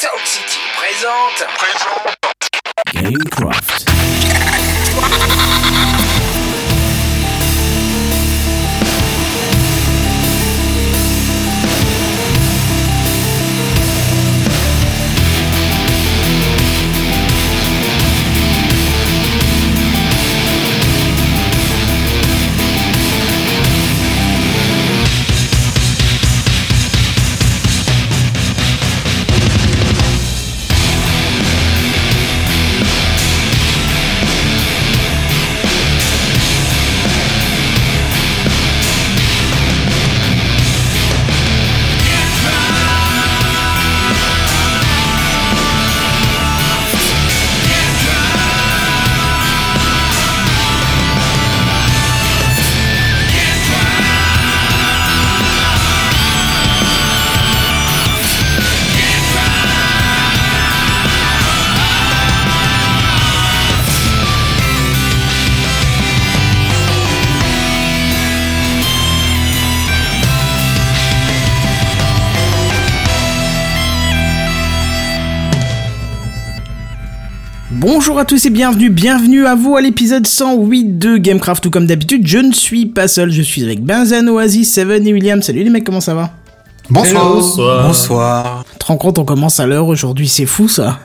Sound City présente. Présente. Gamecraft. Tous et bienvenue, bienvenue à vous à l'épisode 108 de Gamecraft. Tout comme d'habitude, je ne suis pas seul, je suis avec Benzen, Oasis, Seven et William. Salut les mecs, comment ça va? Bonsoir. Bonsoir. Bonsoir. Tu te rends compte, on commence à l'heure aujourd'hui, c'est fou ça.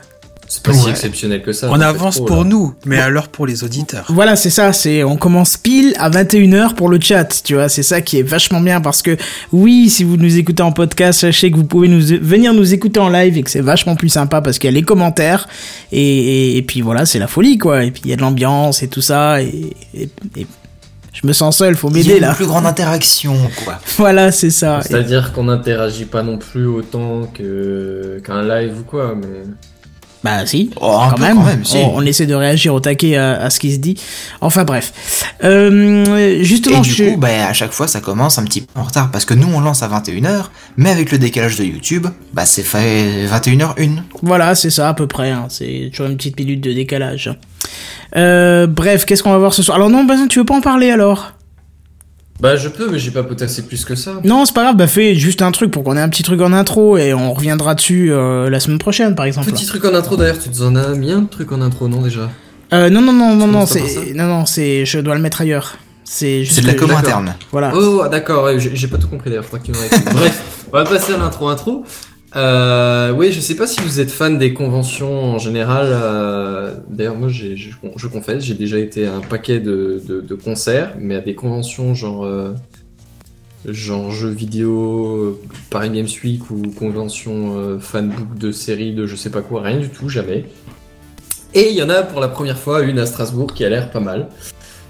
C'est pas si exceptionnel que ça. On avance trop, pour là. nous, mais alors pour les auditeurs. Voilà, c'est ça, c'est on commence pile à 21h pour le chat, tu vois, c'est ça qui est vachement bien parce que oui, si vous nous écoutez en podcast, sachez que vous pouvez nous venir nous écouter en live et que c'est vachement plus sympa parce qu'il y a les commentaires et, et, et puis voilà, c'est la folie quoi, et puis il y a de l'ambiance et tout ça et, et- et je me sens seul, faut m'aider une là. plus grande interaction, quoi. Voilà, c'est ça. C'est-à-dire qu'on n'interagit pas non plus autant que qu'un live ou quoi, mais Bah si, Oh, quand, même. quand même, si. on, on essaie de réagir au taquet à, à ce qui se dit. Enfin bref. Euh, justement, Et du je... coup, bah, à chaque fois, ça commence un petit peu en retard parce que nous, on lance à 21h, mais avec le décalage de YouTube, bah, c'est fait 21h01. Voilà, c'est ça à peu près. hein. C'est toujours une petite minute de décalage. Euh, bref, qu'est-ce qu'on va voir ce soir? Alors non, Benzen, tu veux pas en parler alors? Bah je peux, mais j'ai pas potassé plus que ça. Non, c'est pas grave. Bah fais juste un truc pour qu'on ait un petit truc en intro et on reviendra dessus euh, la semaine prochaine, par exemple. Petit truc en intro d'ailleurs, tu en as mis un truc en intro non déjà? Euh, non, non, non, non, non, c'est non, non, c'est je dois le mettre ailleurs. C'est juste C'est de la com interne. Voilà. Oh d'accord, ouais, j'ai pas tout compris d'ailleurs, faudra que tu me réexpliques. Bref, on va passer à l'intro intro. Euh, oui, je sais pas si vous êtes fan des conventions en général. euh, D'ailleurs, moi, je, je confesse, j'ai déjà été à un paquet de, de, de concerts, mais à des conventions genre euh, genre jeux vidéo, Paris Games Week ou convention fanbook de séries de je sais pas quoi, rien du tout, jamais. Et il y en a pour la première fois une à Strasbourg qui a l'air pas mal.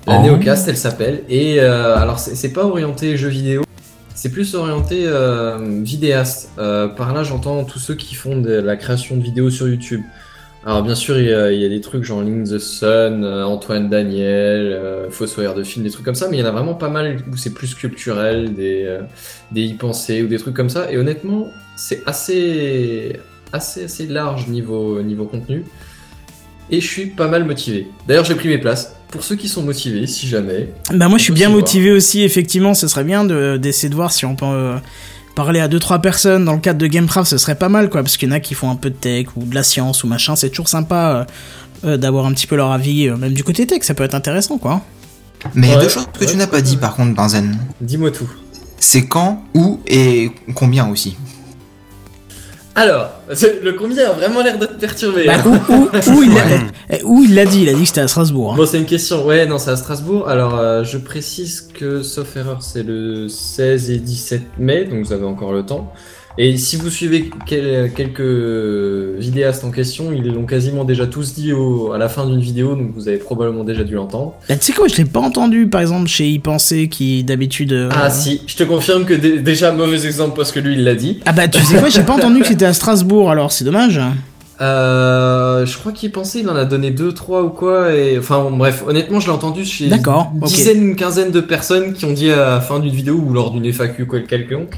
La Oh. Neocast, elle s'appelle. Et alors, c'est pas orienté jeux vidéo, c'est plus orienté euh, vidéaste. Euh, par là, j'entends tous ceux qui font de la création de vidéos sur YouTube. Alors, bien sûr, il y a, des trucs genre Link the Sun, euh, Antoine Daniel, Fossoyeur de films, des trucs comme ça, mais il y en a vraiment pas mal où c'est plus culturel, des, des y-pensées ou des trucs comme ça. Et honnêtement, c'est assez, assez, assez large niveau, niveau contenu. Et je suis pas mal motivé. D'ailleurs, j'ai pris mes places. Pour ceux qui sont motivés, si jamais, Bah moi je suis bien voir. motivé aussi effectivement ce serait bien de- d'essayer de voir si on peut euh, parler à deux trois personnes dans le cadre de Gamecraft ce serait pas mal quoi parce qu'il y en a qui font un peu de tech ou de la science ou machin c'est toujours sympa euh, euh, d'avoir un petit peu leur avis euh, même du côté tech ça peut être intéressant quoi Mais il y a deux choses que ouais, tu n'as pas dit, par contre, Benzen. dis-moi tout. C'est quand, où et combien aussi. Alors, le combien a vraiment l'air de te perturber. bah, hein. où, où, où il l'a eh, où il l'a dit? Il a dit que c'était à Strasbourg hein. Bon, c'est une question. Ouais, non, c'est à Strasbourg. Alors, euh, je précise que, sauf erreur, c'est le 16 et 17 mai, donc vous avez encore le temps. Et si vous suivez quel- quelques vidéastes en question, ils l'ont quasiment déjà tous dit au- à la fin d'une vidéo, donc vous avez probablement déjà dû l'entendre. Bah, tu sais quoi je l'ai pas entendu par exemple chez y penser qui d'habitude euh, Ah si, je te confirme que dé- déjà mauvais exemple parce que lui il l'a dit. ah bah tu sais quoi j'ai pas entendu que c'était à Strasbourg alors c'est dommage Euh, je crois qu'il pensait, il en a donné deux, trois ou quoi. Et enfin bon, bref, honnêtement, je l'ai entendu chez D'accord, une dizaine, une quinzaine de personnes qui ont dit à la fin d'une vidéo ou lors d'une FAQ quelconque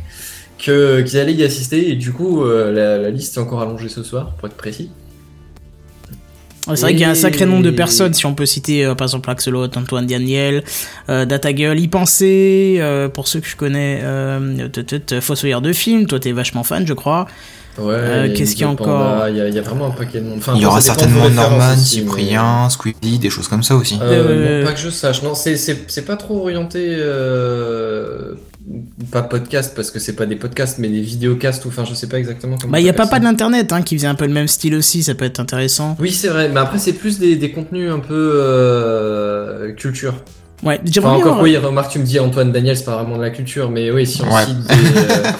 que qu'ils allaient y assister. Et du coup, euh, la, la liste est encore allongée ce soir, pour être précis. C'est vrai qu'il y a un sacré nombre de personnes, si on peut citer euh, par exemple Axelot, Antoine Daniel, euh, Datagirl, y penser, euh, pour ceux que je connais, Fossoyeur de film, toi t'es vachement fan je crois. Ouais, Euh, qu'est-ce qu'il y a encore Il y, a- il y a vraiment un paquet de monde. Enfin, Il y bon, aura certainement Norman, aussi, mais- Cyprien, Squeezie, des choses comme ça aussi. Euh, Euh, non, pas que je sache. Non, c'est c'est c'est pas trop orienté. Pas podcast parce que c'est pas des podcasts, mais des vidéocasts ou enfin je sais pas exactement comment. Bah, il y a Papa de l'internet hein, qui faisait un peu le même style aussi, ça peut être intéressant. Oui, c'est vrai. Mais après, c'est plus des, des contenus un peu euh, culture. Ouais, Enfin, encore, voir- oui, remarque, tu me dis Antoine Daniel, c'est pas vraiment de la culture, mais oui, si on Ouais. cite des, euh,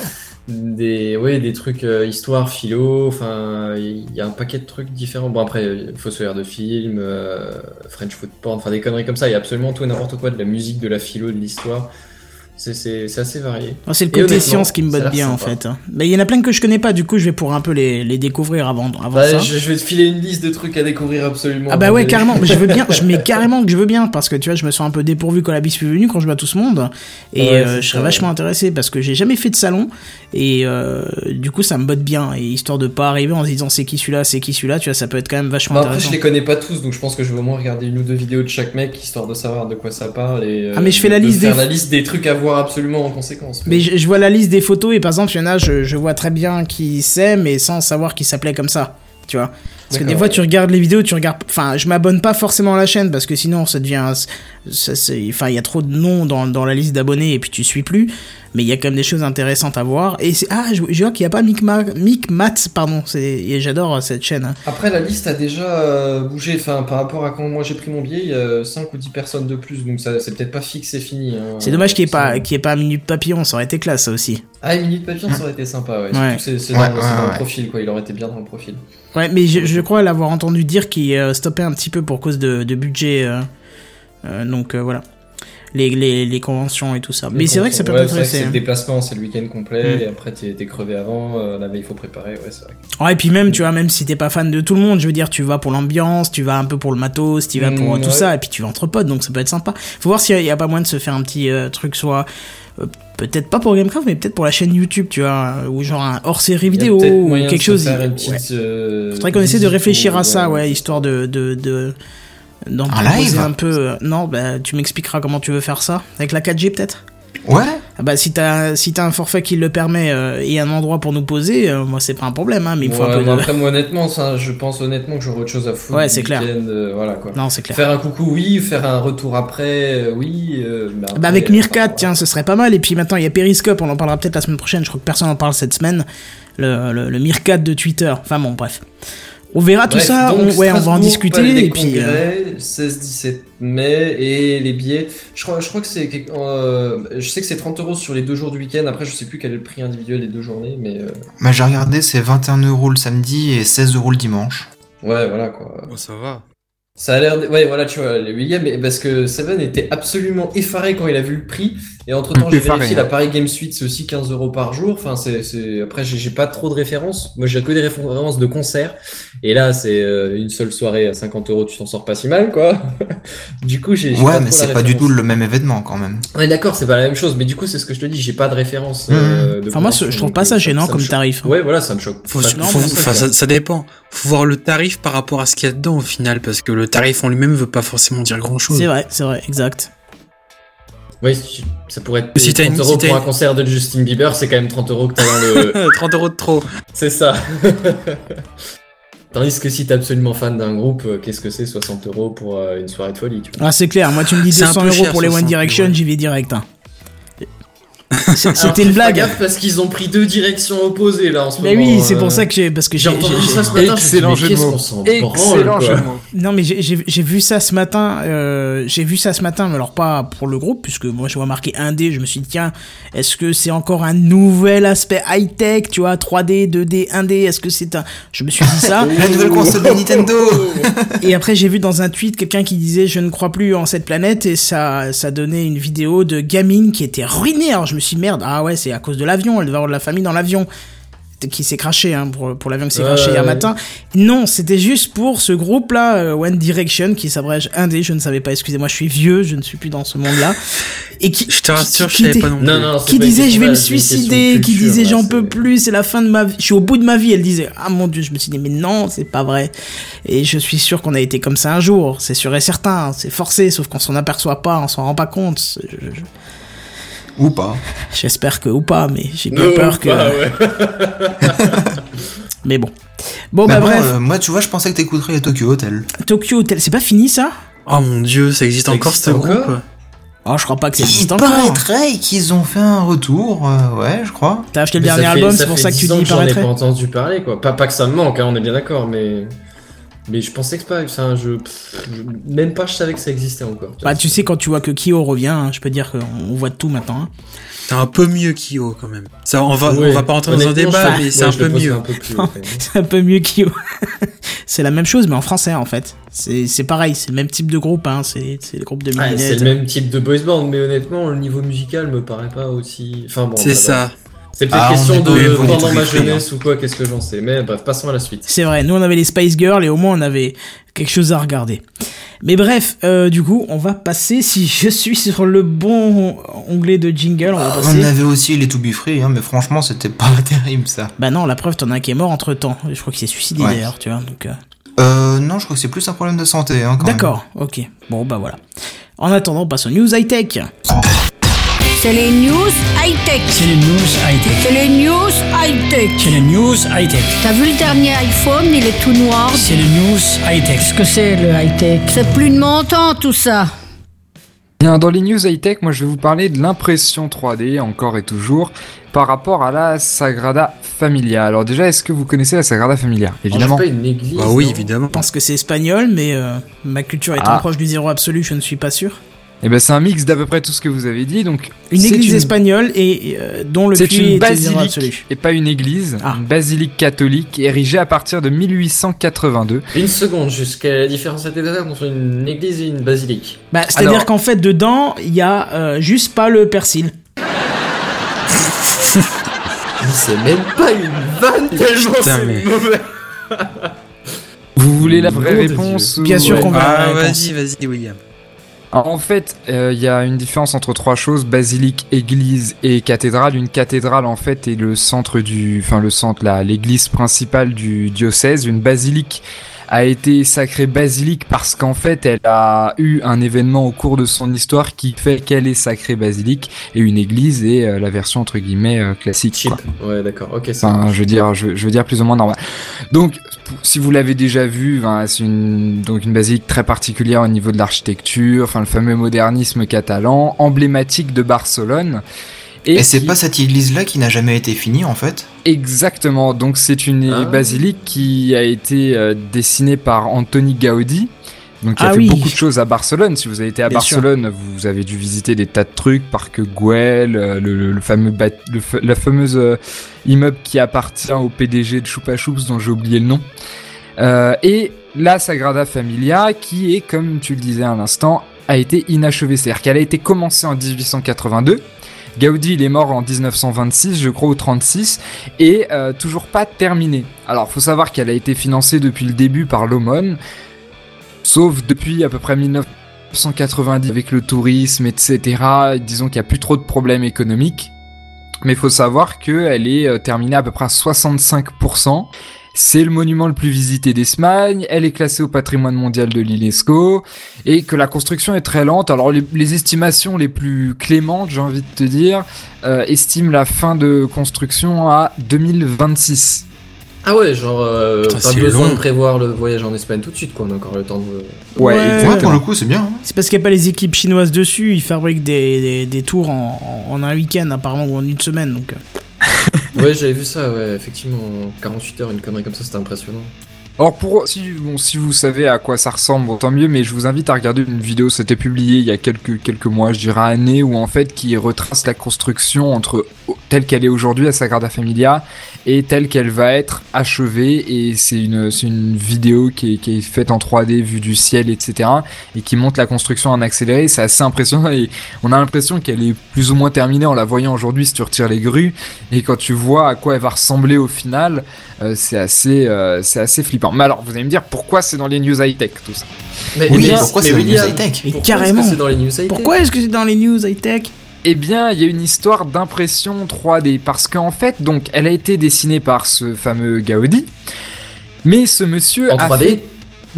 des, oui, des trucs euh, histoire, philo, enfin, il y a un paquet de trucs différents. Bon, après, euh, Fossoyeur de film, euh, French food porn, enfin, des conneries comme ça. Il y a absolument tout et n'importe quoi, de la musique, de la philo, de l'histoire. C'est- assez varié. Moi, c'est le côté science qui me botte bien en fait. hein. Mais il y en a plein que je connais pas, du coup je vais pouvoir un peu les, les découvrir avant, avant Bah, ça. je, je vais te filer une liste de trucs à découvrir absolument. Ah bah ouais Mais- carrément, mais je veux bien, je mets carrément que je veux bien parce que tu vois je me sens un peu dépourvu quand la bise est venue quand je vois tout ce monde et Ouais, euh, je serais vachement intéressé parce que j'ai jamais fait de salon et euh, du coup ça me botte bien et histoire de pas arriver en se disant c'est qui celui-là, c'est qui celui-là, tu vois ça peut être quand même vachement Bah, après, intéressant. je les connais pas tous, donc je pense que je vais au moins regarder une ou deux vidéos de chaque mec histoire de savoir de quoi ça parle et. euh, Ah, mais je fais la de liste faire des- la liste des trucs à voir absolument en conséquence. Mais je, je vois la liste des photos et par exemple, il y en a, je, je vois très bien qui c'est, mais sans savoir qui s'appelait comme ça. Tu vois Parce que des fois, tu regardes les vidéos, tu regardes. Enfin, je m'abonne pas forcément à la chaîne parce que sinon, ça devient. Ça, c'est- Enfin, il y a trop de noms dans, dans la liste d'abonnés et puis tu suis plus. Mais il y a quand même des choses intéressantes à voir. Et c'est. Ah, je, je vois qu'il n'y a pas Mick, Ma- Mick Matt, pardon. c'est- Et j'adore euh, cette chaîne. hein. Après, la liste a déjà euh, bougé. Enfin, par rapport à quand moi j'ai pris mon billet, il y a 5 ou 10 personnes de plus, donc ça, c'est peut-être pas fixe et fini. hein. C'est dommage qu'il n'y ait, pas- Ça- qu'il y ait pas Minute Papillon, ça aurait été classe, ça aussi. Ah, minute papillon, ça aurait été sympa, ouais. Ouais. C'est Ouais, dans, ouais, dans le profil, quoi. Il aurait été bien dans le profil. Ouais, mais je, je crois l'avoir entendu dire qu'il euh, stoppait un petit peu pour cause de, de budget. euh, donc euh, voilà. Les, les, les conventions et tout ça. Mais c'est vrai que ça peut Ouais, m'intéresser. C'est le hein. déplacement, c'est le week-end complet, Mm. et après t'es crevé avant, euh, la veille il faut préparer, ouais, c'est vrai. Ouais, et puis même, tu vois, même si t'es pas fan de tout le monde, je veux dire, tu vas pour l'ambiance, tu vas un peu pour le matos, tu vas pour euh, Mm, tout ouais. ça, et puis tu vas entre potes, donc ça peut être sympa. Faut voir s'il y, a pas moyen de se faire un petit euh, truc, soit. euh, peut-être pas pour Gamecraft, mais peut-être pour la chaîne YouTube, tu vois, ou genre un hors-série Il y a vidéo, ou quelque se chose. ouais. euh, Faudrait qu'on essaie de réfléchir ou- à ça, ouais, histoire de. de, de d'en proposer live un peu. euh, Non, bah, tu m'expliqueras comment tu veux faire ça. Avec la 4G peut-être? Ouais, ah bah si t'as si t'as un forfait qui le permet euh, et un endroit pour nous poser, euh, moi c'est pas un problème, hein, mais il faut Ouais, un peu mais de... Après, moi, honnêtement, ça, je pense honnêtement que j'aurais autre chose à foutre. Ouais, c'est clair. euh, voilà, quoi. Non, c'est clair. Faire un coucou, oui. Faire un retour après, euh, oui. euh, après, Bah avec Meerkat, enfin, tiens, ce serait pas mal. Et puis maintenant, il y a Periscope, on en parlera peut-être la semaine prochaine. Je crois que personne en parle cette semaine. Le, le, le de Twitter. Enfin bon, bref. On verra tout ça. donc, on, ouais, on va en discuter. Et puis. euh, Congrès, 16-17 mai et les billets. Je crois, je crois que c'est. euh, je sais que c'est 30 euros sur les deux jours du week-end. Après, je sais plus quel est le prix individuel des deux journées, mais euh, bah, j'ai regardé, c'est 21 euros le samedi et 16 euros le dimanche. ouais, voilà quoi. Oh, ça va. Ça a l'air. de- Ouais, voilà, tu vois, les William, mais- parce que Seven était absolument effaré quand il a vu le prix. Et entre temps, j'ai vérifié hein. l'appareil Game Suite, c'est aussi 15 euros par jour. Enfin, c'est, c'est... Après, j'ai, j'ai pas trop de références. Moi, j'ai que des références de concerts. Et là, c'est euh, une seule soirée à 50 euros, tu t'en sors pas si mal, quoi. du coup, j'ai. j'ai Ouais, pas mais la c'est pas du tout le même événement quand même. Ouais, d'accord, c'est pas la même chose. Mais du coup, c'est ce que je te dis, j'ai pas de référence. Mmh. euh, de Enfin, moi, je trouve pas ça gênant me comme tarif. hein. Ouais, voilà, ça me choque. Faut, Pas- faut- non, ça dépend. Faut voir le tarif par rapport à ce qu'il y a dedans au final, parce que le tarif en lui-même veut pas forcément dire grand chose. C'est vrai, c'est vrai, exact. Oui, si- ça pourrait être Si t'as 30 une- euros si pour un concert de Justin Bieber, c'est quand même 30 euros que t'as dans le. 30 euros de trop. c'est ça. Tandis que si t'es absolument fan d'un groupe, euh, qu'est-ce que c'est 60 euros pour euh, une soirée de folie, tu vois. Ah, c'est clair. Moi, tu me dis C'est un 200 peu euros pour les One 60, Direction, ouais. j'y vais direct. hein. C'était une blague. gaffe parce qu'ils ont pris deux directions opposées là en ce Mais moment. oui, c'est euh, pour ça que j'ai. Parce que J'ai entendu ça ce matin, Excellent jeu de mais mots. Non mais j'ai- vu ça ce matin, euh, j'ai vu ça ce matin, mais alors pas pour le groupe, puisque moi je vois marqué 1D, je me suis dit tiens, est-ce que c'est encore un nouvel aspect high-tech, tu vois, 3D, 2D, 1D, est-ce que c'est un... Je me suis dit ça, La nouvelle console de Nintendo et après j'ai vu dans un tweet quelqu'un qui disait je ne crois plus en cette planète, et ça, ça donnait une vidéo de gamine qui était ruinée, alors je me suis dit merde, ah ouais c'est à cause de l'avion, elle devait avoir de la famille dans l'avion qui s'est craché hein, pour, pour l'avion qui s'est Ouais, craché hier ouais. matin. Non, c'était juste pour ce groupe-là, euh, One Direction, qui s'abrège indé, je ne savais pas, excusez-moi, je suis vieux, je ne suis plus dans ce monde-là. Et qui, Je te rassure, je savais qui pas non plus. Non, qui disait je vais me suicider, qui disait là, j'en peux plus, c'est la fin de ma vie, je suis au bout de ma vie, elle disait ah mon dieu, je me suis dit mais non, c'est pas vrai. Et je suis sûr qu'on a été comme ça un jour, c'est sûr et certain, c'est forcé, sauf qu'on s'en aperçoit pas, on s'en rend pas compte. Je- je- Ou pas. J'espère que ou pas, mais j'ai bien peur que. ouais. Mais bon. Bon, Bah, bah, bref, euh, moi, tu vois, je pensais que t'écouterais les Tokyo Hotel. Tokyo Hotel, c'est pas fini ça? Oh mon dieu, ça existe Ça encore existe ce groupe Oh, je crois pas que ça Il existe encore. paraîtrait qu'ils ont fait un retour, euh, ouais, je crois. T'as acheté le Mais dernier fait- album, c'est pour fait ça que tu 10 ans dis il J'en ai paraîtrait pas entendu parler, quoi. Pas, pas que ça me manque, hein, on est bien d'accord, mais. Mais je pensais que c'est pas. C'est un jeu. pff, je- Même pas, je savais que ça existait encore. Bah, tu sais, quand tu vois que Kyo revient, hein, je peux dire qu'on voit de tout maintenant. hein. C'est un peu mieux Kyo quand même. Ça, on va, Ouais. on va pas rentrer dans un débat, je- mais c'est ouais, un peu mieux. un peu. C'est un peu mieux Kyo. c'est la même chose, mais en français en fait. C'est c'est pareil, c'est le même type de groupe, hein. c'est c'est le groupe de Millet. c'est le même type de boys band, mais honnêtement, le niveau musical me paraît pas aussi. Enfin bon. C'est ça. C'est peut-être Ah, on question est de pendant ma jeunesse ou quoi, qu'est-ce que j'en sais. Mais bref, passons à la suite. C'est vrai, nous on avait les Spice Girls et au moins on avait quelque chose à regarder. Mais bref, euh, du coup, on va passer, si je suis sur le bon onglet de jingle, on va On passer... avait aussi les To Be Free, hein, mais franchement, c'était pas terrible ça. Bah non, la preuve, t'en as un qui est mort entre temps. Je crois qu'il s'est suicidé Ouais. d'ailleurs, tu vois. Donc, euh, Euh, non, je crois que c'est plus un problème de santé, hein, quand même. D'accord, ok. Bon, bah voilà. En attendant, on passe aux news high-tech. C'est les news high-tech. C'est les news high-tech. C'est les news high-tech. C'est les news high-tech. T'as vu le dernier iPhone, il est tout noir. C'est les news high-tech. Qu'est-ce que c'est le high-tech? C'est plus de mon temps tout ça. Bien, dans les news high-tech, moi je vais vous parler de l'impression 3D, encore et toujours, par rapport à la Sagrada Familia. Alors déjà, est-ce que vous connaissez la Sagrada Familia? Évidemment. Pas une église. Bah oui, non? évidemment. Je pense que c'est espagnol, mais euh, ma culture étant Ah. proche du zéro absolu, je ne suis pas sûr. Eh ben c'est un mix d'à peu près tout ce que vous avez dit, donc... Une église espagnole et euh, dont le C'est une absolu. basilique, et pas une église, Ah. une basilique catholique érigée à partir de 1882. Une seconde, jusqu'à la différence était entre une église et une basilique. Bah, c'est-à-dire Alors- qu'en fait, dedans, il y a euh, juste pas le persil. C'est même pas une vanne tellement Putain, c'est mais- mauvais. Vous voulez la vraie réponse ou- Bien sûr qu'on va Ah, vas-y, vas-y, William. En fait, euh, il y a une différence entre trois choses basilique, église et cathédrale. Une cathédrale, en fait, est le centre du, enfin le centre, l'église principale du diocèse. Une basilique a été sacrée basilique parce qu'en fait, elle a eu un événement au cours de son histoire qui fait qu'elle est sacrée basilique. Et une église est euh, la version entre guillemets euh, classique. Quoi. Ouais, d'accord. Ok, ça. Enfin, je veux dire, je, je veux dire plus ou moins normal. Donc, si vous l'avez déjà vu, ben, c'est une donc une basilique très particulière au niveau de l'architecture, enfin le fameux modernisme catalan, emblématique de Barcelone. Et c'est qui- pas cette église-là qui n'a jamais été finie, en fait exactement. Donc c'est une Ah. basilique qui a été euh, dessinée par Antoni Gaudi. Donc a Ah fait oui. beaucoup de choses à Barcelone. Si vous avez été à Bien sûr. Barcelone, vous avez dû visiter des tas de trucs, Parc Güell, euh, le, le- le fameux bat- le fa- la fameuse euh, immeuble qui appartient au PDG de Choupa Choups dont j'ai oublié le nom. Euh, et la Sagrada Familia qui est, comme tu le disais à l'instant, a été inachevée. C'est-à-dire qu'elle a été commencée en 1882. Gaudi, il est mort en 1926, je crois, ou 36, et euh, toujours pas terminée. Alors, faut savoir qu'elle a été financée depuis le début par l'aumône, sauf depuis à peu près 1990 avec le tourisme, etc. Disons qu'il n'y a plus trop de problèmes économiques. Mais faut savoir qu'elle est euh, terminée à peu près à 65%. C'est le monument le plus visité d'Espagne, elle est classée au patrimoine mondial de l'UNESCO, et que la construction est très lente. Alors les, les estimations les plus clémentes, j'ai envie de te dire, euh, estiment la fin de construction à 2026. Ah ouais, genre, euh, Putain, pas c'est besoin long. de prévoir le voyage en Espagne tout de suite, quoi. On a encore le temps de. Ouais, pour le coup, c'est bien. hein. C'est parce qu'il n'y a pas les équipes chinoises dessus, ils fabriquent des, des, des tours en, en un week-end apparemment ou en une semaine. Donc, euh. Ouais, j'avais vu ça, ouais, effectivement. 48 heures, une connerie comme ça, c'était impressionnant. Alors pour si bon si vous savez à quoi ça ressemble, tant mieux. Mais je vous invite à regarder une vidéo. C'était publié il y a quelques quelques mois, je dirais années, où en fait qui retrace la construction entre telle qu'elle est aujourd'hui à Sagrada Familia et telle qu'elle va être achevée. Et c'est une c'est une vidéo qui est, qui est faite en 3D vue du ciel, etc. Et qui montre la construction en accéléré. C'est assez impressionnant et on a l'impression qu'elle est plus ou moins terminée en la voyant aujourd'hui si tu retires les grues. Et quand tu vois à quoi elle va ressembler au final, euh, c'est assez, euh, c'est assez flippant. Mais alors, vous allez me dire pourquoi c'est dans les news high tech tout ça? Mais, Oui, mais- pourquoi c'est dans les news high-tech? Carrément. est-ce que c'est dans les news high-tech? Pourquoi est-ce que c'est dans les news high-tech? Eh bien, il y a une histoire d'impression 3D parce qu'en fait, donc, elle a été dessinée par ce fameux Gaudi, mais ce monsieur En a 3D fait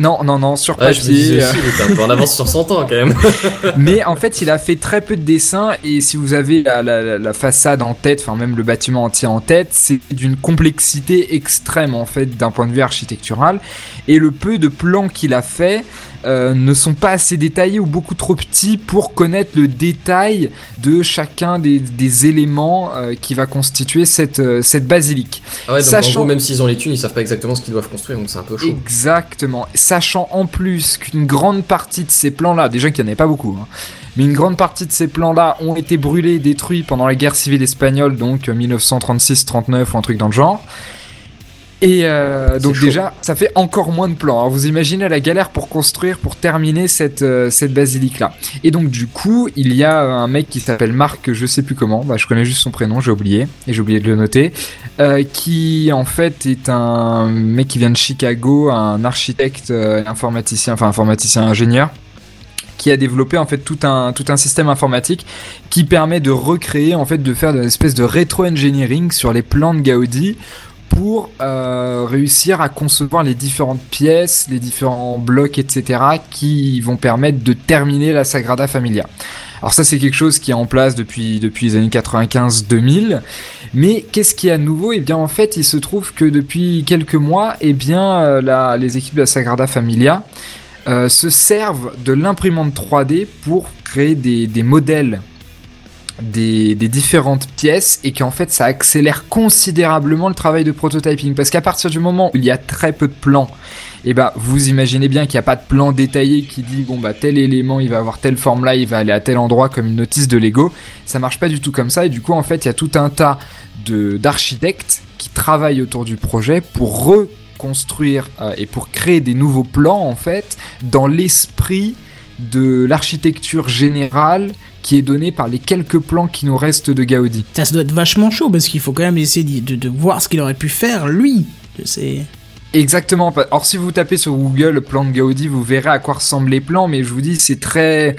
Non, non, non, sur Ouais, je me disais papier. aussi, il était un peu en avance sur son temps quand même. Mais en fait, il a fait très peu de dessins et si vous avez la- la façade en tête, enfin même le bâtiment entier en tête, c'est d'une complexité extrême en fait d'un point de vue architectural. Et le peu de plans qu'il a fait euh, ne sont pas assez détaillés ou beaucoup trop petits pour connaître le détail de chacun des, des éléments euh, qui va constituer cette, euh, cette basilique. Ah ouais, donc en Sachant- gros, même s'ils ont les thunes, ils savent pas exactement ce qu'ils doivent construire, donc c'est un peu chaud. Exactement. Sachant en plus qu'une grande partie de ces plans-là, déjà qu'il n'y en avait pas beaucoup, hein, mais une grande partie de ces plans-là ont été brûlés, détruits pendant la guerre civile espagnole, donc euh, 1936-39 ou un truc dans le genre. Et euh, donc chaud. déjà, ça fait encore moins de plans. Alors vous imaginez la galère pour construire, pour terminer cette, euh, cette basilique-là. Et donc du coup, il y a un mec qui s'appelle Marc, je sais plus comment, bah, je connais juste son prénom, j'ai oublié, et j'ai oublié de le noter, euh, qui en fait est un mec qui vient de Chicago, un architecte euh, informaticien, enfin informaticien ingénieur, qui a développé en fait tout un tout un système informatique qui permet de recréer en fait de faire une espèce de rétro-engineering sur les plans de Gaudi pour euh, réussir à concevoir les différentes pièces, les différents blocs, etc., qui vont permettre de terminer la Sagrada Familia. Alors ça c'est quelque chose qui est en place depuis, depuis les années 95-2000, mais qu'est-ce qui est à nouveau? Eh bien en fait il se trouve que depuis quelques mois, eh bien euh, les équipes de la Sagrada Familia euh, se servent de l'imprimante 3D pour créer des, des modèles des, différentes pièces et qu'en fait ça accélère considérablement le travail de prototyping. Parce qu'à partir du moment où il y a très peu de plans et bah vous imaginez bien qu'il n'y a pas de plan détaillé qui dit bon bah tel élément il va avoir telle forme là il va aller à tel endroit comme une notice de Lego. Ça marche pas du tout comme ça. Et du coup en fait il y a tout un tas d'architectes qui travaillent autour du projet pour reconstruire euh, et pour créer des nouveaux plans en fait dans l'esprit de l'architecture générale qui est donnée par les quelques plans qui nous restent de Gaudi. Ça, ça doit être vachement chaud parce qu'il faut quand même essayer de, de voir ce qu'il aurait pu faire lui. C'est. Exactement. Alors si vous tapez sur Google le plan de Gaudi, vous verrez à quoi ressemblent les plans, mais je vous dis c'est très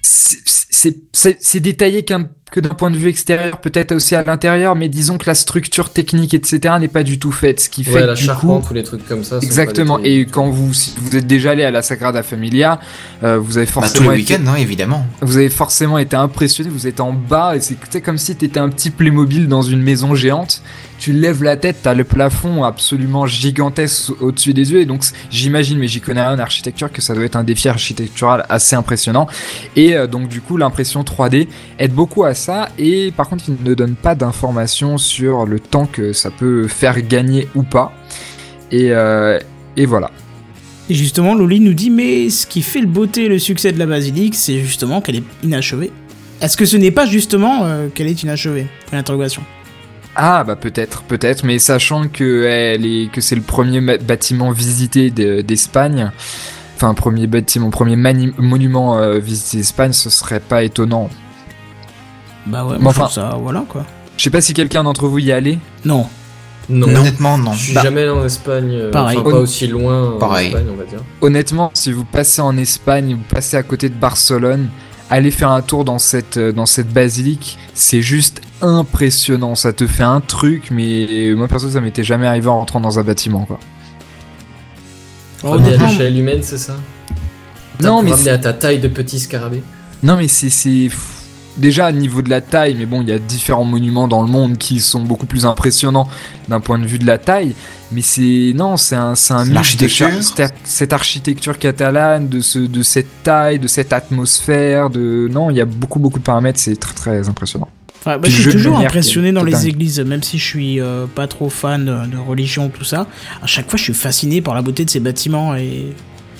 c'est- c'est c'est- c'est détaillé qu'un que d'un point de vue extérieur, peut-être aussi à l'intérieur, mais disons que la structure technique, etc., n'est pas du tout faite, ce qui fait Ouais, que la du coup, charpente ou les trucs comme ça. Exactement. Et quand vous, si vous êtes déjà allé à la Sagrada Familia, euh, vous avez Bah, tous forcément les été, week-ends, hein, évidemment. vous avez forcément été impressionné. Vous êtes en bas et c'est tu sais, comme si t'étais un petit Playmobil dans une maison géante. Tu lèves la tête, t'as le plafond absolument gigantesque au-dessus des yeux. Et donc, j'imagine, mais j'y connais rien en architecture, que ça doit être un défi architectural assez impressionnant. Et euh, donc, du coup, l'impression 3D aide beaucoup à ça. Et par contre, il ne donne pas d'informations sur le temps que ça peut faire gagner ou pas. Et, euh, voilà. Et justement, Loli nous dit mais ce qui fait le beauté et le succès de la basilique, c'est justement qu'elle est inachevée. Est-ce que ce n'est pas justement euh, qu'elle est inachevée? Ah bah peut-être, peut-être, mais sachant que elle est que c'est le premier bâtiment visité de- d'Espagne, enfin premier bâtiment, premier monument euh, visité d'Espagne, ce serait pas étonnant. Bah ouais, Mais enfin- ça, voilà quoi. Je sais pas si quelqu'un d'entre vous y est allé. Non. Non. Honnêtement, non. Je suis Bah, jamais allé en Espagne. euh, pareil. Enfin, pas aussi loin Pareil. en Espagne, on va dire. Honnêtement, si vous passez en Espagne, vous passez à côté de Barcelone, allez faire un tour dans cette euh, dans cette basilique, c'est juste impressionnant. Ça te fait un truc, mais moi perso ça m'était jamais arrivé en rentrant dans un bâtiment quoi. Alors, Ramener à honnêtement, l'échelle humaine, c'est ça? Non, mais ramener à ta taille de petit scarabée. Non mais c'est c'est déjà au niveau de la taille, mais bon il y a différents monuments dans le monde qui sont beaucoup plus impressionnants d'un point de vue de la taille. Mais c'est non c'est un c'est un mix de cette architecture catalane, de ce de cette taille, de cette atmosphère, de non il y a beaucoup beaucoup de paramètres, c'est très très impressionnant. Enfin, bah, je suis toujours impressionné dans les dingue. églises, même si je suis euh, pas trop fan de, de religion tout ça. À chaque fois, je suis fasciné par la beauté de ces bâtiments et.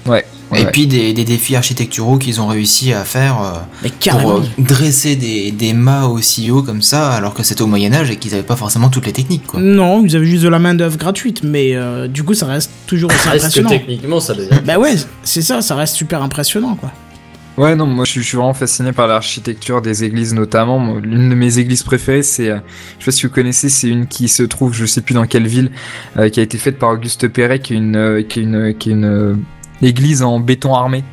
Ouais. Et ouais. puis des, des défis architecturaux qu'ils ont réussi à faire euh, Mais pour euh, dresser des, des mâts aussi hauts comme ça, alors que c'était au Moyen-Âge et qu'ils n'avaient pas forcément toutes les techniques. Quoi. Non, ils avaient juste de la main d'œuvre gratuite, mais euh, du coup, ça reste toujours aussi que impressionnant. techniquement ça devient. Bah ouais, c'est ça, ça reste super impressionnant quoi. Ouais, non, moi je suis, je vraiment fasciné par l'architecture des églises notamment. L'une de mes églises préférées, c'est, euh, je sais pas si vous connaissez, c'est une qui se trouve, je sais plus dans quelle ville, euh, qui a été faite par Auguste Perret, qui est une, euh, qui est une, qui est une euh, église en béton armé,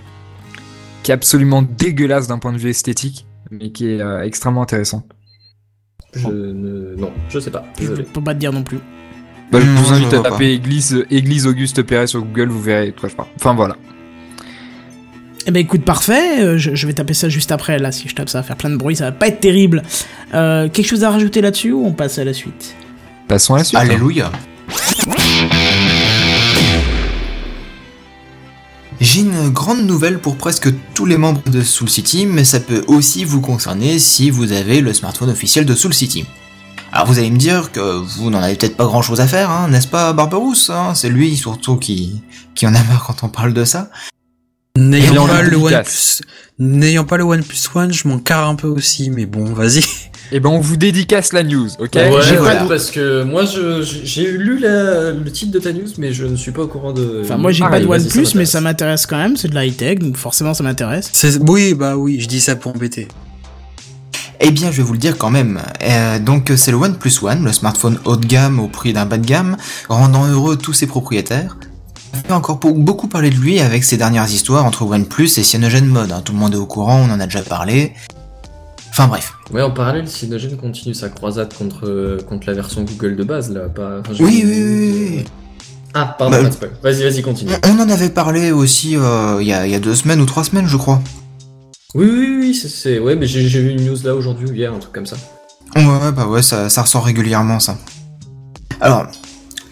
qui est absolument dégueulasse d'un point de vue esthétique, mais qui est extrêmement intéressante. Je ne... Non, je sais pas. Je Désolé. peux pas te dire non plus. Bah, je vous je invite à taper église, église Auguste Perret sur Google, vous verrez de quoi je parle. Enfin voilà. Eh ben écoute, parfait. euh, je, je vais taper ça juste après. Là, si je tape ça va faire plein de bruit, ça va pas être terrible. Euh, quelque chose à rajouter là-dessus ou on passe à la suite? Passons à la suite. Alléluia. J'ai une grande nouvelle pour presque tous les membres de Soul City, mais ça peut aussi vous concerner si vous avez le smartphone officiel de Soul City. Alors vous allez me dire que vous n'en avez peut-être pas grand chose à faire, hein, n'est-ce pas Barberousse hein? C'est lui surtout qui, qui en a marre quand on parle de ça. N'ayant pas le. OnePlus, n'ayant pas le OnePlus One, je m'en carre un peu aussi, mais bon, vas-y. Et ben on vous dédicace la news, ok Ouais, j'ai ouais, pas de- parce que moi je- j'ai lu la- le titre de ta news, mais je ne suis pas au courant de. Enfin, moi j'ai Ah, pas de OnePlus, mais ça m'intéresse quand même. C'est de la high-tech, donc forcément ça m'intéresse. C'est- Oui, bah oui, je dis ça pour embêter. Eh bien, je vais vous le dire quand même. Euh, donc, c'est le OnePlus One, le smartphone haut de gamme au prix d'un bas de gamme, rendant heureux tous ses propriétaires. On fait encore beaucoup parler de lui avec ses dernières histoires entre OnePlus et CyanogenMod. hein. Tout le monde est au courant, on en a déjà parlé. Enfin bref. Ouais, en parallèle, Cyanogen continue sa croisade contre, contre la version Google de base, là. Pas... enfin, Oui, oui, oui, oui. Ah, pardon, Bah. Vas-y, vas-y, continue. On en avait parlé aussi euh, il y, a, y a deux semaines ou trois semaines, je crois. Oui, oui, oui, c'est- c'est. Ouais, mais j'ai vu une news là aujourd'hui ou hier, un truc comme ça. Ouais, ouais, bah ouais, ça, ça ressort régulièrement, ça. Alors,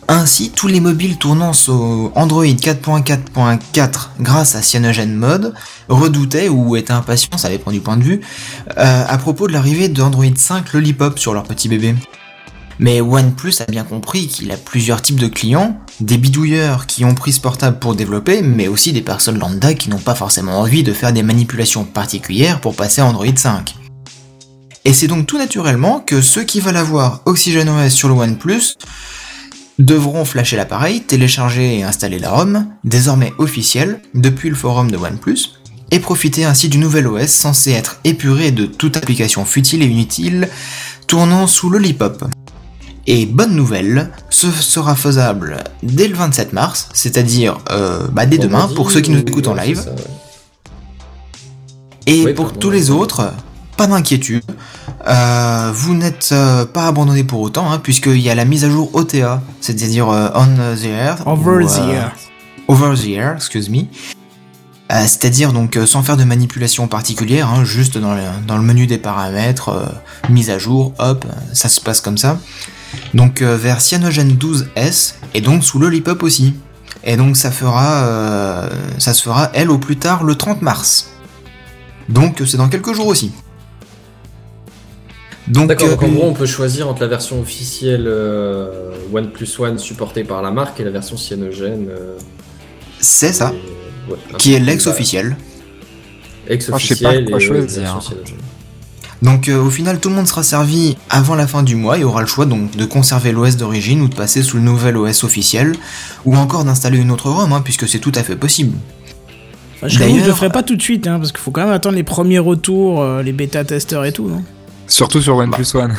ainsi, tous les mobiles tournant sur Android 4.4.4 grâce à CyanogenMod redoutaient ou étaient impatients, ça dépend du point de vue, euh, à propos de l'arrivée d'Android 5 Lollipop sur leur petit bébé. Mais OnePlus a bien compris qu'il a plusieurs types de clients, des bidouilleurs qui ont pris ce portable pour développer, mais aussi des personnes lambda qui n'ont pas forcément envie de faire des manipulations particulières pour passer à Android 5. Et c'est donc tout naturellement que ceux qui veulent avoir OxygenOS sur le OnePlus devront flasher l'appareil, télécharger et installer la ROM, désormais officielle, depuis le forum de OnePlus, et profiter ainsi du nouvel OS censé être épuré de toute application futile et inutile tournant sous Lollipop. Et bonne nouvelle, ce sera faisable dès le 27 mars, c'est-à-dire euh, bah, dès demain pour ceux qui nous ou- écoutent en live. c'est ça, ouais. Et Oui, pour pardon, tous les autres, pas d'inquiétude. Euh, vous n'êtes euh, pas abandonnés pour autant, hein, puisqu'il y a la mise à jour OTA, c'est-à-dire euh, on the air. Over ou, the air. Over the air, excuse me. C'est-à-dire donc sans faire de manipulation particulière, hein, juste dans le, dans le menu des paramètres, mise à jour, hop, ça se passe comme ça. Donc vers Cyanogen 12S et donc sous Lollipop aussi. Et donc ça fera, ça se fera elle au plus tard le 30 mars. Donc c'est dans quelques jours aussi. Donc, D'accord, donc en euh, gros, on peut choisir entre la version officielle euh, OnePlus One supportée par la marque et la version Cyanogen. euh, c'est ça, et- ouais, qui est l'ex-officiel. Ex-officiel Ah, je sais pas quoi et ouais, choisir. version Cyanogen. Donc euh, au final tout le monde sera servi avant la fin du mois et aura le choix donc de conserver l'OS d'origine ou de passer sous le nouvel OS officiel ou encore d'installer une autre ROM hein, puisque c'est tout à fait possible. Enfin, je je le ferai pas tout de suite, hein, parce qu'il faut quand même attendre les premiers retours, euh, les bêta-testeurs et tout, non? Surtout sur OnePlus One.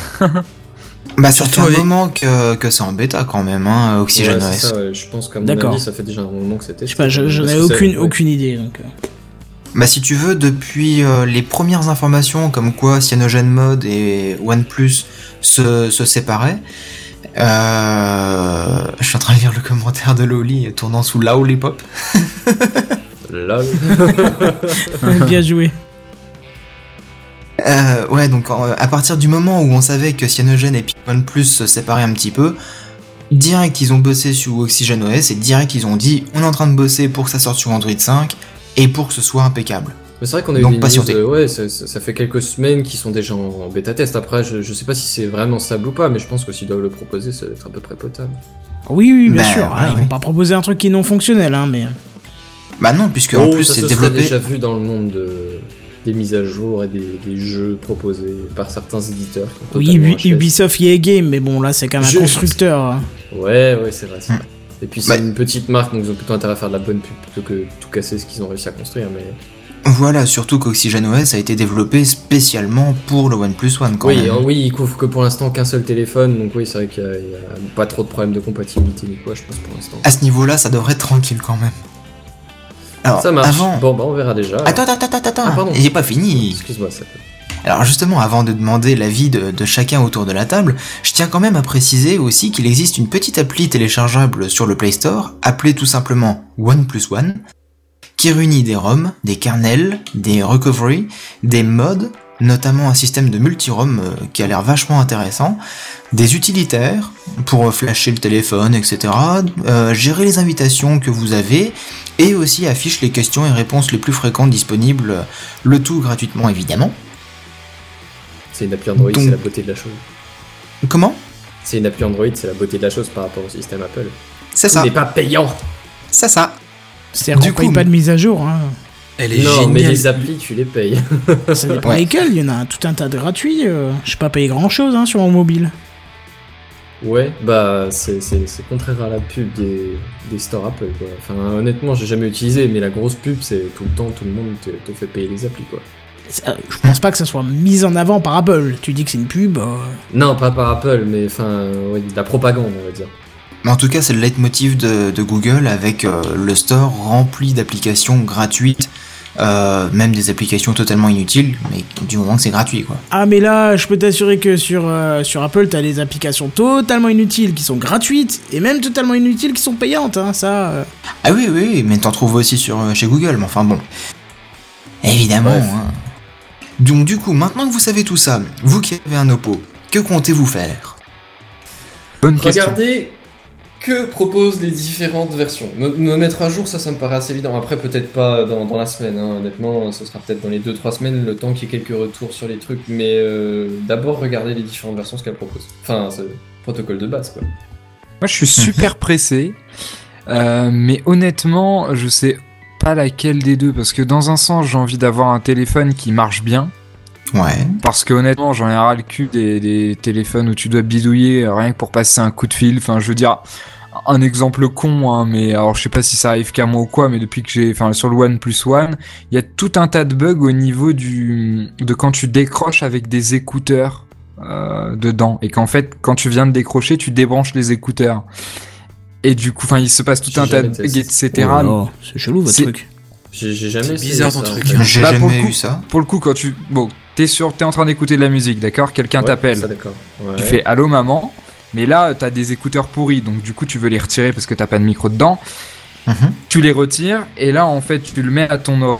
Bah ça Surtout avec- moment que, que c'est en bêta quand même, hein, Oxygen Ouais, ça, je pense qu'à mon avis, ça fait déjà un moment que c'était. Je sais pas, j'en ai aucune, ouais. aucune idée. Donc, euh. Bah si tu veux, depuis euh, les premières informations comme quoi CyanogenMod et OnePlus se, se séparaient, euh, je suis en train de lire le commentaire de Loli tournant sous Lollipop. Lol. Bien joué. Euh, ouais, donc euh, à partir du moment où on savait que Cyanogen et puis OnePlus se séparaient un petit peu, direct ils ont bossé sur Oxygen OS et direct ils ont dit on est en train de bosser pour que ça sorte sur Android 5 et pour que ce soit impeccable. Mais c'est vrai qu'on a eu Donc, des patientez. news, euh, ouais, ça, ça- ça fait quelques semaines qu'ils sont déjà en, en bêta test. Après, je, je sais pas si c'est vraiment stable ou pas, mais je pense que s'ils doivent le proposer, ça va être à peu près potable. Oui, oui, bien Bah, sûr. ouais, hein, Ils ouais. vont pas proposer un truc qui est non fonctionnel, hein, mais. Bah non, puisque en Oh, plus ça c'est développé. déjà vu dans le monde de- des mises à jour et des, des jeux proposés par certains éditeurs. Oui, Ubi- acheté. Ubisoft EA Game, mais bon, là, c'est quand même un Je- constructeur. hein. Ouais, ouais, c'est vrai. Hmm. vrai. Et puis c'est Bah- une petite marque, donc ils ont plutôt intérêt à faire de la bonne pub plutôt que tout casser ce qu'ils ont réussi à construire. Mais Voilà, surtout qu'Oxygen OS a été développé spécialement pour le OnePlus One quand oui, même. euh, oui, ils couvrent que pour l'instant qu'un seul téléphone, donc oui, c'est vrai qu'il y, a- il a pas trop de problèmes de compatibilité ni quoi, je pense pour l'instant. À ce niveau-là, ça devrait être tranquille quand même. Alors, Ça marche. avant. Bon, bah on verra déjà. Attends, attends, attends, attends, Ah, pardon. il est pas fini. Excuse-moi, ça. Alors justement, avant de demander l'avis de, de chacun autour de la table, je tiens quand même à préciser aussi qu'il existe une petite appli téléchargeable sur le Play Store, appelée tout simplement One Plus One, qui réunit des ROM, des kernels, des recovery, des mods, notamment un système de multi-ROM euh, qui a l'air vachement intéressant, des utilitaires pour flasher le téléphone, etc., euh, gérer les invitations que vous avez, et aussi affiche les questions et réponses les plus fréquentes disponibles, le tout gratuitement évidemment. C'est une appli Android, Donc- c'est la beauté de la chose. Comment? C'est une appli Android, c'est la beauté de la chose par rapport au système Apple. C'est ça, n'est pas payant. c'est ça. C'est-à-dire Du paye coup, pas de mise à jour. Hein. Elle est Non, mais géniale. les applis, tu les payes. Ça dépend Ouais. lesquels. Il y en a tout un tas de gratuits. euh, Je pas payé grand-chose hein, sur mon mobile. Ouais, bah c'est c'est- c'est contraire à la pub des, des stores Apple quoi. Enfin honnêtement j'ai jamais utilisé mais la grosse pub c'est tout le temps tout le monde te, te fait payer les applis quoi. Euh, Je pense pas que ça soit mis en avant par Apple. Tu dis que c'est une pub. euh, Non pas par Apple mais enfin ouais, de la propagande on va dire. Mais en tout cas, c'est le leitmotiv de, de Google avec euh, le store rempli d'applications gratuites, euh, même des applications totalement inutiles, mais du moment que c'est gratuit, quoi. Ah mais là, je peux t'assurer que sur, euh, sur Apple, t'as des applications totalement inutiles qui sont gratuites et même totalement inutiles qui sont payantes. Hein, ça. euh. Ah oui, oui, mais t'en trouves aussi sur, euh, chez Google, mais enfin bon. Évidemment. Hein. Donc du coup, maintenant que vous savez tout ça, vous qui avez un Oppo, que comptez-vous faire? Bonne question. Que proposent les différentes versions. Me, me mettre à jour ça ça me paraît assez évident. Après peut-être pas dans, dans la semaine hein. honnêtement ce sera peut-être dans les 2-3 semaines le temps qu'il y ait quelques retours sur les trucs mais euh, d'abord regardez les différentes versions ce qu'elles proposent. Enfin c'est protocole de base quoi. Moi, je suis super pressé, euh, mais honnêtement, je sais pas laquelle des deux, parce que dans un sens, j'ai envie d'avoir un téléphone qui marche bien, Ouais. parce que honnêtement, j'en ai ras le cul des, des téléphones où tu dois bidouiller rien que pour passer un coup de fil. Enfin, je veux dire, un exemple con, hein, mais alors je sais pas si ça arrive qu'à moi ou quoi, mais depuis que j'ai, enfin, sur le One Plus One, il y a tout un tas de bugs au niveau du, de quand tu décroches avec des écouteurs. euh, dedans et qu'en fait quand tu viens de décrocher tu débranches les écouteurs et du coup enfin il se passe tout un tas de bugs etc Oh c'est chelou votre truc. J'ai jamais bizarre ça, ton truc. J'ai Bah, pour jamais eu ça. pour le coup quand tu bon t'es sur t'es en train d'écouter de la musique d'accord? Quelqu'un Ouais, t'appelle. Ouais. tu fais allô maman mais là t'as des écouteurs pourris donc du coup tu veux les retirer parce que t'as pas de micro dedans Mhm. tu les retires et là en fait tu le mets à ton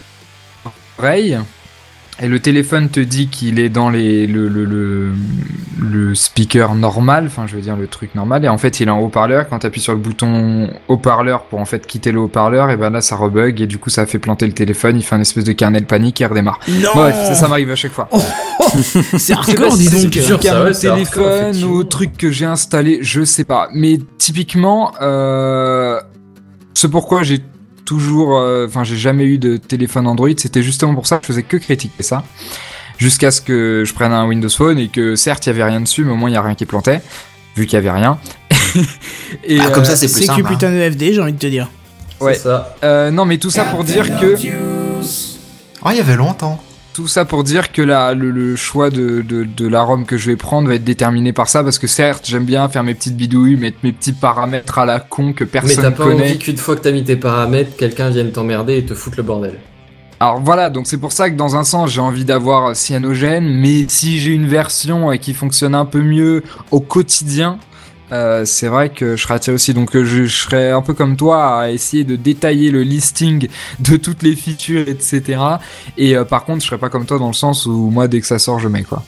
oreille et le téléphone te dit qu'il est dans les le, le, le, le speaker normal, enfin je veux dire le truc normal, et en fait il est en haut-parleur. Quand tu appuies sur le bouton haut-parleur pour en fait quitter le haut-parleur, et ben là ça rebug et du coup ça fait planter le téléphone, il fait un espèce de kernel panique et il redémarre. Non Bref, ça, ça m'arrive à chaque fois. C'est hardcore, dis donc. c'est hardcore, téléphone ou truc que j'ai installé, je sais pas. Mais typiquement, euh, c'est pourquoi j'ai toujours, euh, enfin j'ai jamais eu de téléphone Android. C'était justement pour ça que je faisais que critiquer ça, jusqu'à ce que je prenne un Windows Phone et que certes il y avait rien dessus, mais au moins il y a rien qui plantait, vu qu'il y avait rien. et Ah, comme ça, euh, c'est plus C'est que simple. hein. putain de FD, j'ai envie de te dire. ouais. C'est ça. euh, non, mais tout ça pour dire que Oh, il y avait longtemps. Tout ça pour dire que la, le, le choix de, de, de la ROM que je vais prendre va être déterminé par ça, parce que certes, j'aime bien faire mes petites bidouilles, mettre mes petits paramètres à la con que Mais t'as personne pas connaît. envie qu'une fois que t'as mis tes paramètres, quelqu'un vienne t'emmerder et te foutre le bordel. Alors voilà, donc c'est pour ça que dans un sens, j'ai envie d'avoir Cyanogen, mais si j'ai une version euh, qui fonctionne un peu mieux au quotidien, euh, c'est vrai que je serais attiré aussi. Donc euh, je, je serais un peu comme toi à essayer de détailler le listing de toutes les features, etc. Et euh, par contre, je serais pas comme toi dans le sens où moi, dès que ça sort, je mets quoi.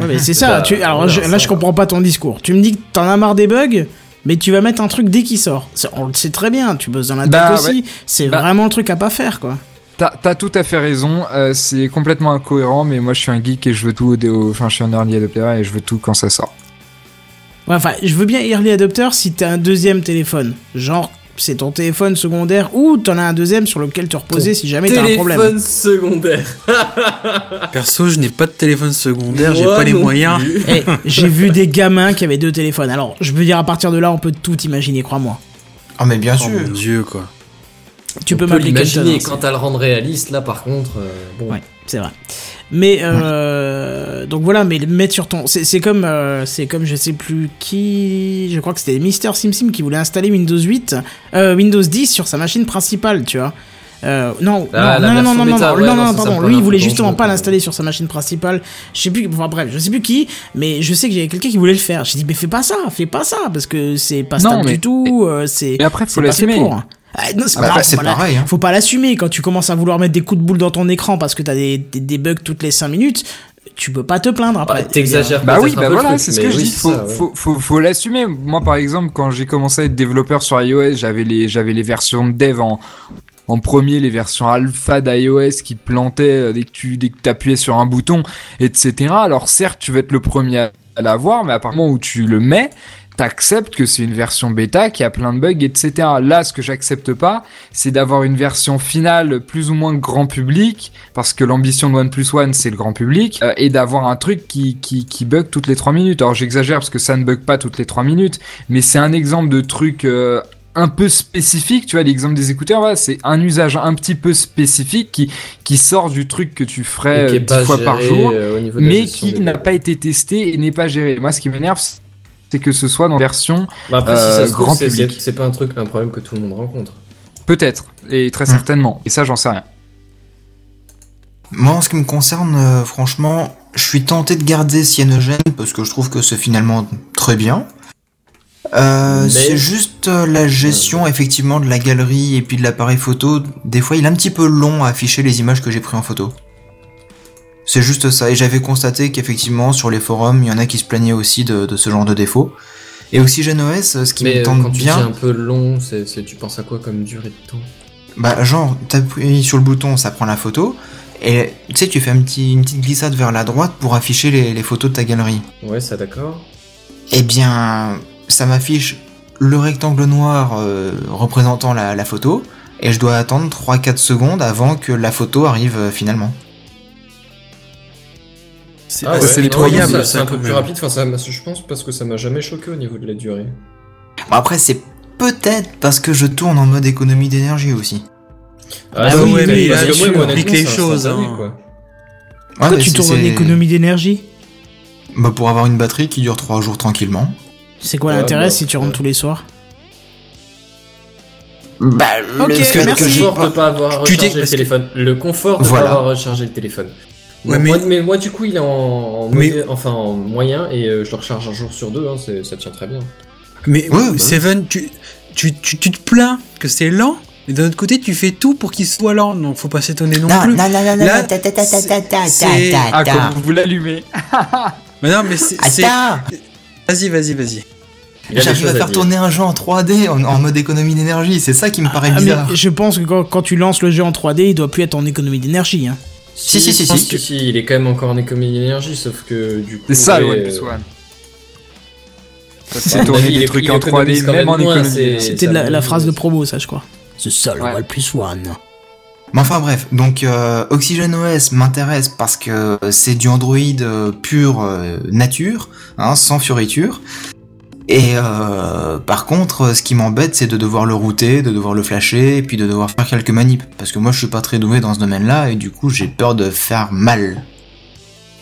Ouais, mais c'est ça. Bah, tu... Alors je- là, ça je comprends pas ton discours. Tu me dis que t'en as marre des bugs, mais tu vas mettre un truc dès qu'il sort. C'est- On le sait très bien. Tu bosses dans la Bah, tech aussi. C'est Bah. vraiment le truc à pas faire, quoi. T'as t'as tout à fait raison, euh, c'est complètement incohérent, mais moi je suis un geek et je veux tout, au, au- enfin je suis un early adopter et je veux tout quand ça sort. Ouais, enfin, je veux bien early adopter si t'as un deuxième téléphone. Genre, c'est ton téléphone secondaire ou t'en as un deuxième sur lequel te reposer si jamais t'as un problème. Téléphone secondaire. Perso, je n'ai pas de téléphone secondaire, j'ai pas les moyens. Eh, j'ai vu des gamins qui avaient deux téléphones. Alors, je veux dire, à partir de là, on peut tout imaginer, crois-moi. Oh, mais bien Oh sûr. mon dieu, quoi. Tu On peux m'appeler quand à le rendre réaliste, là par contre, euh, bon. Ouais, c'est vrai. Mais euh, donc voilà, mais le mettre sur ton, c'est c'est comme euh, c'est comme je sais plus qui, je crois que c'était Mister SimSim qui voulait installer Windows 8, euh, Windows 10 sur sa machine principale, tu vois. Euh, non, Ah, non, non, non, version non, non, bêta, non, ouais, non, non, non, pardon. Lui, il voulait justement pas l'installer sur sa machine principale. Je sais plus, enfin bref, je sais plus qui, mais je sais que j'avais quelqu'un qui voulait le faire. J'ai dit, mais fais pas ça, fais pas ça, parce que c'est pas Non, stable mais- du tout. euh, c'est. Et après, faut l'assumer. pour. Ah, non, c'est Ah pas bah, pas pareil, hein. Faut pas l'assumer quand tu commences à vouloir mettre des coups de boule dans ton écran parce que t'as des, des, des bugs toutes les 5 minutes. Tu peux pas te plaindre après. Ouais, T'exagères Bah oui, bah voilà, c'est ce que je dis. Faut, ça, ouais. faut, faut, faut l'assumer. Moi, par exemple, quand j'ai commencé à être développeur sur iOS, j'avais les, j'avais les versions de dev en, en premier, les versions alpha d'iOS qui plantaient euh, dès que tu, dès que t'appuyais sur un bouton, etc. Alors certes, tu vas être le premier à, à l'avoir, mais à partir du moment où tu le mets, t'acceptes que c'est une version bêta qui a plein de bugs, etc. Là, ce que j'accepte pas, c'est d'avoir une version finale plus ou moins grand public, parce que l'ambition de OnePlus One, c'est le grand public, euh, et d'avoir un truc qui, qui, qui bug toutes les 3 minutes. Alors j'exagère parce que ça ne bug pas toutes les 3 minutes, mais c'est un exemple de truc euh, un peu spécifique, tu vois, l'exemple des écouteurs, voilà, c'est un usage un petit peu spécifique qui, qui sort du truc que tu ferais euh, 10 pas fois par jour, mais qui n'a pas été testé et n'est pas géré. Moi, ce qui m'énerve, c'est que ce soit dans version Bah après, si euh, ça se trouve, grand c'est- public. c'est pas un truc, un problème que tout le monde rencontre. peut-être, et très Hmm. certainement. Et ça, j'en sais rien. Moi, en ce qui me concerne, euh, franchement, je suis tenté de garder Cyanogen parce que je trouve que c'est finalement très bien. Euh, Mais- C'est juste euh, la gestion effectivement de la galerie et puis de l'appareil photo. Des fois, il est un petit peu long à afficher les images que j'ai prises en photo. C'est juste ça. Et j'avais constaté qu'effectivement, sur les forums, il y en a qui se plaignaient aussi de, de ce genre de défaut. Et aussi GenOS, ce qui Mais me euh, tente quand tu dis bien, un peu long, c'est c'est- tu penses à quoi comme durée de temps? Bah genre t'appuies sur le bouton, ça prend la photo. Et tu sais, tu fais un petit, une petite glissade vers la droite pour afficher les, les photos de ta galerie. Ouais, ça d'accord. Eh bien, ça m'affiche le rectangle noir euh, représentant la, la photo, et je dois attendre 3-4 secondes avant que la photo arrive euh, finalement. C'est Ah ouais, nettoyable, c'est un peu plus rapide. Enfin, ça, je pense parce que ça m'a jamais choqué au niveau de la durée. Bon, après, c'est peut-être parce que je tourne en mode économie d'énergie aussi. Ah ça, oui, ouais, mais parce là, tu compliques les choses, hein. quoi. Pourquoi mais tu tournes en économie d'énergie bah, Pour avoir une batterie qui dure 3 jours tranquillement. C'est quoi l'intérêt bah, si tu rentres ouais. tous les soirs? Bah, Ok, le fait que Le j'ai confort pas- de pas avoir Tu rechargé dis- le téléphone. Le confort de Voilà. pas avoir rechargé le téléphone. Ouais, mais- moi, mais moi, du coup, il est en, en Mais- modé- enfin, en moyen et euh, je le recharge un jour sur deux. Hein, ça tient très bien. Mais Ouais, bah Seven, tu, tu, tu, tu te plains que c'est lent, mais d'un autre côté, tu fais tout pour qu'il soit lent, donc faut pas s'étonner non, Non, plus. non, non, non, non, Là, ta, ta, ta, Ah, vous l'allumez? Mais non, mais c'est. Vas-y, vas-y, vas-y. J'arrive à faire dire. tourner un jeu en 3D en, en mode économie d'énergie, c'est ça qui me paraît Ah, mais bizarre. je pense que quand, quand tu lances le jeu en 3D, il doit plus être en économie d'énergie. Hein. Si, si, si, si. que si, il est quand même encore en économie d'énergie, sauf que du coup. C'est ça le OnePlus One. Mon tourner des est- trucs en économise 3D, quand même en économie. c'est- C'était la, phrase de promo, ça, je crois. C'est ça le. OnePlus One. Mais enfin bref, donc euh, OxygenOS m'intéresse parce que c'est du Android euh, pur euh, nature, hein, sans fioriture. Et euh, par contre, ce qui m'embête, c'est de devoir le router, de devoir le flasher, et puis de devoir faire quelques manips. Parce que moi, je suis pas très doué dans ce domaine-là, et du coup, j'ai peur de faire mal.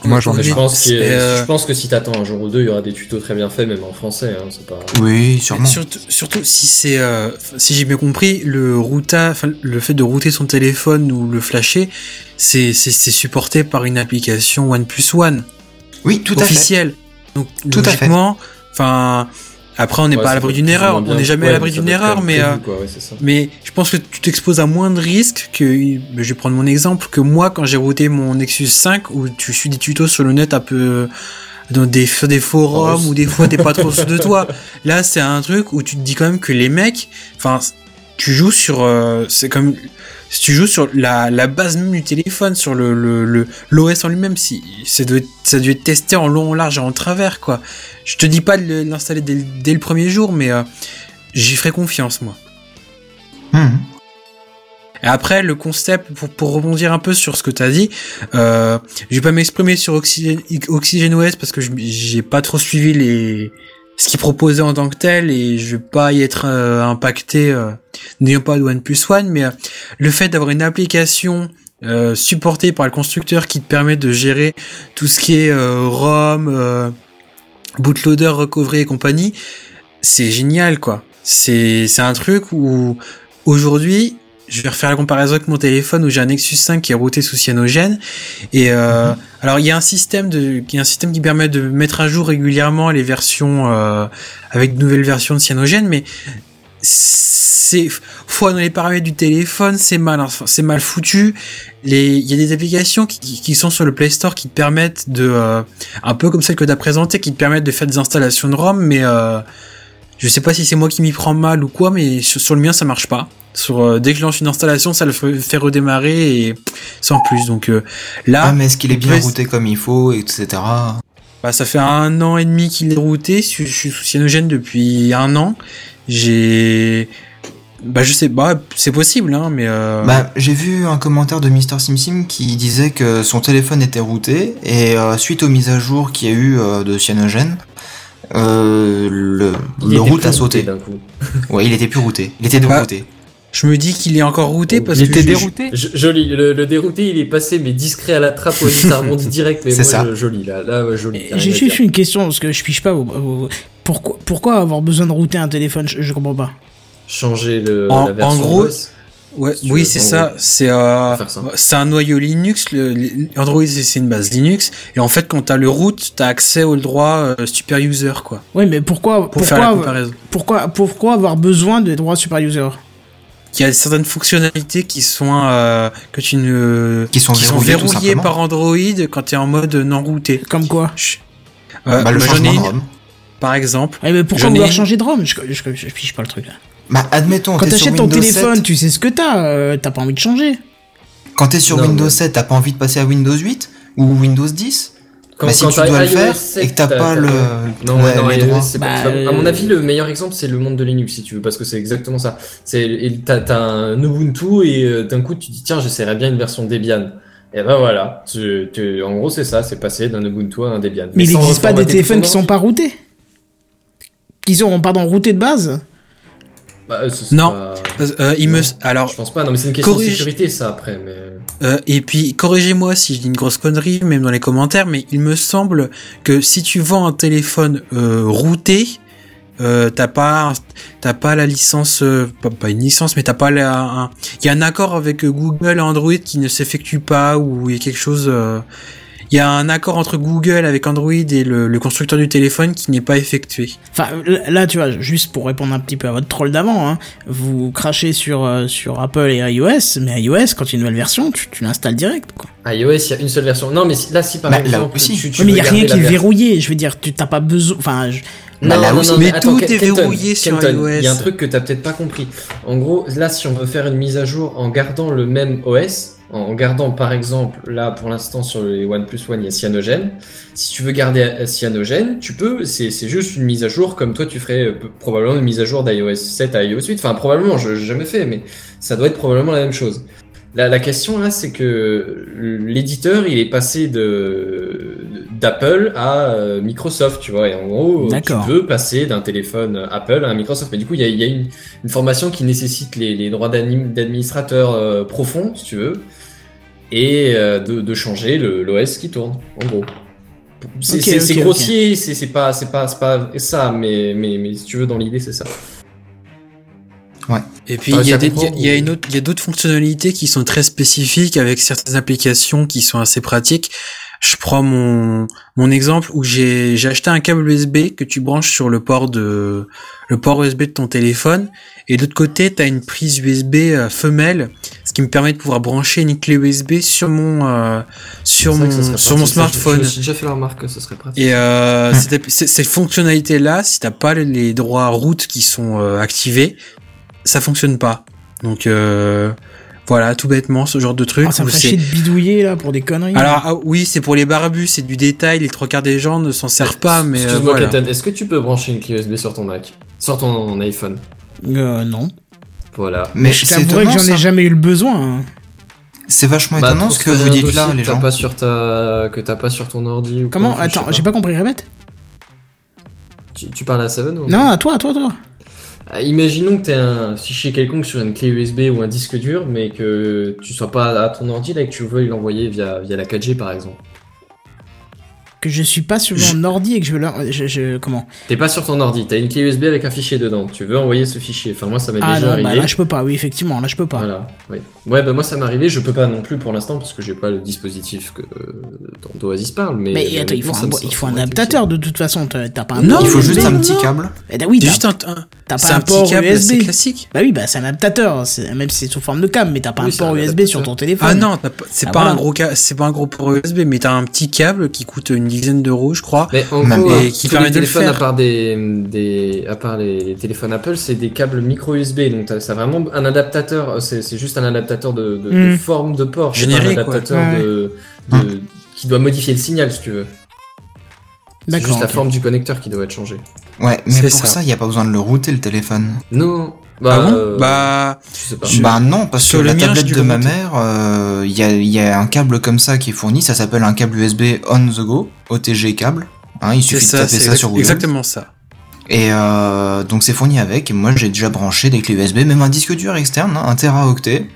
Moi, j'en ai Je pense, C'est, euh, je pense que si t'attends un jour ou deux, il y aura des tutos très bien faits, même en français. Hein, pas... Oui, sûrement. Surtout, surtout si c'est, euh, si j'ai bien compris, le routa, le fait de router son téléphone ou le flasher, c'est, supporté par une application OnePlus One Oui, tout à fait. officielle. Donc, Tout à fait. Enfin, après, on n'est Ouais, pas à l'abri d'une erreur. On n'est jamais Ouais, à l'abri d'une erreur, mais, prévu, euh, quoi, ouais, mais je pense que tu t'exposes à moins de risques que, je vais prendre mon exemple, que moi, quand j'ai routé mon Nexus 5, où tu suis des tutos sur le net un peu, dans des, sur des forums, Oh, où des fois t'es pas trop sûr de toi. Là, c'est un truc où tu te dis quand même que les mecs, enfin, tu joues sur, euh, c'est comme, si tu joues sur la, la base même du téléphone, sur le, le, le, l'OS en lui-même, si, ça doit être, ça doit être testé en long, en large et en travers, quoi. Je te dis pas de l'installer dès, le- dès le premier jour, mais, euh, j'y ferai confiance, moi. Mhm. Et après, le concept, pour, pour rebondir un peu sur ce que tu as dit, euh, je vais pas m'exprimer sur Oxygen, OxygenOS parce que j'ai pas trop suivi les ce qu'ils proposaient en tant que tel et je vais pas y être euh, impacté euh, n'ayant pas de OnePlus One, mais euh, le fait d'avoir une application euh, supportée par le constructeur qui te permet de gérer tout ce qui est euh, ROM, bootloader, recovery et compagnie, c'est génial quoi. C'est c'est un truc où aujourd'hui je vais refaire la comparaison avec mon téléphone où j'ai un Nexus 5 qui est routé sous cyanogen. Et euh, Mhm. alors il y a un système de, il y a un système qui permet de mettre à jour régulièrement les versions euh, avec de nouvelles versions de cyanogen, mais c'est fois dans les paramètres du téléphone, c'est mal, enfin, c'est mal foutu. Les, il y a des applications qui, qui sont sur le Play Store qui te permettent de, euh, un peu comme celle que tu as présentée, qui te permettent de faire des installations de ROM, mais euh, je sais pas si c'est moi qui m'y prends mal ou quoi, mais sur, sur le mien ça marche pas. Sur euh, dès que je lance une installation, ça le fait, redémarrer et sans plus. Donc euh, là, Ah, mais est-ce qu'il est bien routé comme il faut, etc. bah, ça fait un an et demi qu'il est routé. Je je suis sous cyanogène depuis un an. J'ai, bah je sais, bah c'est possible, hein, mais euh... Bah, j'ai vu un commentaire de Mister SimSim qui disait que son téléphone était routé et euh, suite aux mises à jour qu'il y a eu euh, de cyanogen, euh, le, route a sauté. d'un coup. Ouais, il était plus routé. Il était Bah, dérouté. je me dis qu'il est encore routé parce Il que était je- dérouté. Joli, le, le dérouté il est passé mais discret à la trappe, ça rebondit direct, mais C'est moi ça. je- joli là, là ouais, joli. t'as J'ai juste une question parce que je piche pas. Pourquoi, pourquoi avoir besoin de router un téléphone? Je, je comprends pas. changer le, En- la version en gros, OS. Ouais, Si oui, c'est ça. euh, ça. c'est un noyau Linux. Le, le- Android c'est une base Linux. Et en fait, quand t'as le root, t'as accès au droit euh, super user quoi. Ouais, mais pourquoi, Pour faire la pourquoi, comparaison. pourquoi, pourquoi avoir besoin de droits super user? Il y a certaines fonctionnalités qui sont euh, que tu ne Qui sont verrouillées, par Android quand t'es en mode non routé. Comme quoi? Euh, bah, le j'en ai changement de une, ROM. par exemple. Ouais, mais pourquoi vouloir changer de ROM? Je, je, je, je piche pas le truc là. Bah, admettons, Quand t'achètes ton téléphone, 7, tu sais ce que t'as. euh, t'as pas envie de changer. quand t'es sur Non, Windows mais- 7, t'as pas envie de passer à Windows 8 ou Windows 10 Quand, Bah, si quand tu dois le faire 7, et que t'as pas le- Non, ouais, non, les droits. c'est pas- Bah, À mon euh, avis, le meilleur exemple, c'est le monde de Linux, si tu veux, parce que c'est exactement ça. C'est, et t'as, un Ubuntu et euh, d'un coup, tu dis, tiens, j'essaierais bien une version Debian. Et ben voilà, tu, tu- en gros, c'est ça, c'est passé d'un Ubuntu à un Debian. Mais il n'existe pas des téléphones qui sont pas routés. Qui sont, pardon, routés de base. Bah, euh, ce- Non. pas- Euh, il me alors Je pense pas, non, mais c'est une question de sécurité, ça, après, mais. Euh, et puis, corrigez-moi si je dis une grosse connerie, même dans les commentaires, mais il me semble que si tu vends un téléphone euh, routé, euh, t'as pas, t'as pas la licence, euh, pas, pas une licence, mais t'as pas la, il y a un accord avec euh, Google et Android qui ne s'effectue pas ou il y a quelque chose. Il y a un accord entre Google avec Android et le, le constructeur du téléphone qui n'est pas effectué. Enfin, là, tu vois, juste pour répondre un petit peu à votre troll d'avant, hein, vous crachez sur, euh, sur Apple et iOS, mais iOS, quand il y a une nouvelle version, tu, tu l'installes direct. Quoi. Ah, iOS, il y a une seule version. Non, mais si- là, si par Bah, là exemple, aussi. tu, mais il veux y a rien qui est verrouillé. Je veux dire, tu t'as pas besoin. Enfin, je- Bah, là aussi. Mais attends, tout est Kenton, verrouillé sur iOS. Il y a un truc que t'as peut-être pas compris. En gros, là, si on veut faire une mise à jour en gardant le même OS, en gardant par exemple, là pour l'instant sur les OnePlus One, il y a Cyanogen. Si tu veux garder euh, Cyanogen, tu peux, c'est c'est juste une mise à jour comme toi tu ferais euh, probablement une mise à jour d'iOS 7 à iOS 8. Enfin, probablement, je n'ai jamais fait, mais ça doit être probablement la même chose. La, la question là, c'est que l'éditeur, il est passé de d'Apple à euh, Microsoft, tu vois. Et en gros, tu D'accord. veux passer d'un téléphone Apple à un Microsoft. Mais du coup, il y a, il y a une, une formation qui nécessite les, les droits d'administrateur euh, profonds, si tu veux, et euh, de, de changer le- l'OS qui tourne, en gros. C'est Ok, c'est- c'est ok, grossier, c'est c'est pas, c'est pas, c'est pas ça, mais, mais, mais si tu veux, dans l'idée, c'est ça. Et puis T'as il y a réussi à des- il y a- il y a comprendre une autre, il y a d'autres fonctionnalités qui sont très spécifiques avec certaines applications qui sont assez pratiques. Je prends mon mon exemple où j'ai j'ai acheté un câble USB que tu branches sur le port de le port USB de ton téléphone et de l'autre côté tu as une prise USB euh, femelle ce qui me permet de pouvoir brancher une clé USB sur mon euh, sur mon sur mon pratique. Smartphone. J'ai déjà fait la remarque que ce serait pratique. Et euh, cette, cette- cette fonctionnalité-là, si t'as pas les droits route qui sont euh, activés, ça fonctionne pas. Donc euh, voilà, tout bêtement, ce genre de truc. Ah, ça me de bidouiller là pour des conneries. Alors ah, oui, c'est pour les barbus, c'est du détail. Les trois quarts des gens ne s'en servent pas, mais euh, Excuse-moi, voilà. Est-ce que tu peux brancher une clé USB sur ton Mac? Sur ton iPhone? Euh, non. Voilà. Mais je c'est t'avouerais que j'en ai ça. jamais eu le besoin. hein. C'est vachement Bah, étonnant ce que vous dites là, les que t'as gens. pas sur ta... que t'as pas sur ton ordi ou Comment? quoi, je Attends, j'ai pas compris, répète. Tu, tu parles à Seven ou Non, à toi, à toi, à toi. Ah, Imaginons que tu un fichier quelconque sur une clé USB ou un disque dur, mais que tu sois pas à ton ordi et que tu veux l'envoyer via, via la 4G par exemple. Que je suis pas sur mon ordi et que je veux leur... je, je- comment? T'es pas sur ton ordi, t'as une clé USB avec un fichier dedans. Tu veux envoyer ce fichier. Enfin, moi, ça m'est Ah déjà non, arrivé. bah là je peux pas. Oui, effectivement, là je peux pas. Voilà, oui. Ouais, bah moi ça m'est arrivé, je peux pas non plus pour l'instant parce que j'ai pas le dispositif que euh, dont Oasis parle, mais. Mais attends, il faut un, il faut un adaptateur de toute façon. T'as pas un Non, Il faut juste un petit câble. Eh ben oui, C'est t'as juste un, t'as c'est pas un, port câble, USB. c'est classique. Bah oui, bah c'est un adaptateur, c'est- même si c'est sous forme de câble, mais t'as pas Oui, un port USB sur ton téléphone. Ah non, c'est Ah, pas un gros c'est pas un gros port USB, mais t'as un petit câble qui coûte une dizaine d'euros, je crois. Mais en gros, euh, Et qui tous permet les de le téléphones faire. à part des, des à part les, les téléphones Apple, c'est des câbles micro USB. Donc t'as- c'est vraiment un adaptateur. euh, C'est c'est juste un adaptateur de, de, de Mm. forme de port. C'est pas Générique, un adaptateur ouais. de, de- qui doit modifier le signal si tu veux. C'est juste la forme du connecteur qui doit être changée. Ouais, mais C'est pour ça. ça, il y a pas besoin de le router le téléphone. Non. Bah, ah bon euh, Bah, je sais pas. Je- Bah non, parce que la mien, tablette de ma mère, euh, il y, a, il y a un câble comme ça qui est fourni, ça s'appelle un câble USB on the go, OTG câble. Hein, il suffit de taper ça sur Google. exactement ça. Et euh, donc c'est fourni avec, et moi j'ai déjà branché des clés USB, même un disque dur externe, hein, un teraoctet.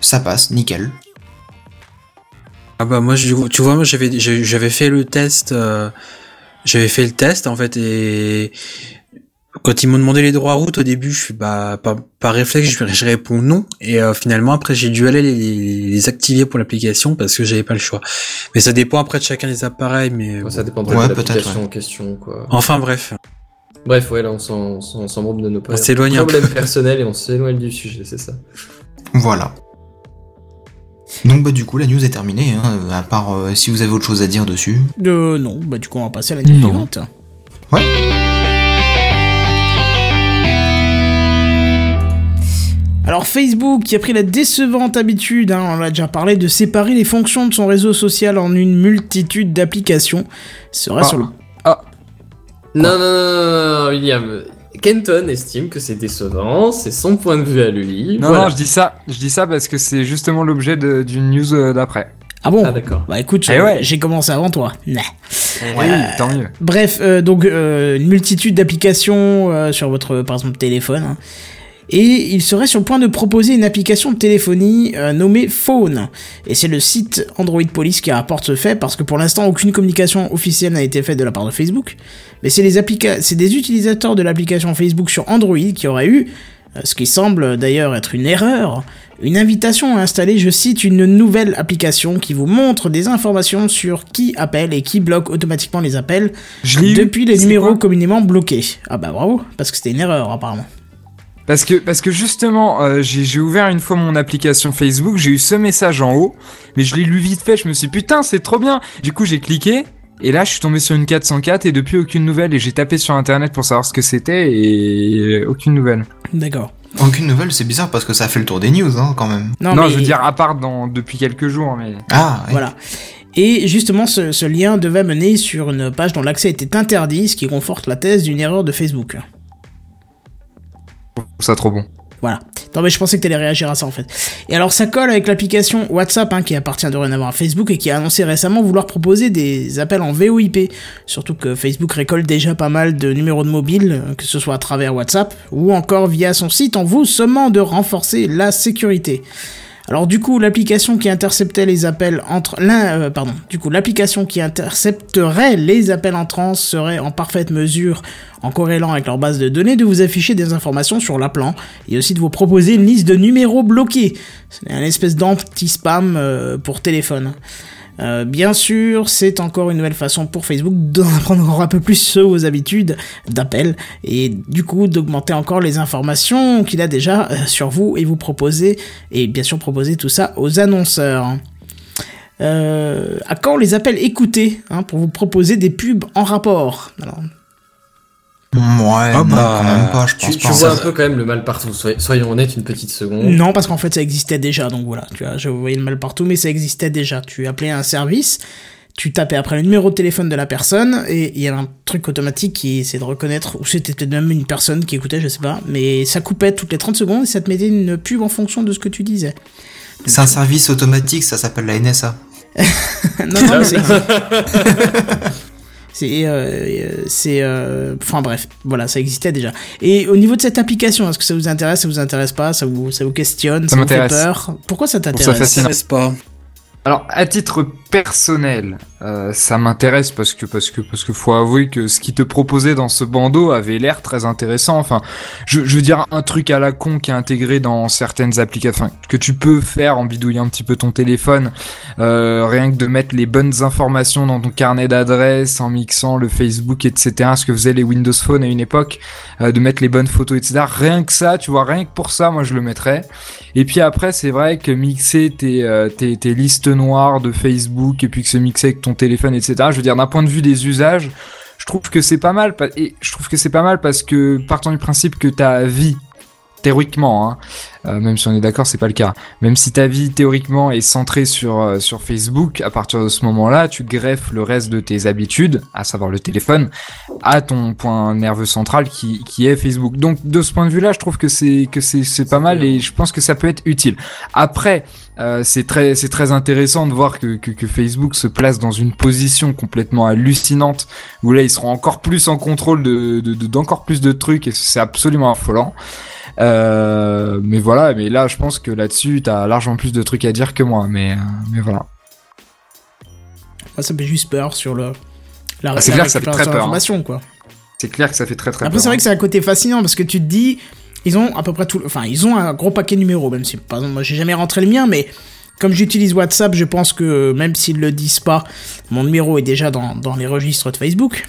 Ça passe, nickel. Ah bah moi, je- tu vois, moi j'avais j'avais fait le test, euh, j'avais fait le test en fait et quand ils m'ont demandé les droits route au début, je suis bah par, par réflexe, je, je réponds non et euh, finalement après j'ai dû aller les, les, les activer pour l'application parce que j'avais pas le choix. Mais ça dépend après de chacun des appareils, mais Ouais, ça dépendrait Ouais, de l'application ouais. en question, quoi. enfin bref. Bref, ouais, là, on s'en, bombe de nos On s'éloigne un problèmes personnels et on s'éloigne du sujet, c'est ça. Voilà. Donc bah du coup la news est terminée, hein, à part euh, si vous avez autre chose à dire dessus. Euh, non, bah du coup on va passer à la news suivante. Ouais. Alors Facebook qui a pris la décevante habitude, hein, on l'a déjà parlé, de séparer les fonctions de son réseau social en une multitude d'applications, serait Ah. sur le... Non, non, non, non, non, William. Kenton estime que c'est décevant, c'est son point de vue à lui. Non, voilà. non, je dis ça, je dis ça parce que c'est justement l'objet d'une news euh, d'après. Ah bon Ah, d'accord. Bah écoute, Eh ouais. j'ai commencé avant toi. Nah. Oui, tant mieux. Bref, euh, donc euh, une multitude d'applications euh, sur votre, par exemple, téléphone. hein. Et il serait sur le point de proposer une application de téléphonie euh, nommée Phone. Et c'est le site Android Police qui rapporte ce fait, parce que pour l'instant, aucune communication officielle n'a été faite de la part de Facebook. Mais c'est les applica- c'est des utilisateurs de l'application Facebook sur Android qui auraient eu, euh, ce qui semble d'ailleurs être une erreur, une invitation à installer, je cite, une nouvelle application qui vous montre des informations sur qui appelle et qui bloque automatiquement les appels Je depuis les numéros communément bloqués. Ah bah bravo, parce que c'était une erreur apparemment. Parce que, parce que justement, euh, j'ai j'ai ouvert une fois mon application Facebook, j'ai eu ce message en haut, mais je l'ai lu vite fait, je me suis dit, putain, c'est trop bien. Du coup, j'ai cliqué, et là, je suis tombé sur une 404 et depuis aucune nouvelle, et j'ai tapé sur internet pour savoir ce que c'était, et aucune nouvelle. D'accord. Aucune nouvelle, c'est bizarre parce que ça a fait le tour des news hein, quand même. Non, Non, mais je veux dire, à part dans, depuis quelques jours, mais. Ah, ouais. voilà. Et justement, ce, ce lien devait mener sur une page dont l'accès était interdit, ce qui conforte la thèse d'une erreur de Facebook. Ça trop bon. Voilà. Non mais je pensais que t'allais réagir à ça en fait. Et alors ça colle avec l'application WhatsApp hein, qui appartient dorénavant à Facebook et qui a annoncé récemment vouloir proposer des appels en VoIP. Surtout que Facebook récolte déjà pas mal de numéros de mobile, euh, que ce soit à travers WhatsApp ou encore via son site en vous sommant de renforcer la sécurité. Alors du coup, l'application qui interceptait les appels entre euh, l'application qui intercepterait les appels entrants serait en parfaite mesure, en corrélant avec leur base de données, de vous afficher des informations sur l'appelant et aussi de vous proposer une liste de numéros bloqués. C'est une espèce d'anti-spam euh, pour téléphone. Euh, bien sûr, c'est encore une nouvelle façon pour Facebook d'en apprendre encore un peu plus sur vos habitudes d'appel et du coup d'augmenter encore les informations qu'il a déjà euh, sur vous et vous proposer et bien sûr proposer tout ça aux annonceurs. Euh, à quand les appels écoutés hein, pour vous proposer des pubs en rapport? Ouais, Ah non, bah, quand même pas, je Tu, pense tu pas. vois un peu quand même le mal partout, soy- soyons honnêtes une petite seconde. Non, parce qu'en fait ça existait déjà, donc voilà, tu vois, je voyais le mal partout, mais ça existait déjà. Tu appelais un service, tu tapais après le numéro de téléphone de la personne, et il y avait un truc automatique qui essayait de reconnaître, ou c'était peut-être même une personne qui écoutait, je sais pas, mais ça coupait toutes les 30 secondes et ça te mettait une pub en fonction de ce que tu disais. C'est un service automatique, ça s'appelle la NSA. non, non, mais c'est... C'est, euh, c'est, euh, enfin bref, voilà, ça existait déjà. Et au niveau de cette application, est-ce que ça vous intéresse, ça vous intéresse pas, ça vous, ça vous questionne, Ça vous fait m'intéresse. peur? Pourquoi ça ça t'intéresse? Ça reste pas. Alors, à titre personnel, euh, ça m'intéresse parce que parce que parce que faut avouer que ce qui te proposait dans ce bandeau avait l'air très intéressant. Enfin, je, je veux dire un truc à la con qui est intégré dans certaines applications, que tu peux faire en bidouillant un petit peu ton téléphone, euh, rien que de mettre les bonnes informations dans ton carnet d'adresses, en mixant le Facebook, etc. Ce que faisaient les Windows Phone à une époque, euh, de mettre les bonnes photos, etc. Rien que ça, tu vois, rien que pour ça, moi je le mettrais. Et puis après, c'est vrai que mixer tes, euh, tes, tes listes noires de Facebook et puis que se mixer avec ton téléphone, etc. Je veux dire, d'un point de vue des usages, je trouve que c'est pas mal. Et je trouve que c'est pas mal parce que partant du principe que ta vie, théoriquement, hein, euh, même si on est d'accord, c'est pas le cas. Même si ta vie théoriquement est centrée sur euh, sur Facebook, à partir de ce moment-là, tu greffes le reste de tes habitudes, à savoir le téléphone, à ton point nerveux central qui qui est Facebook. Donc de ce point de vue-là, je trouve que c'est que c'est c'est pas mal et je pense que ça peut être utile. Après, euh, c'est très c'est très intéressant de voir que, que que Facebook se place dans une position complètement hallucinante où là ils seront encore plus en contrôle de de- de- d'encore plus de trucs et c'est absolument affolant. Euh, mais voilà, mais là, je pense que là-dessus, t'as largement plus de trucs à dire que moi. Mais, euh, mais voilà. Moi, ça me fait juste peur sur le. La, Ah, c'est la clair que ça fait récupération très peur, hein. quoi. C'est clair que ça fait très très Après, peur, c'est vrai hein. que c'est un côté fascinant parce que tu te dis, ils ont à peu près tout. Enfin, ils ont un gros paquet de numéros, même si, par exemple, moi, j'ai jamais rentré le mien, mais comme j'utilise WhatsApp, je pense que même s'ils le disent pas, mon numéro est déjà dans, dans les registres de Facebook.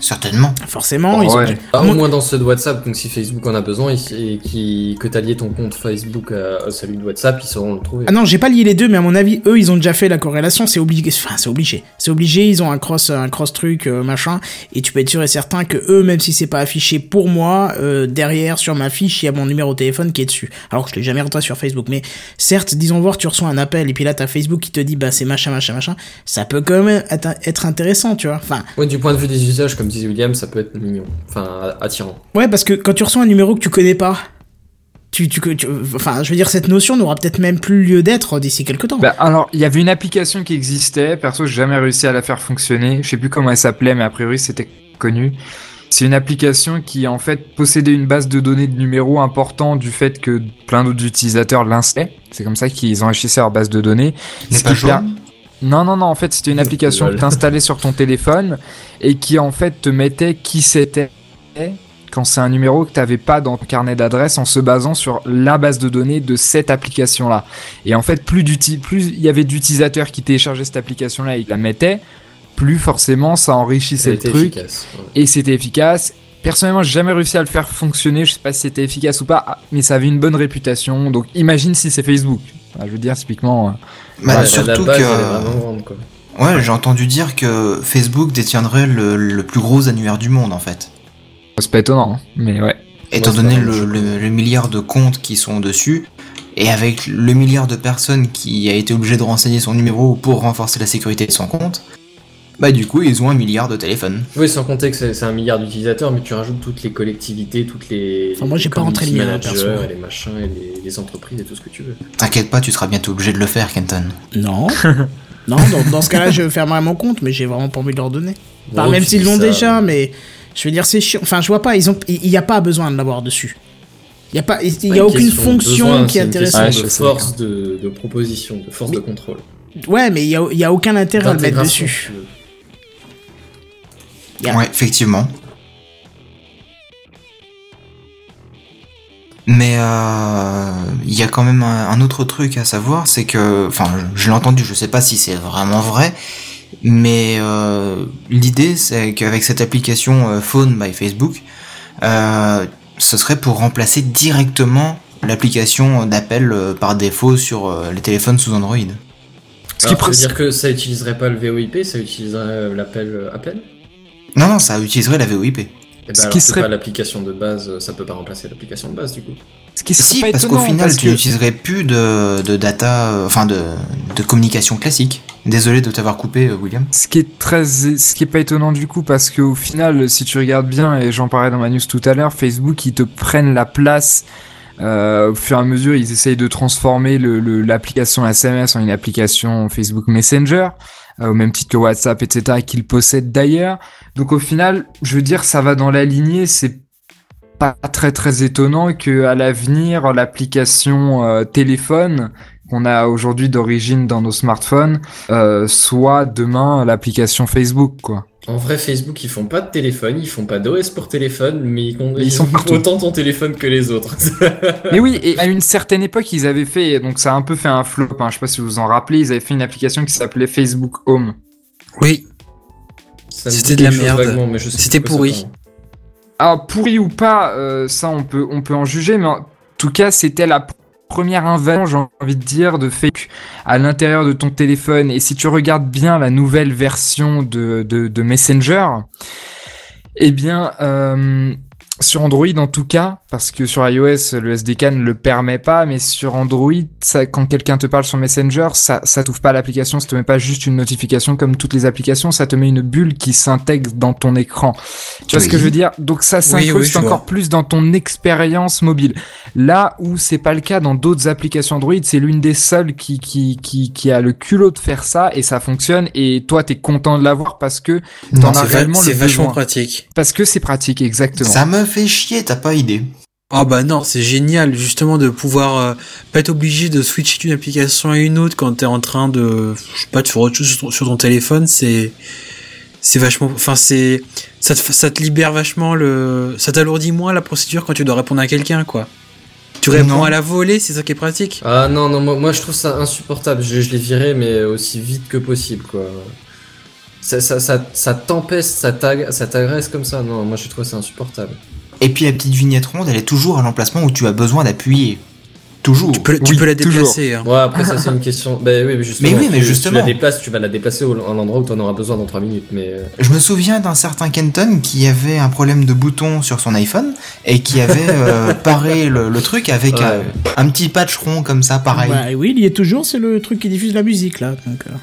Certainement. Forcément, Oh, ils ont- ouais. Ah, au moins dans ceux de WhatsApp, donc si Facebook en a besoin et, et qui, que t'as lié ton compte Facebook à, à celui de WhatsApp, ils sauront le trouver. Ah non, j'ai pas lié les deux, mais à mon avis, eux, ils ont déjà fait la corrélation. C'est obligé. Enfin, c'est obligé. C'est obligé. Ils ont un cross, un cross truc, euh, machin. Et tu peux être sûr et certain que eux, même si c'est pas affiché pour moi, euh, derrière sur ma fiche, il y a mon numéro de téléphone qui est dessus. Alors que je l'ai jamais rentré sur Facebook. Mais certes, disons voir, tu reçois un appel et puis là, t'as Facebook qui te dit, bah c'est machin, machin, machin. Ça peut quand même être, être intéressant, tu vois. Enfin, Ouais, du point de vue des usages, comme disait William, ça peut être mignon. Enfin, attirant. ouais, parce que quand tu reçois un numéro que tu connais pas. Tu, tu, tu- enfin, je veux dire, cette notion n'aura peut-être même plus lieu d'être d'ici quelques temps. Bah, alors, il y avait une application qui existait. Perso, j'ai jamais réussi à la faire fonctionner. Je sais plus comment elle s'appelait, mais a priori, c'était connu. C'est une application qui, en fait, possédait une base de données de numéros important du fait que plein d'autres utilisateurs l'installaient. C'est comme ça qu'ils enrichissaient leur base de données. N'est Ce pas jaune Non, non, non, en fait, c'était une application que Lol. t'installais sur ton téléphone et qui, en fait, te mettait qui c'était quand c'est un numéro que t'avais pas dans ton carnet d'adresse en se basant sur la base de données de cette application-là. Et en fait, plus il y avait d'utilisateurs qui téléchargeaient cette application-là et qui la mettaient, plus forcément ça enrichissait le truc efficace. ouais. et c'était efficace. Personnellement, j'ai jamais réussi à le faire fonctionner. Je sais pas si c'était efficace ou pas, mais ça avait une bonne réputation. Donc, imagine si c'est Facebook. Enfin, je veux dire, typiquement. euh, Bah, Ouais, surtout la base, que. elle est vraiment grande, quoi. Ouais, j'ai entendu dire que Facebook détiendrait le, le plus gros annuaire du monde en fait. C'est pas étonnant, hein, mais ouais. Étant donné le milliard de comptes qui sont dessus, et avec le milliard de personnes qui a été obligé de renseigner son numéro pour renforcer la sécurité de son compte, bah du coup ils ont un milliard de téléphones. Oui, sans compter que c'est c'est un milliard d'utilisateurs, mais tu rajoutes toutes les collectivités, toutes les. Enfin, moi, j'ai les pas rentré le mien, community perso. managers, et les machins, et les, les entreprises et tout ce que tu veux. T'inquiète pas, tu seras bientôt obligé de le faire, Kenton. Non. non, dans, dans ce cas-là, je fermerai mon compte, mais j'ai vraiment pas envie de leur donner. Enfin, Bon, même s'ils l'ont déjà, mais- je veux dire, c'est chiant. Enfin, je vois pas, ils ont, il y a pas besoin de l'avoir dessus. Il y a pas, y a une aucune fonction besoin, qui est c'est une question intéressante. De sais, force de, de proposition, de force de contrôle. Ouais, mais il y a, il y a aucun intérêt à le mettre dessus. Yeah. Ouais, effectivement. Mais euh, il y a quand même un, un autre truc à savoir, c'est que, enfin, je, je l'ai entendu, je sais pas si c'est vraiment vrai, mais euh, l'idée c'est qu'avec cette application euh, Phone by Facebook, euh, ce serait pour remplacer directement l'application d'appel euh, par défaut sur euh, les téléphones sous Android. Ce qui ça veut dire que ça utiliserait pas le VoIP, ça utiliserait l'appel appel Non, non, ça utiliserait la VoIP. Et Ce ben qui alors, c'est serait- pas l'application de base, ça peut pas remplacer l'application de base du coup. Ce qui serait Si, pas parce qu'au final, parce tu que- n'utiliserais plus de, de data, euh, enfin de, de communication classique. Désolé de t'avoir coupé, euh, William. Ce qui est très, ce qui est pas étonnant du coup, parce qu'au final, si tu regardes bien, et j'en parlais dans ma news tout à l'heure, Facebook, ils te prennent la place. Euh, au fur et à mesure, ils essayent de transformer le- le- l'application SMS en une application Facebook Messenger, au même titre que WhatsApp, etc., qu'ils possèdent d'ailleurs. Donc au final, je veux dire, ça va dans la lignée. C'est pas très très étonnant que à l'avenir, l'application euh, téléphone qu'on a aujourd'hui d'origine dans nos smartphones, euh, soit demain l'application Facebook, quoi. En vrai, Facebook, ils font pas de téléphone, ils font pas d'OS pour téléphone, mais ils, Ils sont partout. autant ton téléphone que les autres. Mais oui, et à une certaine époque, ils avaient fait, donc ça a un peu fait un flop, hein, je sais pas si vous vous en rappelez, ils avaient fait une application qui s'appelait Facebook Home. Oui, C'était de la merde. C'était pourri. parle. Alors, pourri ou pas, euh, ça on peut, on peut en juger, mais en tout cas, c'était la première invasion, j'ai envie de dire, de fake à l'intérieur de ton téléphone. Et si tu regardes bien la nouvelle version de, de, Messenger, eh bien, euh, sur Android en tout cas, parce que sur iOS, le SDK ne le permet pas, mais sur Android, ça, quand quelqu'un te parle sur Messenger, ça, ça t'ouvre pas l'application, ça te met pas juste une notification comme toutes les applications, ça te met une bulle qui s'intègre dans ton écran. Tu vois ce que je veux dire? Donc ça s'incruste oui, encore vois. plus dans ton expérience mobile. Là où c'est pas le cas dans d'autres applications Android, c'est l'une des seules qui, qui, qui, qui a le culot de faire ça et ça fonctionne et toi t'es content de l'avoir parce que Non, t'en as c'est réellement c'est le vachement besoin. pratique. Parce que c'est pratique, exactement. Ça me fait chier, t'as pas idée. Ah bah non, c'est génial justement de pouvoir euh, pas être obligé de switcher d'une application à une autre quand t'es en train de je sais pas de faire autre chose sur ton, sur ton téléphone, c'est c'est vachement enfin c'est ça te ça te libère vachement le ça t'alourdit moins la procédure quand tu dois répondre à quelqu'un quoi. Tu réponds Non. à la volée, c'est ça qui est pratique. Ah non, non, moi, moi, je trouve ça insupportable. Je, je l'ai viré, mais aussi vite que possible, quoi. Ça, ça, ça, ça t'empeste, ça t'agresse comme ça. Non, moi je trouve ça insupportable. Et puis la petite vignette ronde, elle est toujours à l'emplacement où tu as besoin d'appuyer. Toujours. Tu peux, tu Oui, peux la déplacer. hein. Ouais, après ça c'est une question. Bah oui, mais justement. Mais oui, mais tu- justement. Tu la déplaces, tu vas la déplacer au- à l'endroit où tu en auras besoin dans 3 minutes. Mais euh, Je me souviens d'un certain Kenton qui avait un problème de bouton sur son iPhone et qui avait euh, paré le, le truc avec Ouais. euh, un petit patch rond comme ça, pareil. Bah oui, il y est toujours, c'est le truc qui diffuse la musique là. Donc, euh.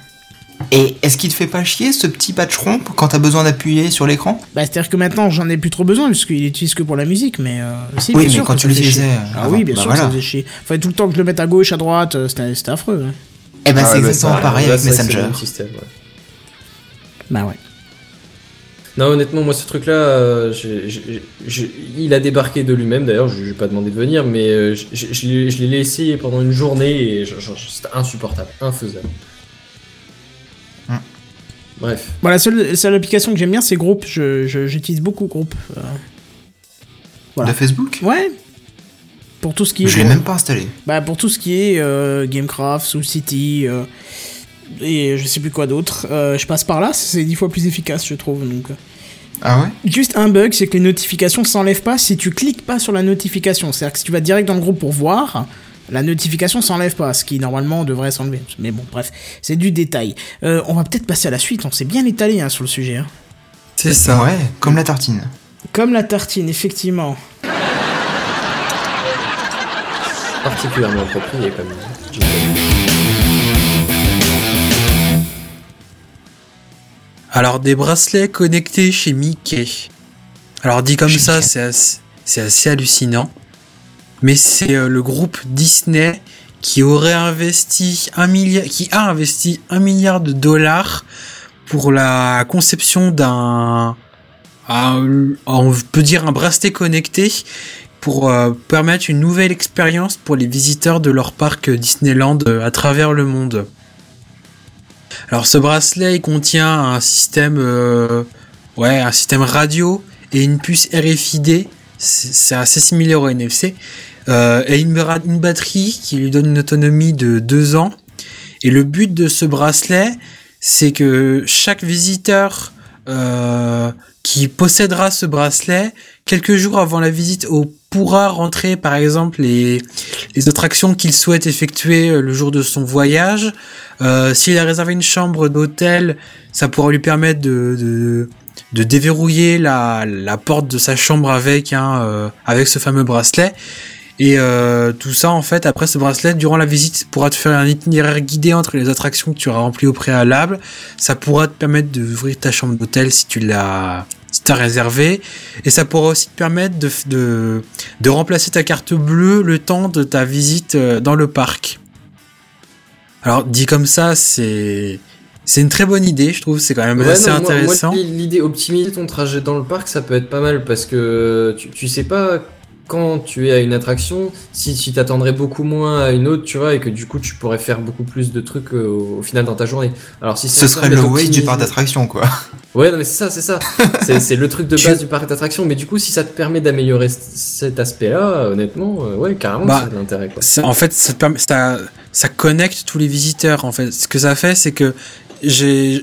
Et est-ce qu'il te fait pas chier ce petit patch rond quand t'as besoin d'appuyer sur l'écran? Bah, c'est-à-dire que maintenant j'en ai plus trop besoin puisqu'il utilise que pour la musique, mais euh, si, Oui, bien mais sûr quand que tu l'utilisais, euh, Ah oui, bien bah sûr, que voilà. ça faisait chier. Fallait tout le temps que je le mette à gauche, à droite, euh, c'était affreux. hein. Eh ben Ah, c'est bah, exactement pareil avec Messenger. système, ouais. Bah ouais. Non, honnêtement, moi, ce truc-là, euh, il a débarqué de lui-même. D'ailleurs, je lui ai pas demandé de venir, mais euh, je- l'ai laissé pendant une journée et c'était insupportable, infaisable. Bref. Bon, la seule, la seule application que j'aime bien, c'est Groupe. Je- je- J'utilise beaucoup Groupe. euh. Voilà. De Facebook Ouais. Pour tout ce qui est. Je l'ai même pas installé. Bah, pour tout ce qui est euh, Gamecraft, Soul City, euh, et je sais plus quoi d'autre, euh, je passe par là, c'est dix fois plus efficace, je trouve. Donc. Ah ouais? Juste un bug, c'est que les notifications s'enlèvent pas si tu cliques pas sur la notification. C'est-à-dire que si tu vas direct dans le groupe pour voir, la notification s'enlève pas, ce qui normalement devrait s'enlever. Mais bon, bref, c'est du détail. Euh, on va peut-être passer à la suite, on s'est bien étalé hein, sur le sujet. hein. C'est ça. Ouais, comme la tartine. Comme la tartine, effectivement. Particulièrement approprié, comme. Alors des bracelets connectés chez Mickey. Alors dit comme Chez ça, Mickey. c'est assez, c'est assez hallucinant. Mais c'est euh, le groupe Disney qui aurait investi un milliard, qui a investi un milliard de dollars pour la conception d'un, un- on peut dire un bracelet connecté pour euh, permettre une nouvelle expérience pour les visiteurs de leur parc Disneyland euh, à travers le monde. Alors ce bracelet il contient un système ouais, un système radio et une puce RFID, c'est assez similaire au NFC euh, et une, une batterie qui lui donne une autonomie de deux ans. Et le but de ce bracelet, c'est que chaque visiteur euh, qui possédera ce bracelet, quelques jours avant la visite, pourra rentrer par exemple les, les attractions qu'il souhaite effectuer euh, le jour de son voyage. Euh, S'il a réservé une chambre d'hôtel, ça pourra lui permettre de, de, déverrouiller la, la porte de sa chambre avec, hein, avec ce fameux bracelet. Et euh, tout ça, en fait, après ce bracelet, durant la visite, pourra te faire un itinéraire guidé entre les attractions que tu auras remplies au préalable. Ça pourra te permettre d'ouvrir ta chambre d'hôtel si tu l'as si réservé. Et ça pourra aussi te permettre de, de, de remplacer ta carte bleue le temps de ta visite euh, dans le parc. Alors, dit comme ça, c'est... C'est une très bonne idée, je trouve, c'est quand même Ouais, assez non, moi- intéressant. l'idée optimiser ton trajet dans le parc, ça peut être pas mal parce que tu, tu sais pas quand tu es à une attraction, si tu t'attendrais beaucoup moins à une autre, tu vois, et que du coup tu pourrais faire beaucoup plus de trucs euh, au, final dans ta journée. Alors si Ce serait le waste du parc d'attraction, quoi. Ouais, non, mais c'est ça, c'est ça. c'est c'est le truc de Tu- base du parc d'attraction. Mais du coup, si ça te permet d'améliorer cet aspect-là, honnêtement, euh, ouais, carrément, Bah, de l'intérêt. C'est- En fait, ça, te permet- ça, ça connecte tous les visiteurs. En fait, ce que ça fait, c'est que j'ai,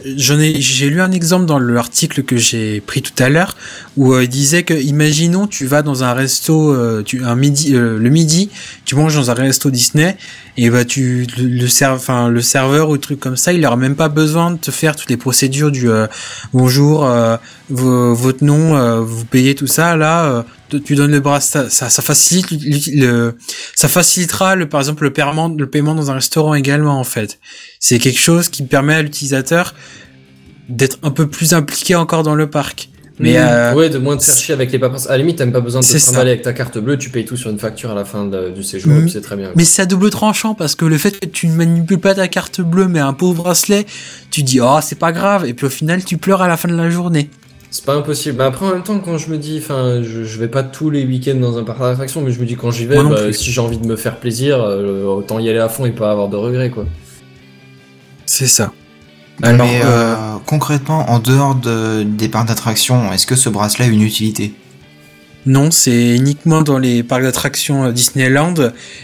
j'ai lu un exemple dans l'article que j'ai pris tout à l'heure où euh, il disait que, imaginons, tu vas dans un resto, euh, tu, un midi, euh, le midi, tu manges dans un resto Disney et bah tu, le, le, serve, le serveur ou truc comme ça, il aura même pas besoin de te faire toutes les procédures du euh, bonjour, euh, vo- votre nom, vous payez tout ça. Là, tu- donnes le bras, ça, ça, ça facilite le, ça facilitera le par exemple le paiement le paiement dans un restaurant également en fait. C'est quelque chose qui permet à l'utilisateur d'être un peu plus impliqué encore dans le parc. Mais Mm. euh, ouais, de moins te faire chier avec les paperasses. À la limite, t'as même pas besoin de te trimballer avec ta carte bleue, tu payes tout sur une facture à la fin de- du séjour, puis c'est très bien. mais c'est à double tranchant parce que le fait que tu ne manipules pas ta carte bleue mais un pauvre bracelet, tu dis oh c'est pas grave et puis au final tu pleures à la fin de la journée. C'est pas impossible. Mais après, en même temps, quand je me dis, enfin, je, je vais pas tous les week-ends dans un parc d'attractions, mais je me dis quand j'y vais, bah, si j'ai envie de me faire plaisir, euh, autant y aller à fond et pas avoir de regrets, quoi. C'est ça. Alors Mais euh, euh, concrètement, en dehors de, des parcs d'attraction, est-ce que ce bracelet a une utilité? Non, c'est uniquement dans les parcs d'attractions Disneyland.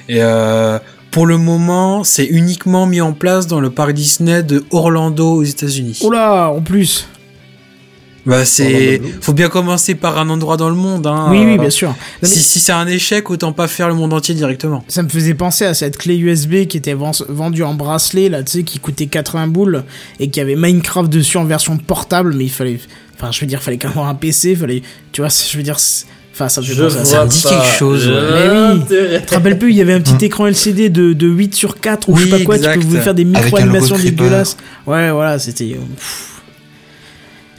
Et euh, pour le moment, c'est uniquement mis en place dans le parc Disney de Orlando aux États-Unis. Oh là, en plus. Bah c'est, faut bien commencer par un endroit dans le monde. Hein. oui, oui, bien sûr. Non, mais Si, si c'est un échec, autant pas faire le monde entier directement. Ça me faisait penser à cette clé USB qui était ven- vendue en bracelet, là, tu sais, qui coûtait 80 boules et qui avait Minecraft dessus en version portable, mais il fallait. Enfin, je veux dire, fallait quand même avoir un PC, fallait. Tu vois, je veux dire. Enfin, ça me fait Je penser ça. me dit pas quelque chose, ouais. Mais oui. Tu te rappelles plus, il y avait un petit écran LCD de, de 8 sur 4 ou je sais pas quoi, exact. tu pouvais faire des micro-animations dégueulasses. Ouais, voilà, c'était. euh.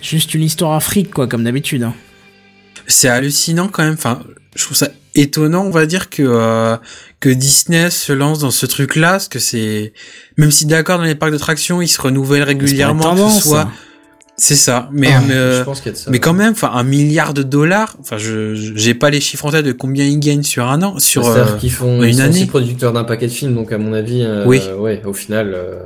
Juste une histoire afrique, quoi, comme d'habitude. hein. C'est hallucinant quand même. Enfin, je trouve ça étonnant, on va dire que euh, que Disney se lance dans ce truc-là, parce que c'est même si d'accord dans les parcs d'attractions, ils se renouvellent régulièrement, que ce soit. ça. C'est ça. Mais Ah, mais, euh, je pense qu'il y a de ça. Mais quand même, enfin, un milliard de dollars. Enfin, je j'ai pas les chiffres en tête de combien ils gagnent sur un an, sur. Euh, qu'ils font, une ils sont année. aussi producteurs d'un paquet de films, donc à mon avis, euh, Oui. ouais, au final, euh,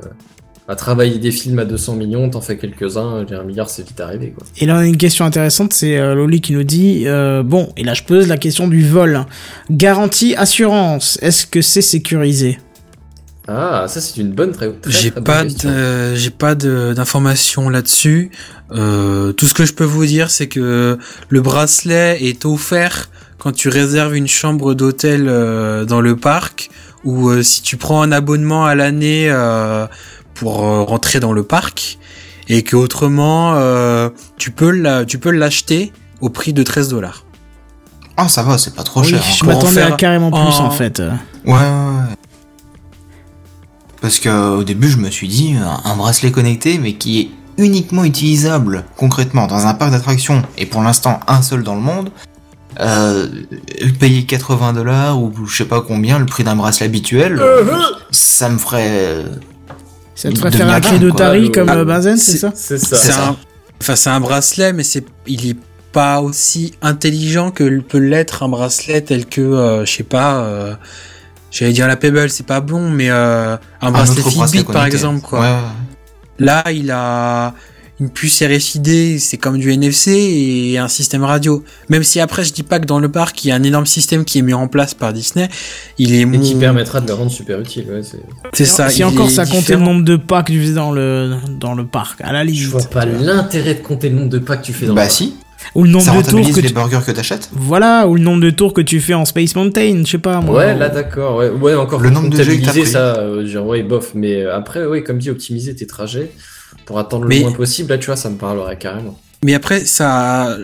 à travailler des films à 200 millions, t'en fais quelques-uns, j'ai un milliard, c'est vite arrivé, quoi. Et là, on a une question intéressante, c'est euh, Loli qui nous dit euh, Bon, et là je pose la question du vol. Garantie, assurance, est-ce que c'est sécurisé? Ah, ça c'est une bonne, très, très, J'ai pas j'ai pas d'informations là-dessus. Euh, tout ce que je peux vous dire, c'est que le bracelet est offert quand tu réserves une chambre d'hôtel euh, dans le parc ou euh, si tu prends un abonnement à l'année euh, pour euh, rentrer dans le parc et que autrement euh, tu peux la, tu peux l'acheter au prix de 13 dollars. Ah, ça va, c'est pas trop Oui, cher. je en m'attendais à carrément plus en- en fait. euh. Ouais, ouais, ouais. Parce que au début, je me suis dit, un- bracelet connecté, mais qui est uniquement utilisable concrètement dans un parc d'attractions, et pour l'instant un seul dans le monde, euh, payer 80 dollars ou je sais pas combien, le prix d'un bracelet habituel, ça me ferait. Ça te ferait de faire un Miatin, clé de. Tari Ah, comme ah, Benzen, c'est ça C'est ça. C'est un, enfin c'est un bracelet, mais c'est, il est pas aussi intelligent que peut l'être un bracelet tel que, euh, je sais pas, euh, j'allais dire la Pebble, c'est pas bon, mais euh, un bracelet bracelet Fitbit par exemple quoi. Ouais. Là, il a une puce RFID, c'est comme du NFC et un système radio. Même si après, je dis pas que dans le parc, il y a un énorme système qui est mis en place par Disney, il est Et qui permettra de le rendre super utile, ouais, c'est... Ça. Si il encore ça comptait le nombre de pas que tu faisais dans le, dans le parc, à la Je limite. vois pas l'intérêt de compter le nombre de pas que tu fais dans Bah le parc. si, Ou le nombre ça de tours que les tu... burgers que t'achètes. Voilà, ou le nombre de tours que tu fais en Space Mountain, je sais pas moi. Ouais, là d'accord, ouais, ouais encore Le nombre de jeux que t'as ça, euh, genre, ouais, bof, mais après, ouais, comme dit, optimiser tes trajets pour attendre Mais- le moins possible, là, tu vois, ça me parlerait carrément. Mais après, ça,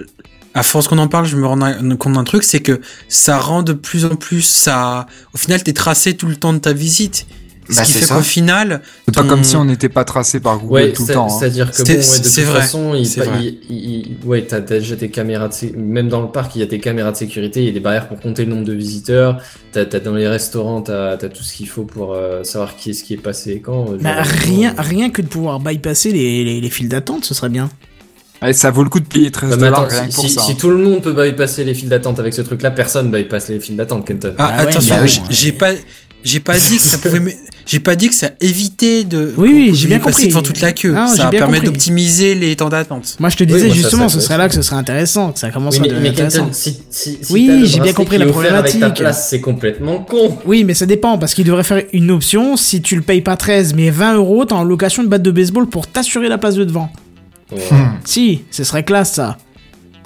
à force qu'on en parle, je me rends compte d'un truc, c'est que ça rend de plus en plus ça. Au final, t'es tracé tout le temps de ta visite. Ce Bah, qui c'est fait ça. qu'au final, C'est pas ton- comme si on n'était pas tracé par Google Ouais, tout le c'est- temps. hein. c'est-à-dire que C'était- bon, ouais, de c'est toute vrai, façon, il, ouais, t'as déjà tes caméras de sé- même dans le parc, il y a tes caméras de sécurité, il y a des barrières pour compter le nombre de visiteurs. T'as as dans les restaurants, t'as as tout ce qu'il faut pour euh, savoir qui est-ce qui est passé et quand. euh, Bah, genre, rien, rien que de pouvoir bypasser les, les, les files d'attente, ce serait bien. Ouais, ça vaut le coup de payer 13 Bah, dollars attends, rien si, que pour si- ça. si hein. tout le monde peut bypasser les files d'attente avec ce truc-là, personne bypasse les files d'attente, Kenton. Ah, Ah attention, bah j'ai pas, j'ai pas dit que ça pouvait, j'ai pas dit que ça évitait de. Oui, j'ai bien compris. devant toute la queue. Ça permet d'optimiser les temps d'attente. Moi, je te Oui, disais moi, justement, ça, ce serait là que ce serait intéressant, que ça commence Oui, à mais, devenir mais intéressant. Kenton, si, si, si Oui, j'ai bien compris la Avec ta problématique. place, c'est complètement con. Oui, mais ça dépend, parce qu'il devrait faire une option, si tu le payes pas 13, mais 20 euros, t'as en location de batte de baseball pour t'assurer la place de devant. Ouais. Hmm. Si, ce serait classe, ça.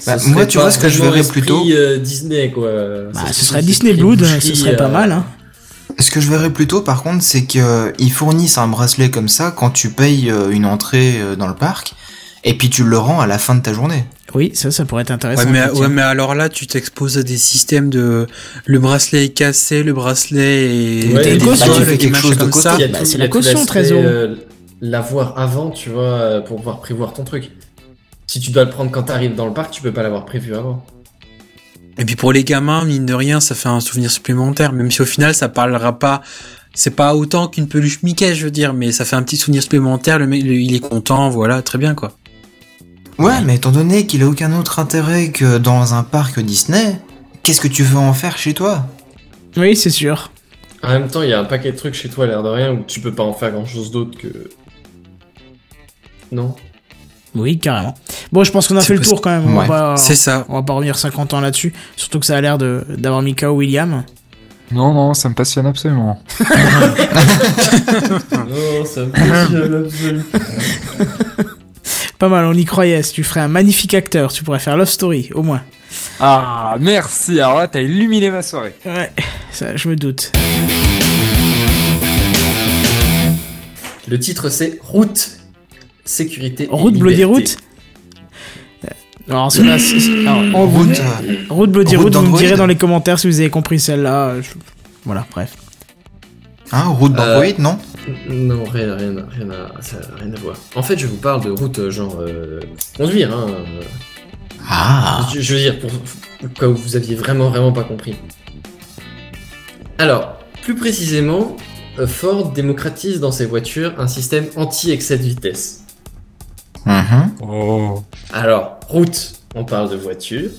Bah, moi, tu vois, ce que je verrais plutôt- euh, Disney, quoi. Bah, ce serait Disney Blood, ce serait pas euh, mal, hein. Ce que je verrais plutôt, par contre, c'est qu'ils fournissent un bracelet comme ça quand tu payes euh, une entrée euh, dans le parc, et puis tu le rends à la fin de ta journée. Oui, ça, ça pourrait être intéressant. Ouais mais, effectivement. ouais, mais alors là, tu t'exposes à des systèmes de, le bracelet est cassé, le bracelet est, Ouais, des bah, viols, tu fais des quelque chose comme ça. Bah, tout- c'est la caution, l'aspect, 13 euros. euh, L'avoir avant, tu vois, euh, pour pouvoir prévoir ton truc. Si tu dois le prendre quand t'arrives dans le parc, tu peux pas l'avoir prévu avant. Et puis pour les gamins, mine de rien, ça fait un souvenir supplémentaire, même si au final, ça parlera pas, c'est pas autant qu'une peluche Mickey, je veux dire, mais ça fait un petit souvenir supplémentaire, le mec, il est content, voilà, très bien, quoi. Ouais, mais étant donné qu'il a aucun autre intérêt que dans un parc Disney, qu'est-ce que tu veux en faire chez toi? Oui, c'est sûr. En même temps, il y a un paquet de trucs chez toi, l'air de rien, où tu peux pas en faire grand chose d'autre que. Non? Oui, carrément. Bon, je pense qu'on a fait le tour quand même. On Ouais, va pas, C'est ça. on va pas revenir 50 ans là-dessus. Surtout que ça a l'air de- d'avoir mis KO William. Non, non, ça me passionne absolument. Non, ça me passionne absolument. Pas mal, on y croyait. Si tu ferais un magnifique acteur, tu pourrais faire Love Story, au moins. Ah, merci. Alors là, t'as illuminé ma soirée. Ouais, ça, je me doute. Le titre c'est Route, sécurité. et Route Bloody. Route Alors, cela, en Route, route, euh, route Bloody route Route, vous me direz dans les commentaires si vous avez compris celle-là. Je- Voilà, bref. hein, route d'Android, non? Non, rien, rien, rien, à, ça rien à voir. En fait, je vous parle de route, euh, genre euh, conduire. Hein. euh, Ah Je, je veux dire, pour, pour vous aviez vraiment, vraiment pas compris. Alors, plus précisément, euh, Ford démocratise dans ses voitures un système anti-excès de vitesse. Mhm. Oh. Alors, route, on parle de voiture.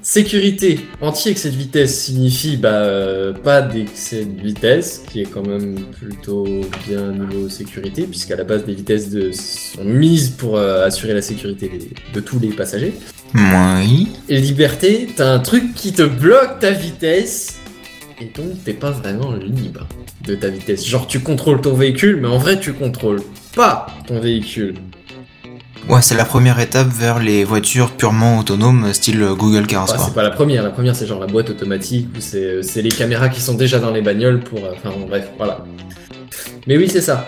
Sécurité, anti-excès de vitesse signifie bah, euh, pas d'excès de vitesse, qui est quand même plutôt bien niveau sécurité, puisqu'à la base, les vitesses de, sont mises pour euh, assurer la sécurité des- de tous les passagers. Oui. Et liberté, t'as un truc qui te bloque ta vitesse, et donc t'es pas vraiment libre de ta vitesse. Genre, tu contrôles ton véhicule, mais en vrai, tu contrôles pas ton véhicule. Ouais, c'est la première étape vers les voitures purement autonomes, style Google Cars, Enfin, c'est pas la première, la première c'est genre la boîte automatique ou c'est c'est les caméras qui sont déjà dans les bagnoles pour. euh, Enfin bon, bref, voilà. Mais oui, c'est ça.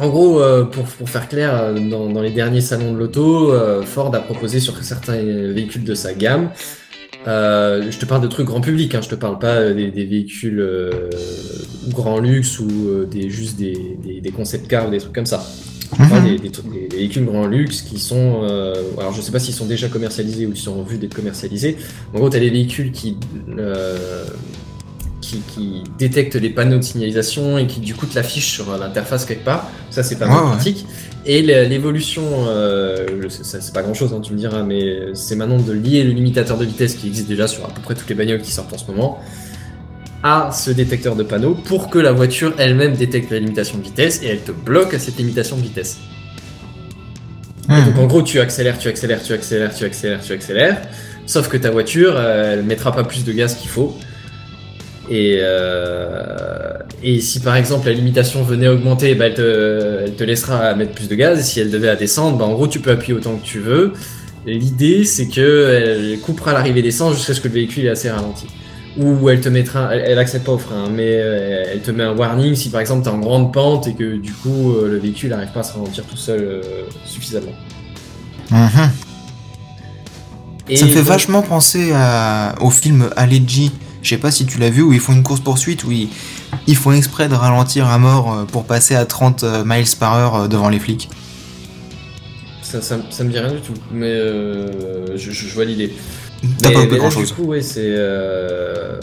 En gros, euh, pour, pour faire clair, euh, dans, dans les derniers salons de l'auto, euh, Ford a proposé sur certains véhicules de sa gamme. Euh, je te parle de trucs grand public, hein, je te parle pas euh, des, des véhicules euh, grand luxe ou euh, des, juste des, des, des concept cars ou des trucs comme ça. Je parle Mhm. des, des, des- véhicules grand luxe qui sont. euh, alors, je sais pas s'ils sont déjà commercialisés ou s'ils sont en vue d'être commercialisés. En gros, tu as des véhicules qui, euh, qui, qui détectent les panneaux de signalisation et qui, du coup, te l'affichent sur l'interface quelque part. Ça, c'est pas mal Ouais, ouais. pratique. Et l'é- l'évolution, euh, c'est pas grand chose, tu me diras, mais c'est maintenant de lier le limitateur de vitesse qui existe déjà sur à peu près toutes les bagnoles qui sortent en ce moment à ce détecteur de panneaux pour que la voiture elle-même détecte la limitation de vitesse et elle te bloque à cette limitation de vitesse. Mhm. donc en gros, tu accélères, tu accélères, tu accélères, tu accélères, tu accélères. Sauf que ta voiture, euh, elle mettra pas plus de gaz qu'il faut. Et, euh, et si par exemple la limitation venait à augmenter, bah, elle, te, elle te laissera mettre plus de gaz. Et si elle devait à descendre, bah, en gros, tu peux appuyer autant que tu veux. L'idée, c'est que elle coupera l'arrivée d'essence jusqu'à ce que le véhicule est assez ralenti. Ou elle te mettra, elle, elle accède pas au frein, mais euh, elle te met un warning si par exemple t'es en grande pente et que du coup euh, le véhicule n'arrive pas à se ralentir tout seul euh, suffisamment. Mhm. Et Ça me fait donc- vachement penser à- au film Allergy. Je sais pas si tu l'as vu, où ils font une course-poursuite, où ils, ils font exprès de ralentir à mort euh, pour passer à 30 miles par heure euh, devant les flics. Ça, ça, ça me dit rien du tout, mais euh, je, je- je vois l'idée. T'as pas mais là, chose. Du coup, ouais, c'est. euh,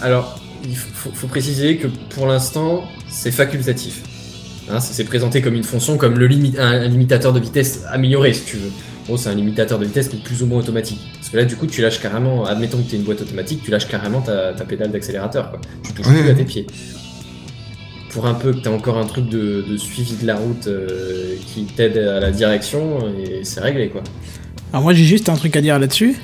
Alors, il faut, faut préciser que pour l'instant, c'est facultatif. Hein, c'est c'est présenté comme une fonction, comme le limi- un, un limitateur de vitesse amélioré, si tu veux. Bon, c'est un limitateur de vitesse, mais plus ou moins automatique. Que là, du coup, tu lâches carrément, admettons que tu une boîte automatique, tu lâches carrément ta, ta pédale d'accélérateur. quoi. Tu touches Oui, plus oui. à tes pieds. Pour un peu que tu encore un truc de, de suivi de la route euh, qui t'aide à la direction, et c'est réglé, quoi. Alors moi j'ai juste un truc à dire là-dessus.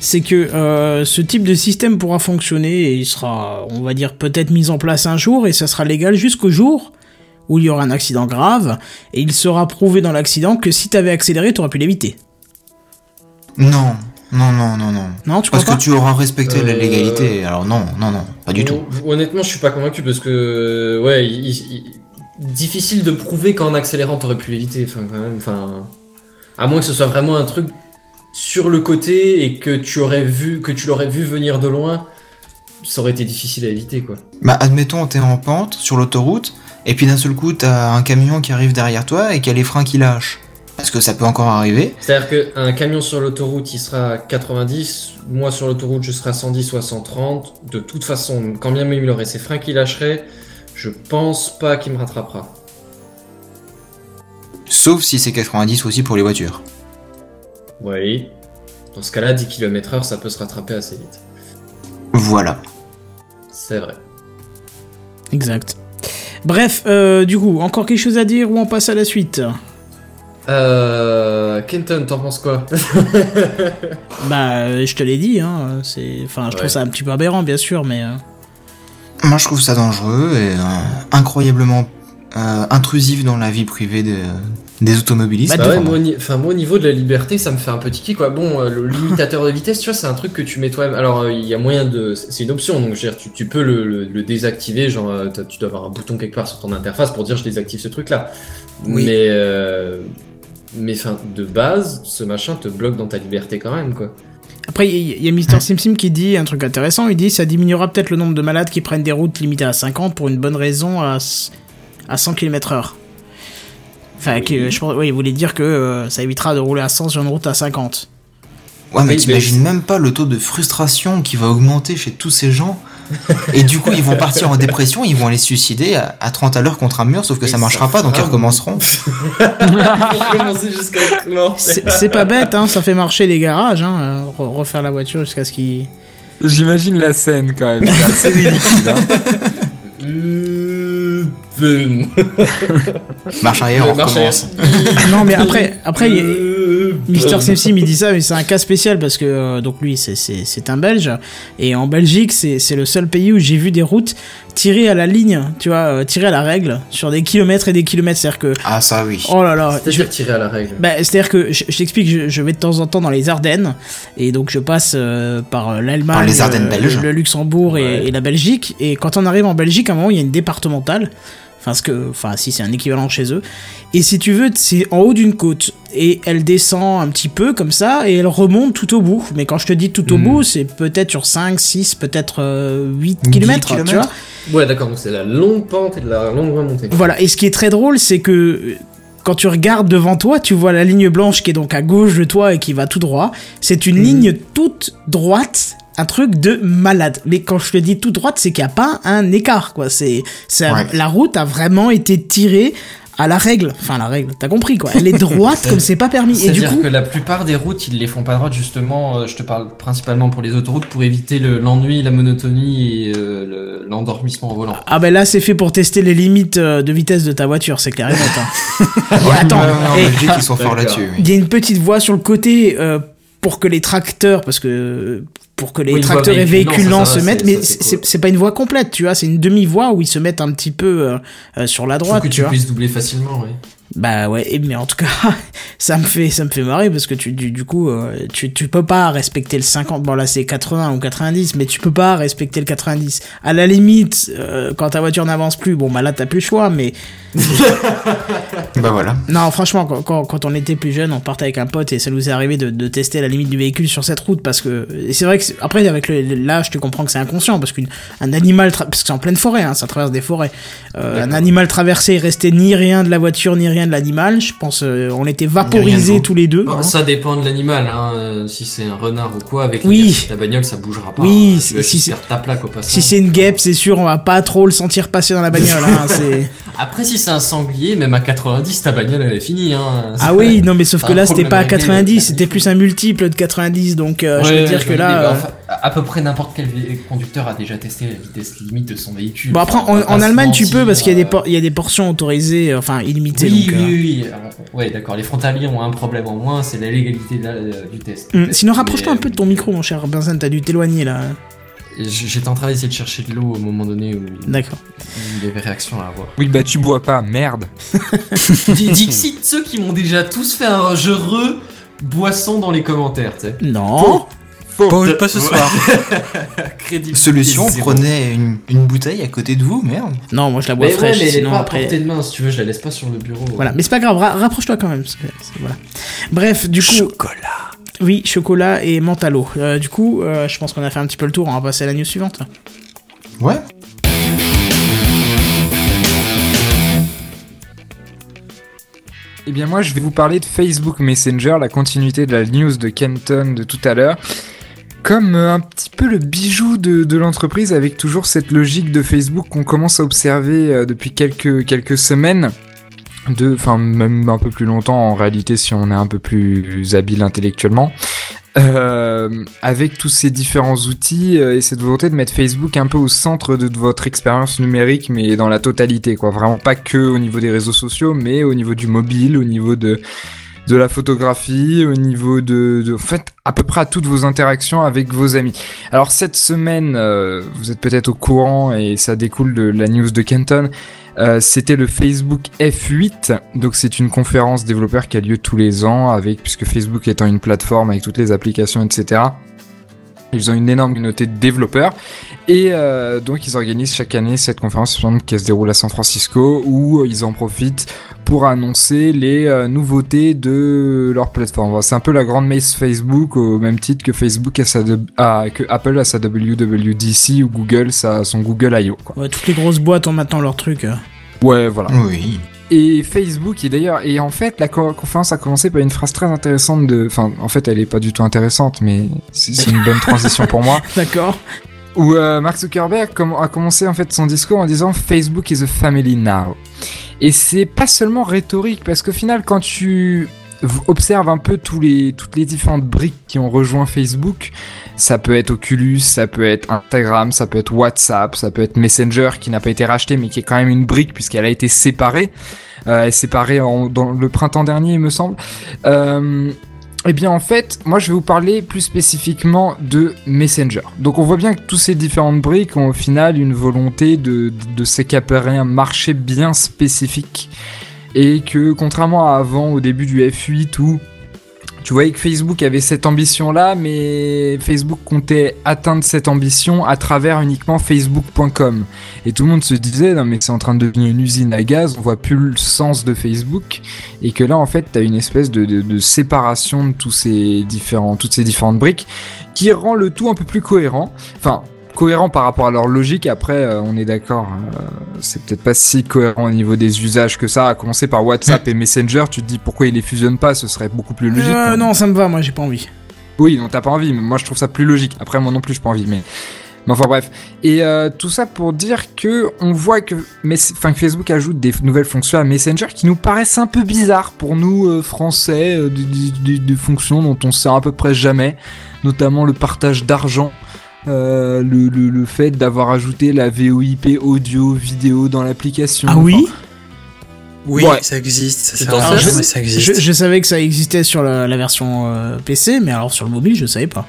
C'est que euh, ce type de système pourra fonctionner et il sera, on va dire, peut-être mis en place un jour et ça sera légal jusqu'au jour où il y aura un accident grave et il sera prouvé dans l'accident que si t'avais accéléré, t'aurais pu l'éviter. Non, non, non, non, non. Non, tu Parce que tu auras respecté la Euh, légalité. Alors non, non, non, pas du tout. Hon- Honnêtement, je suis pas convaincu parce que, ouais, il- difficile de prouver qu'en accélérant t'aurais pu l'éviter. Enfin, quand même, enfin, à moins que ce soit vraiment un truc sur le côté et que tu aurais vu, que tu l'aurais vu venir de loin, ça aurait été difficile à éviter, quoi. Bah admettons, t'es en pente sur l'autoroute, et puis d'un seul coup, t'as un camion qui arrive derrière toi et qui a les freins qui lâchent. Parce que ça peut encore arriver. C'est-à-dire qu'un camion sur l'autoroute, il sera à 90, moi sur l'autoroute, je serai à 110 ou à 130. De toute façon, quand bien même il aurait ses freins qui lâcheraient, je pense pas qu'il me rattrapera. Sauf si c'est 90 aussi pour les voitures. Oui. Dans ce cas-là, 10 km/h, ça peut se rattraper assez vite. Voilà. C'est vrai. Exact. Bref, euh, du coup, encore quelque chose à dire ou on passe à la suite? Euh. Kenton, t'en penses quoi Bah, euh, je te l'ai dit, hein, c'est... Enfin, je trouve Ouais. ça un petit peu aberrant, bien sûr, mais... euh, Moi, je trouve ça dangereux et euh, incroyablement euh, intrusif dans la vie privée de- des automobilistes. Bah, Bah ouais, Enfin, moi, au ni- enfin, moi, au niveau de la liberté, ça me fait un peu tiquer quoi. Bon, euh, le limitateur de vitesse, tu vois, c'est un truc que tu mets toi-même. Alors, euh, il y a moyen de. C'est une option, donc je veux dire, tu, tu peux le, le- le désactiver. Genre, euh, t'as- tu dois avoir un bouton quelque part sur ton interface pour dire je désactive ce truc-là. Oui. Mais. euh, Mais enfin, de base, ce machin te bloque dans ta liberté quand même, quoi. Après, il y, a Mister Simsim qui dit un truc intéressant, il dit ça diminuera peut-être le nombre de malades qui prennent des routes limitées à 50 pour une bonne raison à, à 100 km heure. Enfin, que, je pense, oui, il voulait dire que euh, ça évitera de rouler à 100 sur une route à 50. Ouais, mais Oui, t'imagines même pas le taux de frustration qui va augmenter chez tous ces gens. Et du coup, ils vont partir en dépression, ils vont aller se suicider à, à 30 à l'heure contre un mur, sauf que ça marchera pas, donc ils recommenceront. C'est pas bête, hein, ça fait marcher les garages, hein, euh, re- refaire la voiture jusqu'à ce qu'ils... J'imagine la scène quand même. C'est assez ridicule. hein. Euh, ben. Marche arrière, on Marche recommence. Non, mais après, après, il y a- Euh, Mister ben. Simsim il dit ça mais c'est un cas spécial parce que euh, donc lui c'est- c'est c'est un Belge et en Belgique c'est c'est le seul pays où j'ai vu des routes tirées à la ligne tu vois euh, tirées à la règle sur des kilomètres et des kilomètres c'est à dire que Ah, ça oui. oh là là je- C'est-à-dire tirer à la règle. bah, c'est-à-dire que je, je t'explique, je, je vais de temps en temps dans les Ardennes et donc je passe euh, par euh, l'Allemagne, Par les Ardennes euh, belges. le Luxembourg et, Ouais. et la Belgique. Et quand on arrive en Belgique, à un moment il y a une départementale. Enfin, ce que, enfin, si c'est un équivalent chez eux. Et si tu veux, c'est en haut d'une côte et elle descend un petit peu comme ça et elle remonte tout au bout. Mais quand je te dis tout au Hmm. bout, c'est peut-être sur 5, 6, peut-être euh, 8 10 km, tu vois. kilomètres. Ouais, d'accord, donc c'est la longue pente et de la longue remontée. Voilà, et ce qui est très drôle, c'est que euh, quand tu regardes devant toi, tu vois la ligne blanche qui est donc à gauche de toi et qui va tout droit. C'est une Mhm. ligne toute droite, un truc de malade. Mais quand je te dis toute droite, c'est qu'il n'y a pas un écart, quoi. C'est, c'est Ouais. la route a vraiment été tirée à la règle. Enfin, la règle, t'as compris, quoi. Elle est droite comme c'est pas permis. Et du C'est-à-dire coup, que la plupart des routes, ils les font pas droite justement, euh, je te parle principalement pour les autoroutes, pour éviter le- l'ennui, la monotonie et euh, le- l'endormissement au volant. ah ben là, c'est fait pour tester les limites euh, de vitesse de ta voiture, c'est clair et net. hein. Attends. Il y a une petite voie sur le côté euh, pour que les tracteurs, parce que pour que les Oui, tracteurs et véhicule, véhicules non, ça, se mettent, mais c'est cool. pas une voie complète, tu vois, c'est une demi-voie où ils se mettent un petit peu euh, euh, sur la Faut droite, que tu tu vois. puisses doubler facilement, oui. Bah ouais, et- mais en tout cas, ça me fait ça me fait marrer parce que tu du, du coup euh, tu tu peux pas respecter le 50. Bon là c'est 80 ou 90, mais tu peux pas respecter le 90. À la limite, euh, quand ta voiture n'avance plus, bon bah là t'as plus le choix, mais Bah voilà. non, franchement, quand, quand, quand on était plus jeune, on partait avec un pote et ça nous est arrivé de, de tester la limite du véhicule sur cette route parce que c'est vrai que après avec l'âge, tu comprends que c'est inconscient parce qu'un animal parce que c'est en pleine forêt, hein, ça traverse des forêts. Euh, un animal traversé, il restait ni rien de la voiture ni rien de l'animal. Je pense, euh, on était vaporisés de tous les deux. Bon, hein. ça dépend de l'animal, hein. euh, Si c'est un renard ou quoi, avec Oui. la bagnole, ça bougera pas. Oui, hein. si- c'est-. Si une guêpe, c'est sûr, on va pas trop le sentir passer dans la bagnole. hein, Après, si c'est un sanglier, même à 90, ta bagnole elle est finie. Hein. Ah oui, non mais sauf que là c'était pas à réglé, 90, là. c'était plus un multiple de 90, donc euh, je veux dire que là... euh, enfin, à peu près n'importe quel conducteur a déjà testé la vitesse limite de son véhicule. Bon après en, Allemagne tu peux parce qu'il y euh, y a des portions autorisées, euh, enfin illimitées. Oui, donc, oui, oui, Ouais, d'accord. Les frontaliers ont un problème en moins, c'est la légalité de la- du test. hum, Sinon rapproche-toi un peu de ton micro mon cher Benzen, t'as dû t'éloigner là. J'étais en train d'essayer de chercher de l'eau au moment donné où D'accord. il y avait réaction à avoir. Oui, bah tu bois pas, merde. Dixit, ceux qui m'ont déjà tous fait un je re boisson dans les commentaires, tu sais. Non Pas, pas ce soir. Crédibilité Solution, zéro. prenez une, une bouteille à côté de vous, merde. Non, moi je la bois Mais ouais, fraîche, mais elle est sinon pas à après... portée de main, si tu veux, je la laisse pas sur le bureau. Voilà, mais c'est pas grave, ra- rapproche-toi quand même. parce que c'est- voilà. Bref, du coup... Chocolat. Oui, chocolat et mentalo. Euh, du coup, euh, je pense qu'on a fait un petit peu le tour, on va passer à la news suivante. Ouais. Eh bien moi je vais vous parler de Facebook Messenger, la continuité de la news de Kenton de tout à l'heure. Comme euh, un petit peu le bijou de, de l'entreprise avec toujours cette logique de Facebook qu'on commence à observer depuis quelques, quelques semaines. De, enfin même un peu plus longtemps en réalité si on est un peu plus habile intellectuellement. Euh, avec tous ces différents outils euh, et cette volonté de mettre Facebook un peu au centre de, votre expérience numérique, mais dans la totalité, quoi. Vraiment pas que au niveau des réseaux sociaux, mais au niveau du mobile, au niveau de de la photographie, au niveau de, de en fait, à peu près à toutes vos interactions avec vos amis. Alors cette semaine, euh, vous êtes peut-être au courant et ça découle de la news de Kenton. Euh, c'était le Facebook F8, donc c'est une conférence développeur qui a lieu tous les ans avec, puisque Facebook étant une plateforme avec toutes les applications, etc. Ils ont une énorme communauté de développeurs et euh, donc ils organisent chaque année cette conférence qui se déroule à San Francisco où ils en profitent pour annoncer les euh, nouveautés de leur plateforme. C'est un peu la grande messe Facebook au même titre que Facebook a sa a, que Apple a sa WWDC ou Google sa, son Google I.O. Quoi. Ouais, toutes les grosses boîtes ont maintenant leur truc. euh. Ouais, voilà. Oui. Et Facebook, et d'ailleurs, et en fait, la co- conférence a commencé par une phrase très intéressante de, enfin, en fait, elle est pas du tout intéressante, mais c'est une bonne transition pour moi, D'accord. où euh, Mark Zuckerberg a commencé en fait son discours en disant Facebook is a family now. Et c'est pas seulement rhétorique, parce qu'au final, quand tu observes un peu toutes les différentes briques qui ont rejoint Facebook, ça peut être Oculus, ça peut être Instagram, ça peut être WhatsApp, ça peut être Messenger qui n'a pas été racheté mais qui est quand même une brique puisqu'elle a été séparée. Euh, séparée en- dans le printemps dernier, il me semble. Euh, eh bien, en fait, moi, je vais vous parler plus spécifiquement de Messenger. Donc, on voit bien que tous ces différentes briques ont au final une volonté de, de un marché bien spécifique. Et que, contrairement à avant, au début du F8, où tu voyais que Facebook avait cette ambition-là, mais Facebook comptait atteindre cette ambition à travers uniquement Facebook.com. Et tout le monde se disait, non mais c'est en train de devenir une usine à gaz, on voit plus le sens de Facebook. Et que là, en fait, t'as une espèce de, de, séparation de tous ces toutes ces différentes briques qui rend le tout un peu plus cohérent. Enfin, cohérent par rapport à leur logique. Après, euh, on est d'accord, euh, c'est peut-être pas si cohérent au niveau des usages que ça. À commencer par WhatsApp et Messenger, tu te dis pourquoi ils les fusionnent pas, ce serait beaucoup plus logique. Euh, non, ça me va, moi j'ai pas envie. Oui, non, t'as pas envie, mais moi je trouve ça plus logique. Après, moi non plus, j'ai pas envie, mais. Mais enfin bref. Et euh, tout ça pour dire que on voit que, Facebook ajoute des nouvelles fonctions à Messenger qui nous paraissent un peu bizarres pour nous euh, français, euh, des, des- des- des fonctions dont on sert à peu près jamais, notamment le partage d'argent. Euh, le, le, le fait d'avoir ajouté la VoIP audio vidéo dans l'application. Ah oui Oui, Ouais. ça existe. Ça je, existe. je savais que ça existait sur la, la version euh, PC, mais alors sur le mobile, je savais pas.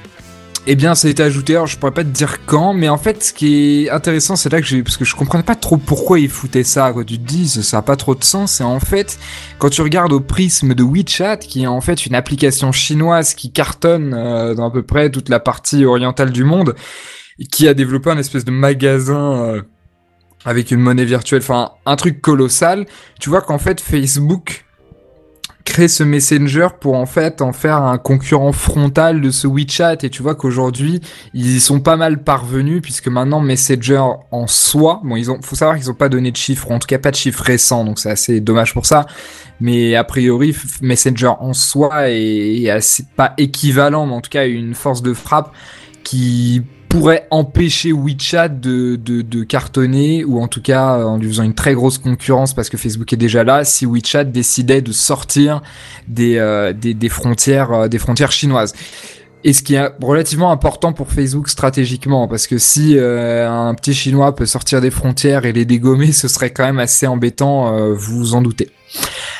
Eh bien, ça a été ajouté, alors je pourrais pas te dire quand, mais en fait, ce qui est intéressant, c'est là que j'ai, parce que je comprenais pas trop pourquoi ils foutaient ça, quoi. Tu te dis, ça- a pas trop de sens, et en fait, quand tu regardes au prisme de WeChat, qui est en fait une application chinoise qui cartonne euh, dans à peu près toute la partie orientale du monde, qui a développé un espèce de magasin euh, avec une monnaie virtuelle, enfin, un truc colossal, tu vois qu'en fait, Facebook crée ce Messenger pour en fait en faire un concurrent frontal de ce WeChat. Et tu vois qu'aujourd'hui ils y sont pas mal parvenus puisque maintenant Messenger en soi bon ils ont faut savoir qu'ils ont pas donné de chiffres en tout cas pas de chiffres récents donc c'est assez dommage pour ça. Mais a priori Messenger en soi est, est assez pas équivalent mais en tout cas une force de frappe qui pourrait empêcher WeChat de, de, de cartonner ou en tout cas euh, en lui faisant une très grosse concurrence parce que Facebook est déjà là si WeChat décidait de sortir des, euh, des, des frontières euh, des frontières chinoises. Et ce qui est relativement important pour Facebook stratégiquement, parce que si euh, un petit chinois peut sortir des frontières et les dégommer, ce serait quand même assez embêtant, euh, vous vous en doutez.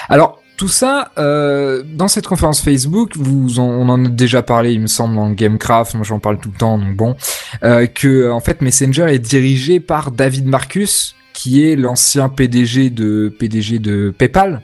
Alors tout ça, euh, dans cette conférence Facebook, vous on en a déjà parlé, il me semble, dans Gamecraft, moi j'en parle tout le temps, donc bon, euh, que en fait Messenger est dirigé par David Marcus, qui est l'ancien PDG de PDG de PayPal,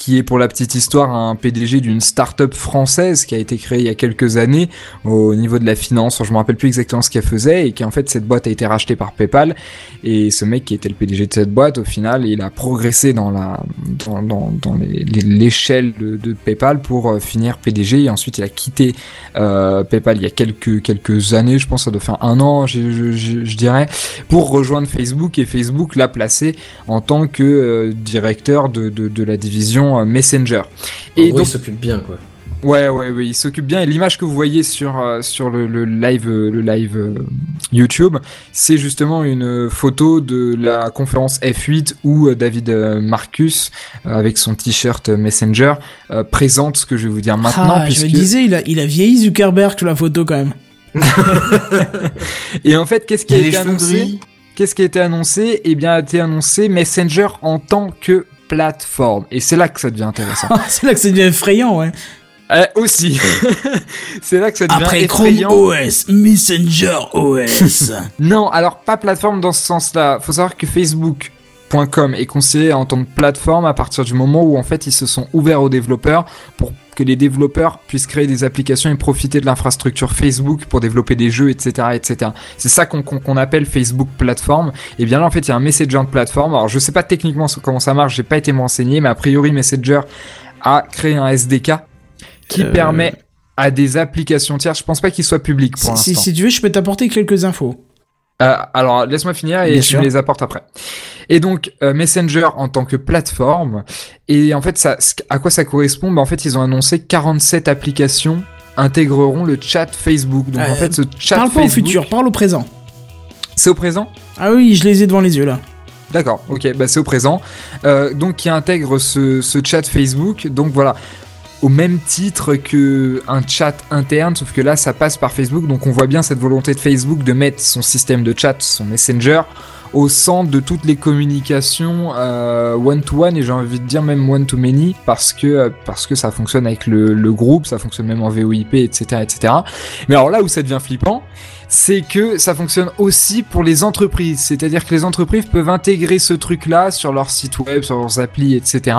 qui est pour la petite histoire un PDG d'une start-up française qui a été créée il y a quelques années au niveau de la finance, je me rappelle plus exactement ce qu'elle faisait et qui en fait cette boîte a été rachetée par PayPal. Et ce mec qui était le PDG de cette boîte au final il a progressé dans la dans, dans, l'échelle de, PayPal pour euh, finir PDG et ensuite il a quitté euh, PayPal il y a quelques quelques années. Je pense ça doit faire un an je, dirais pour rejoindre Facebook. Et Facebook l'a placé en tant que euh, directeur de, de la division euh, Messenger. Et donc, il s'occupe bien, quoi. ouais, ouais, ouais, il s'occupe bien. Et l'image que vous voyez sur euh, sur le, le live le live euh, YouTube, c'est justement une photo de la conférence F8 où David Marcus, avec son t-shirt Messenger, euh, présente ce que je vais vous dire maintenant. Ah, je me disais, il a, il a vieilli Zuckerberg sur la photo quand même. Et en fait, qu'est-ce qui a été annoncé. Qu'est-ce qui a été annoncé? Eh bien, a été annoncé Messenger en tant que plateforme. Et c'est là que ça devient intéressant. c'est là que ça devient effrayant, ouais. Euh, aussi. c'est là que ça devient Après Chrome effrayant. OS, Messenger OS. Non, alors pas plateforme dans ce sens-là. Faut savoir que Facebook.com est considéré en tant que plateforme à partir du moment où en fait ils se sont ouverts aux développeurs pour que les développeurs puissent créer des applications et profiter de l'infrastructure Facebook pour développer des jeux, etc., etc. C'est ça qu'on appelle Facebook plateforme. Et bien là en fait il y a un Messenger de plateforme. Alors je sais pas techniquement comment ça marche, j'ai pas été m'enseigner, mais a priori Messenger a créé un SDK qui Euh. permet à des applications tierces. Je pense pas qu'il soit public pour si, si tu veux, je peux t'apporter quelques infos. Euh, alors, laisse-moi finir et Bien je sûr. me les apporte après. Et donc, euh, Messenger en tant que plateforme, et en fait, ça, à quoi ça correspond bah, En fait, ils ont annoncé 47 applications intégreront le chat Facebook. Donc, Euh, en fait, ce chat Parle pas au Facebook, futur, parle au présent. c'est au présent? Ah oui, je les ai devant les yeux là. D'accord, ok, bah c'est au présent. Euh, donc qui intègre ce, ce chat Facebook. Donc voilà, au même titre que un chat interne, sauf que là ça passe par Facebook. Donc on voit bien cette volonté de Facebook de mettre son système de chat, son Messenger, au centre de toutes les communications euh, one-to-one et j'ai envie de dire même one-to-many parce que euh, parce que ça fonctionne avec le, le groupe, ça fonctionne même en VoIP, etc., etc. Mais alors là où ça devient flippant, c'est que ça fonctionne aussi pour les entreprises. C'est-à-dire que les entreprises peuvent intégrer ce truc-là sur leur site web, sur leurs applis, etc.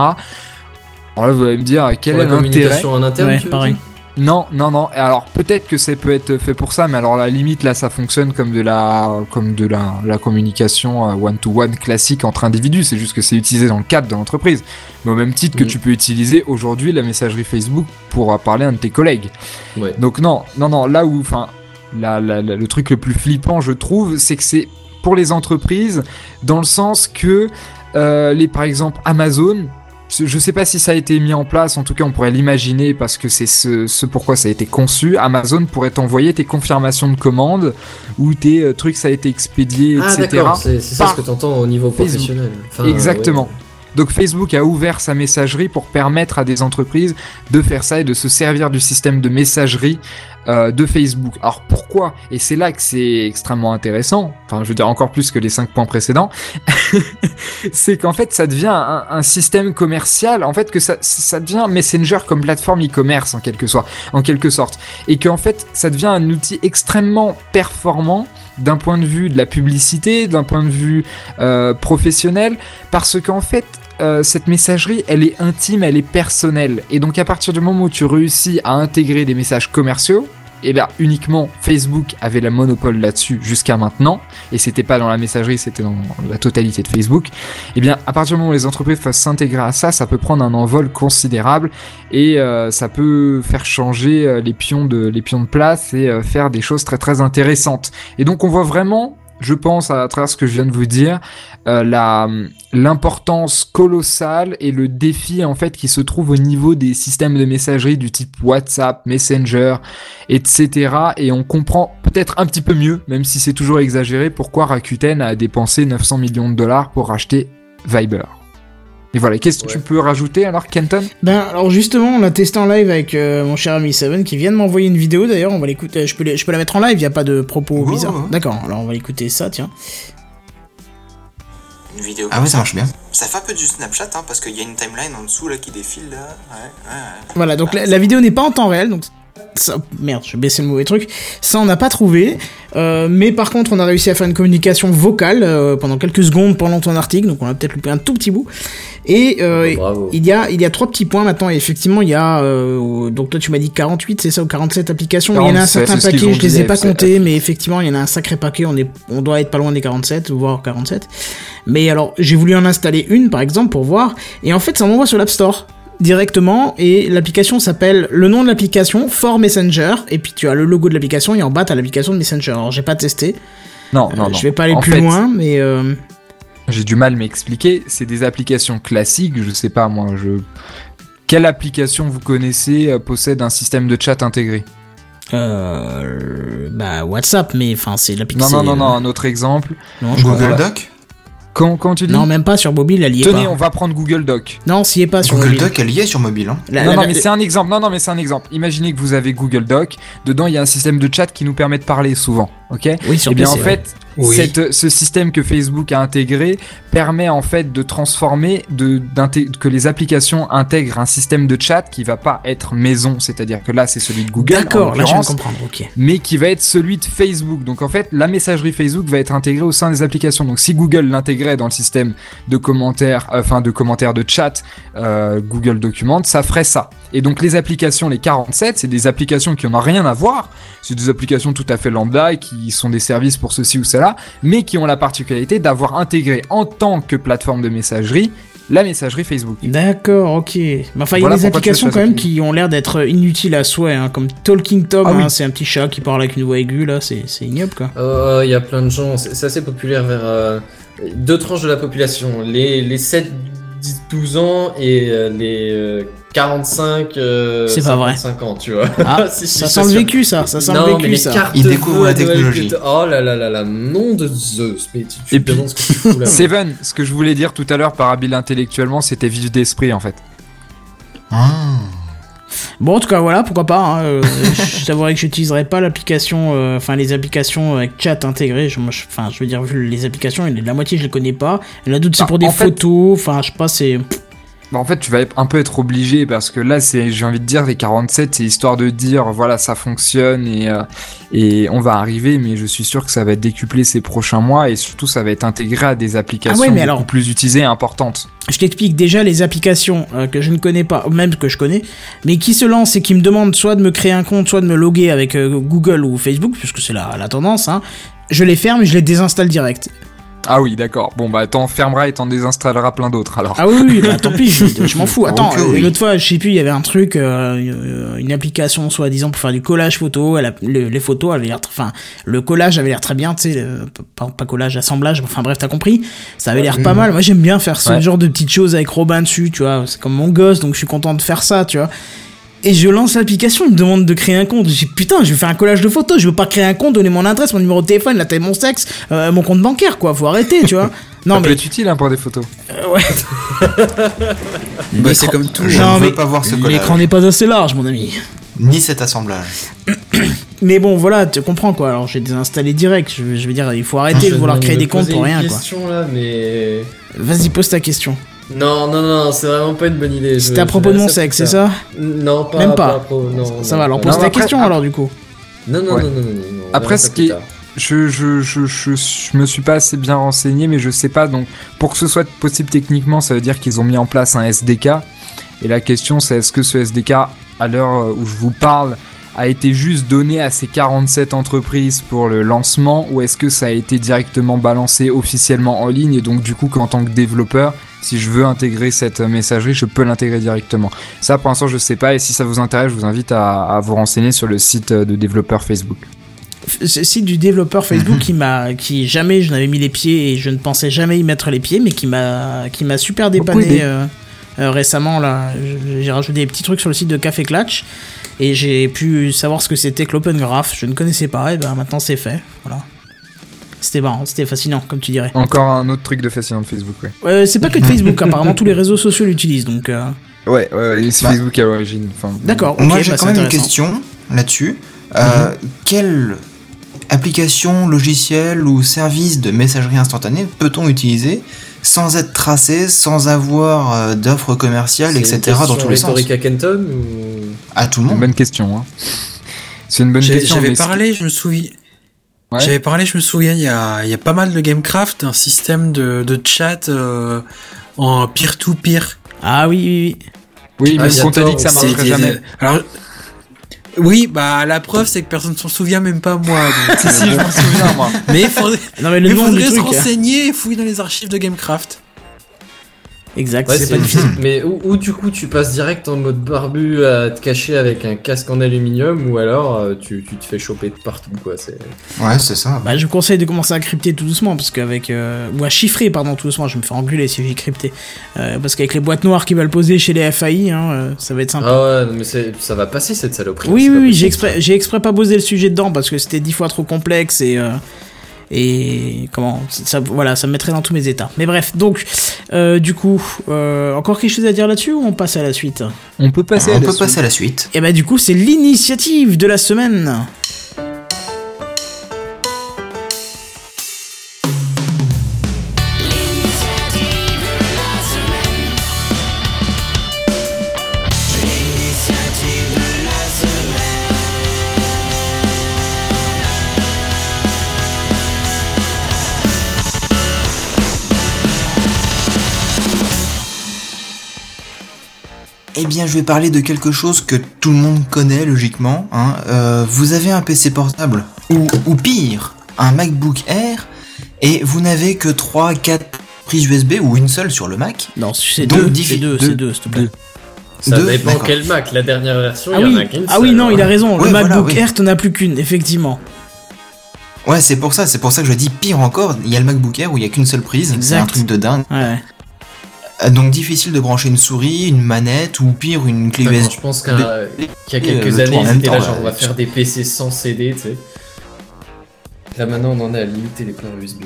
Alors là, vous allez me dire, quel Pour est l'intérêt en interne, Ouais, pareil. Non, non, non. Alors peut-être que ça peut être fait pour ça, mais alors à la limite là, ça fonctionne comme de la, comme de la, la communication euh, one-to-one classique entre individus. C'est juste que c'est utilisé dans le cadre de l'entreprise. Mais au même titre que Mm. tu peux utiliser aujourd'hui la messagerie Facebook pour euh, parler à un de tes collègues. Ouais. Donc non, non, non, là où, enfin, le truc le plus flippant, je trouve, c'est que c'est pour les entreprises, dans le sens que euh, les, par exemple, Amazon, je sais pas si ça a été mis en place, en tout cas on pourrait l'imaginer parce que c'est ce, ce pourquoi ça a été conçu. Amazon pourrait t'envoyer tes confirmations de commandes ou tes euh, trucs ça a été expédié, Ah, etc. c'est ça ce que t'entends au niveau professionnel. Enfin, Exactement. ouais. Donc Facebook a ouvert sa messagerie pour permettre à des entreprises de faire ça et de se servir du système de messagerie euh, de Facebook. Alors pourquoi? Et c'est là que c'est extrêmement intéressant, enfin je veux dire encore plus que les cinq points précédents, c'est qu'en fait ça devient un, système commercial, en fait que ça, ça devient Messenger comme plateforme e-commerce en quelque sorte, en quelque sorte, et qu'en fait ça devient un outil extrêmement performant d'un point de vue de la publicité, d'un point de vue euh, professionnel, parce qu'en fait, euh, cette messagerie, elle est intime, elle est personnelle. Et donc à partir du moment où tu réussis à intégrer des messages commerciaux, et bien uniquement Facebook avait la monopole là-dessus jusqu'à maintenant, et c'était pas dans la messagerie, c'était dans la totalité de Facebook. Et bien à partir du moment où les entreprises peuvent s'intégrer à ça, ça peut prendre un envol considérable et euh, ça peut faire changer euh, les pions de place et faire des choses très très intéressantes. Et donc on voit vraiment je pense, à travers ce que je viens de vous dire, euh, l'importance colossale et le défi en fait qui se trouve au niveau des systèmes de messagerie du type WhatsApp, Messenger, etc. Et on comprend peut-être un petit peu mieux, même si c'est toujours exagéré, pourquoi Rakuten a dépensé 900 millions de dollars pour racheter Viber. Et voilà, qu'est-ce que tu peux rajouter alors, Kenton? Ben alors justement, on l'a testé en live avec euh, mon cher ami Seven qui vient de m'envoyer une vidéo d'ailleurs. On va l'écouter. Je peux, la- je peux la mettre en live. Il y a pas de propos Ouais, bizarres. ouais. D'accord. Alors on va écouter ça. Tiens. Une vidéo. Ah ouais, ça marche bien. Ça fait un peu du Snapchat, hein, parce qu'il y a une timeline en dessous là qui défile là. Ouais, ouais, ouais. Voilà. Donc la, la vidéo n'est pas en temps réel. Donc ça, merde, je vais baisser le mauvais truc. Ça, on n'a pas trouvé. Euh, mais par contre, on a réussi à faire une communication vocale euh, pendant quelques secondes pendant ton article. Donc on a peut-être loupé un tout petit bout. Et euh, Bravo. il y a il y a trois petits points maintenant. Et effectivement, il y a euh, donc toi tu m'as dit 48, c'est ça ou 47 applications. il y en a un 47, certain paquet. Je les dit, ai pas comptés, mais effectivement, il y en a un sacré paquet. On est on doit être pas loin des 47, voire 47. Mais alors, j'ai voulu en installer une par exemple pour voir. Et en fait, ça m'envoie sur l'App Store directement et l'application s'appelle le nom de l'application For Messenger et puis tu as le logo de l'application et en bas t'as l'application de Messenger. Alors j'ai pas testé, Non, Euh, non, non. je vais pas aller En plus fait, loin mais euh, J'ai du mal à m'expliquer. C'est des applications classiques. Je sais pas, moi. Je... Quelle application vous connaissez euh, possède un système de chat intégré? Euh, bah WhatsApp mais enfin c'est Non, l'application. non, non, non. Un autre exemple. Non, Google. Doc? Quand, quand tu dis. Non, même pas sur mobile, elle y est Tenez, pas. on va prendre Google Doc. Non, s'y est pas sur Google mobile. Doc, elle y est sur mobile. Hein. La- non, la- non, la- mais c'est un exemple. Non, non, mais c'est un exemple. Imaginez que vous avez Google Doc. Dedans, il y a un système de chat qui nous permet de parler souvent. Ok Oui, sur Eh bien, PC, en ouais. fait, Oui. cette- ce système que Facebook a intégré permet en fait de transformer, de, que les applications intègrent un système de chat qui va pas être maison, c'est-à-dire que là, c'est celui de Google. D'accord, là je viens de comprendre, ok. mais qui va être celui de Facebook. Donc en fait, la messagerie Facebook va être intégrée au sein des applications. Donc si Google l'intégrait dans le système de commentaires, euh, enfin de commentaires de chat euh, Google Documents, ça ferait ça. Et donc les applications, les 47, c'est des applications qui n'ont rien à voir. C'est des applications tout à fait lambda qui sont des services pour ceci ou cela, mais qui ont la particularité d'avoir intégré en tant que plateforme de messagerie la messagerie Facebook. D'accord, ok. Mais enfin, il y a des applications quand même qui ont l'air d'être inutiles à souhait, hein, comme Talking Tom, Ah oui. hein, c'est un petit chat qui parle avec une voix aiguë, là, c'est ignoble, quoi. Euh, Il y a plein de gens, c'est assez populaire vers euh, deux tranches de la population, les, les 7, 10, 12 ans et euh, les euh, 45, euh, C'est pas vrai. 55 ans, tu vois. Ah, Si, si, ça sent le vécu, ça, ça sent non, le mais vécu, les ça. cartes Ils découvrent la Noël technologie. Oh là là là là, nom de Zeus. Mais tu, tu Et te puis- demandes ce que tu fous là. Seven, ce que je voulais dire tout à l'heure par habile intellectuellement, c'était vif d'esprit en fait. Ah. Bon, en tout cas, voilà, pourquoi pas. Hein, euh, je que j'utiliserai pas l'application, euh, enfin les applications avec chat intégré. Je, moi, je- Enfin, je veux dire, vu les applications, il la moitié je les connais pas. Il y en a d'autres c'est Bah, pour des fait- photos. Enfin, je sais pas, c'est. Bah, en fait, tu vas un peu être obligé parce que là, c'est, j'ai envie de dire, les 47, c'est histoire de dire, voilà, ça fonctionne et, euh, et on va arriver, mais je suis sûr que ça va être décuplé ces prochains mois et surtout, ça va être intégré à des applications Ah ouais, mais beaucoup alors- plus utilisées et importantes. Je t'explique déjà les applications euh, que je ne connais pas, même que je connais, mais qui se lancent et qui me demandent soit de me créer un compte, soit de me loguer avec euh, Google ou Facebook, puisque c'est la, la tendance. Hein. Je les ferme et je les désinstalle direct. Ah oui, d'accord. Bon, bah, t'en fermeras et t'en désinstalleras plein d'autres alors. Ah oui, oui, bah tant pis, je, je m'en fous. Attends, Ok, euh, oui. l'autre fois, je sais plus, il y avait un truc, euh, euh, une application soi-disant pour faire du collage photo. Elle a- le- les photos avaient l'air, enfin, le collage avait l'air très bien, tu sais, pas, pas collage, assemblage. Enfin bref, t'as compris. Ça avait l'air pas mal. Moi, j'aime bien faire ce Ouais. genre de petites choses avec Robin dessus, tu vois. C'est comme mon gosse, donc je suis content de faire ça, tu vois. Et je lance l'application, il me demande de créer un compte. Je dis putain, je vais faire un collage de photos, je veux pas créer un compte, donner mon adresse, mon numéro de téléphone, la taille de mon sexe, euh, mon compte bancaire, quoi. Faut arrêter, tu vois. Non ça peut mais être utile hein, pour des photos. Bah, c'est comme tout. Je Non, ne veux pas voir ce collage. l'écran n'est pas assez large, mon ami. Ni cet assemblage. Mais bon, voilà, tu comprends quoi. Alors j'ai désinstallé direct. Je, je veux dire, il faut arrêter Je de vouloir créer des comptes pour rien, quoi. question là, mais. Vas-y, pose ta question. Non, non, non, c'est vraiment pas une bonne idée. C'était à propos de mon sexe, c'est ça Non, pas. Même pas. à propos- non, Ça non, va, alors pose ta question alors du coup. Non, non, Ouais. non, non, non, non, non, on Après, ce qui. Je, je, je, je, je me suis pas assez bien renseigné, mais je sais pas. Donc, pour que ce soit possible techniquement, ça veut dire qu'ils ont mis en place un SDK. Et la question, c'est est-ce que ce SDK, à l'heure où je vous parle, a été juste donné à ces 47 entreprises pour le lancement, ou est-ce que ça a été directement balancé officiellement en ligne Et donc, du coup, qu'en tant que développeur, si je veux intégrer cette messagerie, je peux l'intégrer directement. Ça, pour l'instant, je sais pas. Et si ça vous intéresse, je vous invite à, à vous renseigner sur le site de développeur Facebook. site du développeur Facebook qui m'a, qui jamais je n'avais mis les pieds et je ne pensais jamais y mettre les pieds, mais qui m'a, qui m'a super dépanné euh, euh, récemment là. J'ai- J'ai rajouté des petits trucs sur le site de Café Clutch et j'ai pu savoir ce que c'était que l'Open Graph. Je ne connaissais pas et ben maintenant c'est fait. Voilà. C'était marrant, c'était fascinant comme tu dirais. Encore un autre truc de fascinant de Facebook, ouais. Ouais, c'est pas que de Facebook, apparemment tous les réseaux sociaux l'utilisent donc. euh, Ouais, ouais, c'est Bah. Facebook à l'origine. Enfin, D'accord. Moi, ok, j'ai bah, quand même une question là-dessus. Euh, Quelle application, logiciel ou service de messagerie instantanée peut-on utiliser sans être tracé, sans avoir euh, d'offres commerciales, une etc. dans tous les sens à Kenton ou... À tout le Une monde. bonne question, hein. C'est une bonne J'ai- question. J'avais parlé, je me souviens. Ouais. J'avais parlé, je me souviens, il y a, il y a pas mal de Gamecraft, un système de, de chat euh, en peer-to-peer. Ah oui, oui, oui. Oui, Ah, mais on t'a dit que ça marcherait jamais. Alors, oui, bah la preuve c'est que personne s'en souvient, même pas moi. donc, Si, euh, si, je m'en souviens, moi. mais il faudrait, Non mais nom faudrait se truc. hein. renseigner et fouiller dans les archives de Gamecraft. Exact, Ouais, c'est pas difficile. Mais ou, ou du coup tu passes direct en mode barbu à te cacher avec un casque en aluminium ou alors euh, tu, tu te fais choper de partout quoi. C'est Ouais, c'est ça. Bah, je vous conseille de commencer à crypter tout doucement parce qu'avec euh, ou à chiffrer pardon tout doucement, je vais me faire engueuler si j'ai crypté Euh, parce qu'avec les boîtes noires qui veulent poser chez les FAI, hein, euh, ça va être sympa. ah ouais mais c'est- ça va passer cette saloperie. oui c'est oui oui, j'ai exprès j'ai exprès pas posé le sujet dedans parce que c'était dix fois trop complexe et euh, et comment ça voilà ça me mettrait dans tous mes états. Mais bref donc euh, du coup euh, encore quelque chose à dire là-dessus ou on passe à la suite? On peut passer à la peut suite. passer à la suite. Et bah du coup c'est l'initiative de la semaine. Je vais parler de quelque chose que tout le monde connaît logiquement. hein. Euh, vous avez un PC portable, ou, ou pire, un MacBook Air, et vous n'avez que 3, 4 prises USB ou une seule sur le Mac. Non c'est Donc, deux, c'est deux, c'est deux s'il te plaît. Ça Deux, dépend quel Mac. La dernière version, Ah il y oui, en a qu'une ah oui non hein. il a raison. Ouais, le voilà, MacBook oui. Air t'en as plus qu'une effectivement. Ouais, c'est pour ça, c'est pour ça que je dis pire encore. Il y a le MacBook Air où il y a qu'une seule prise. C'est un truc de dingue. Ouais. Euh, Donc difficile de brancher une souris, une manette ou pire une clé USB. Je pense qu'il y a quelques euh, années, ils étaient là, genre, on va faire des PC sans CD, tu sais. Là maintenant, on en est à limiter les ports USB.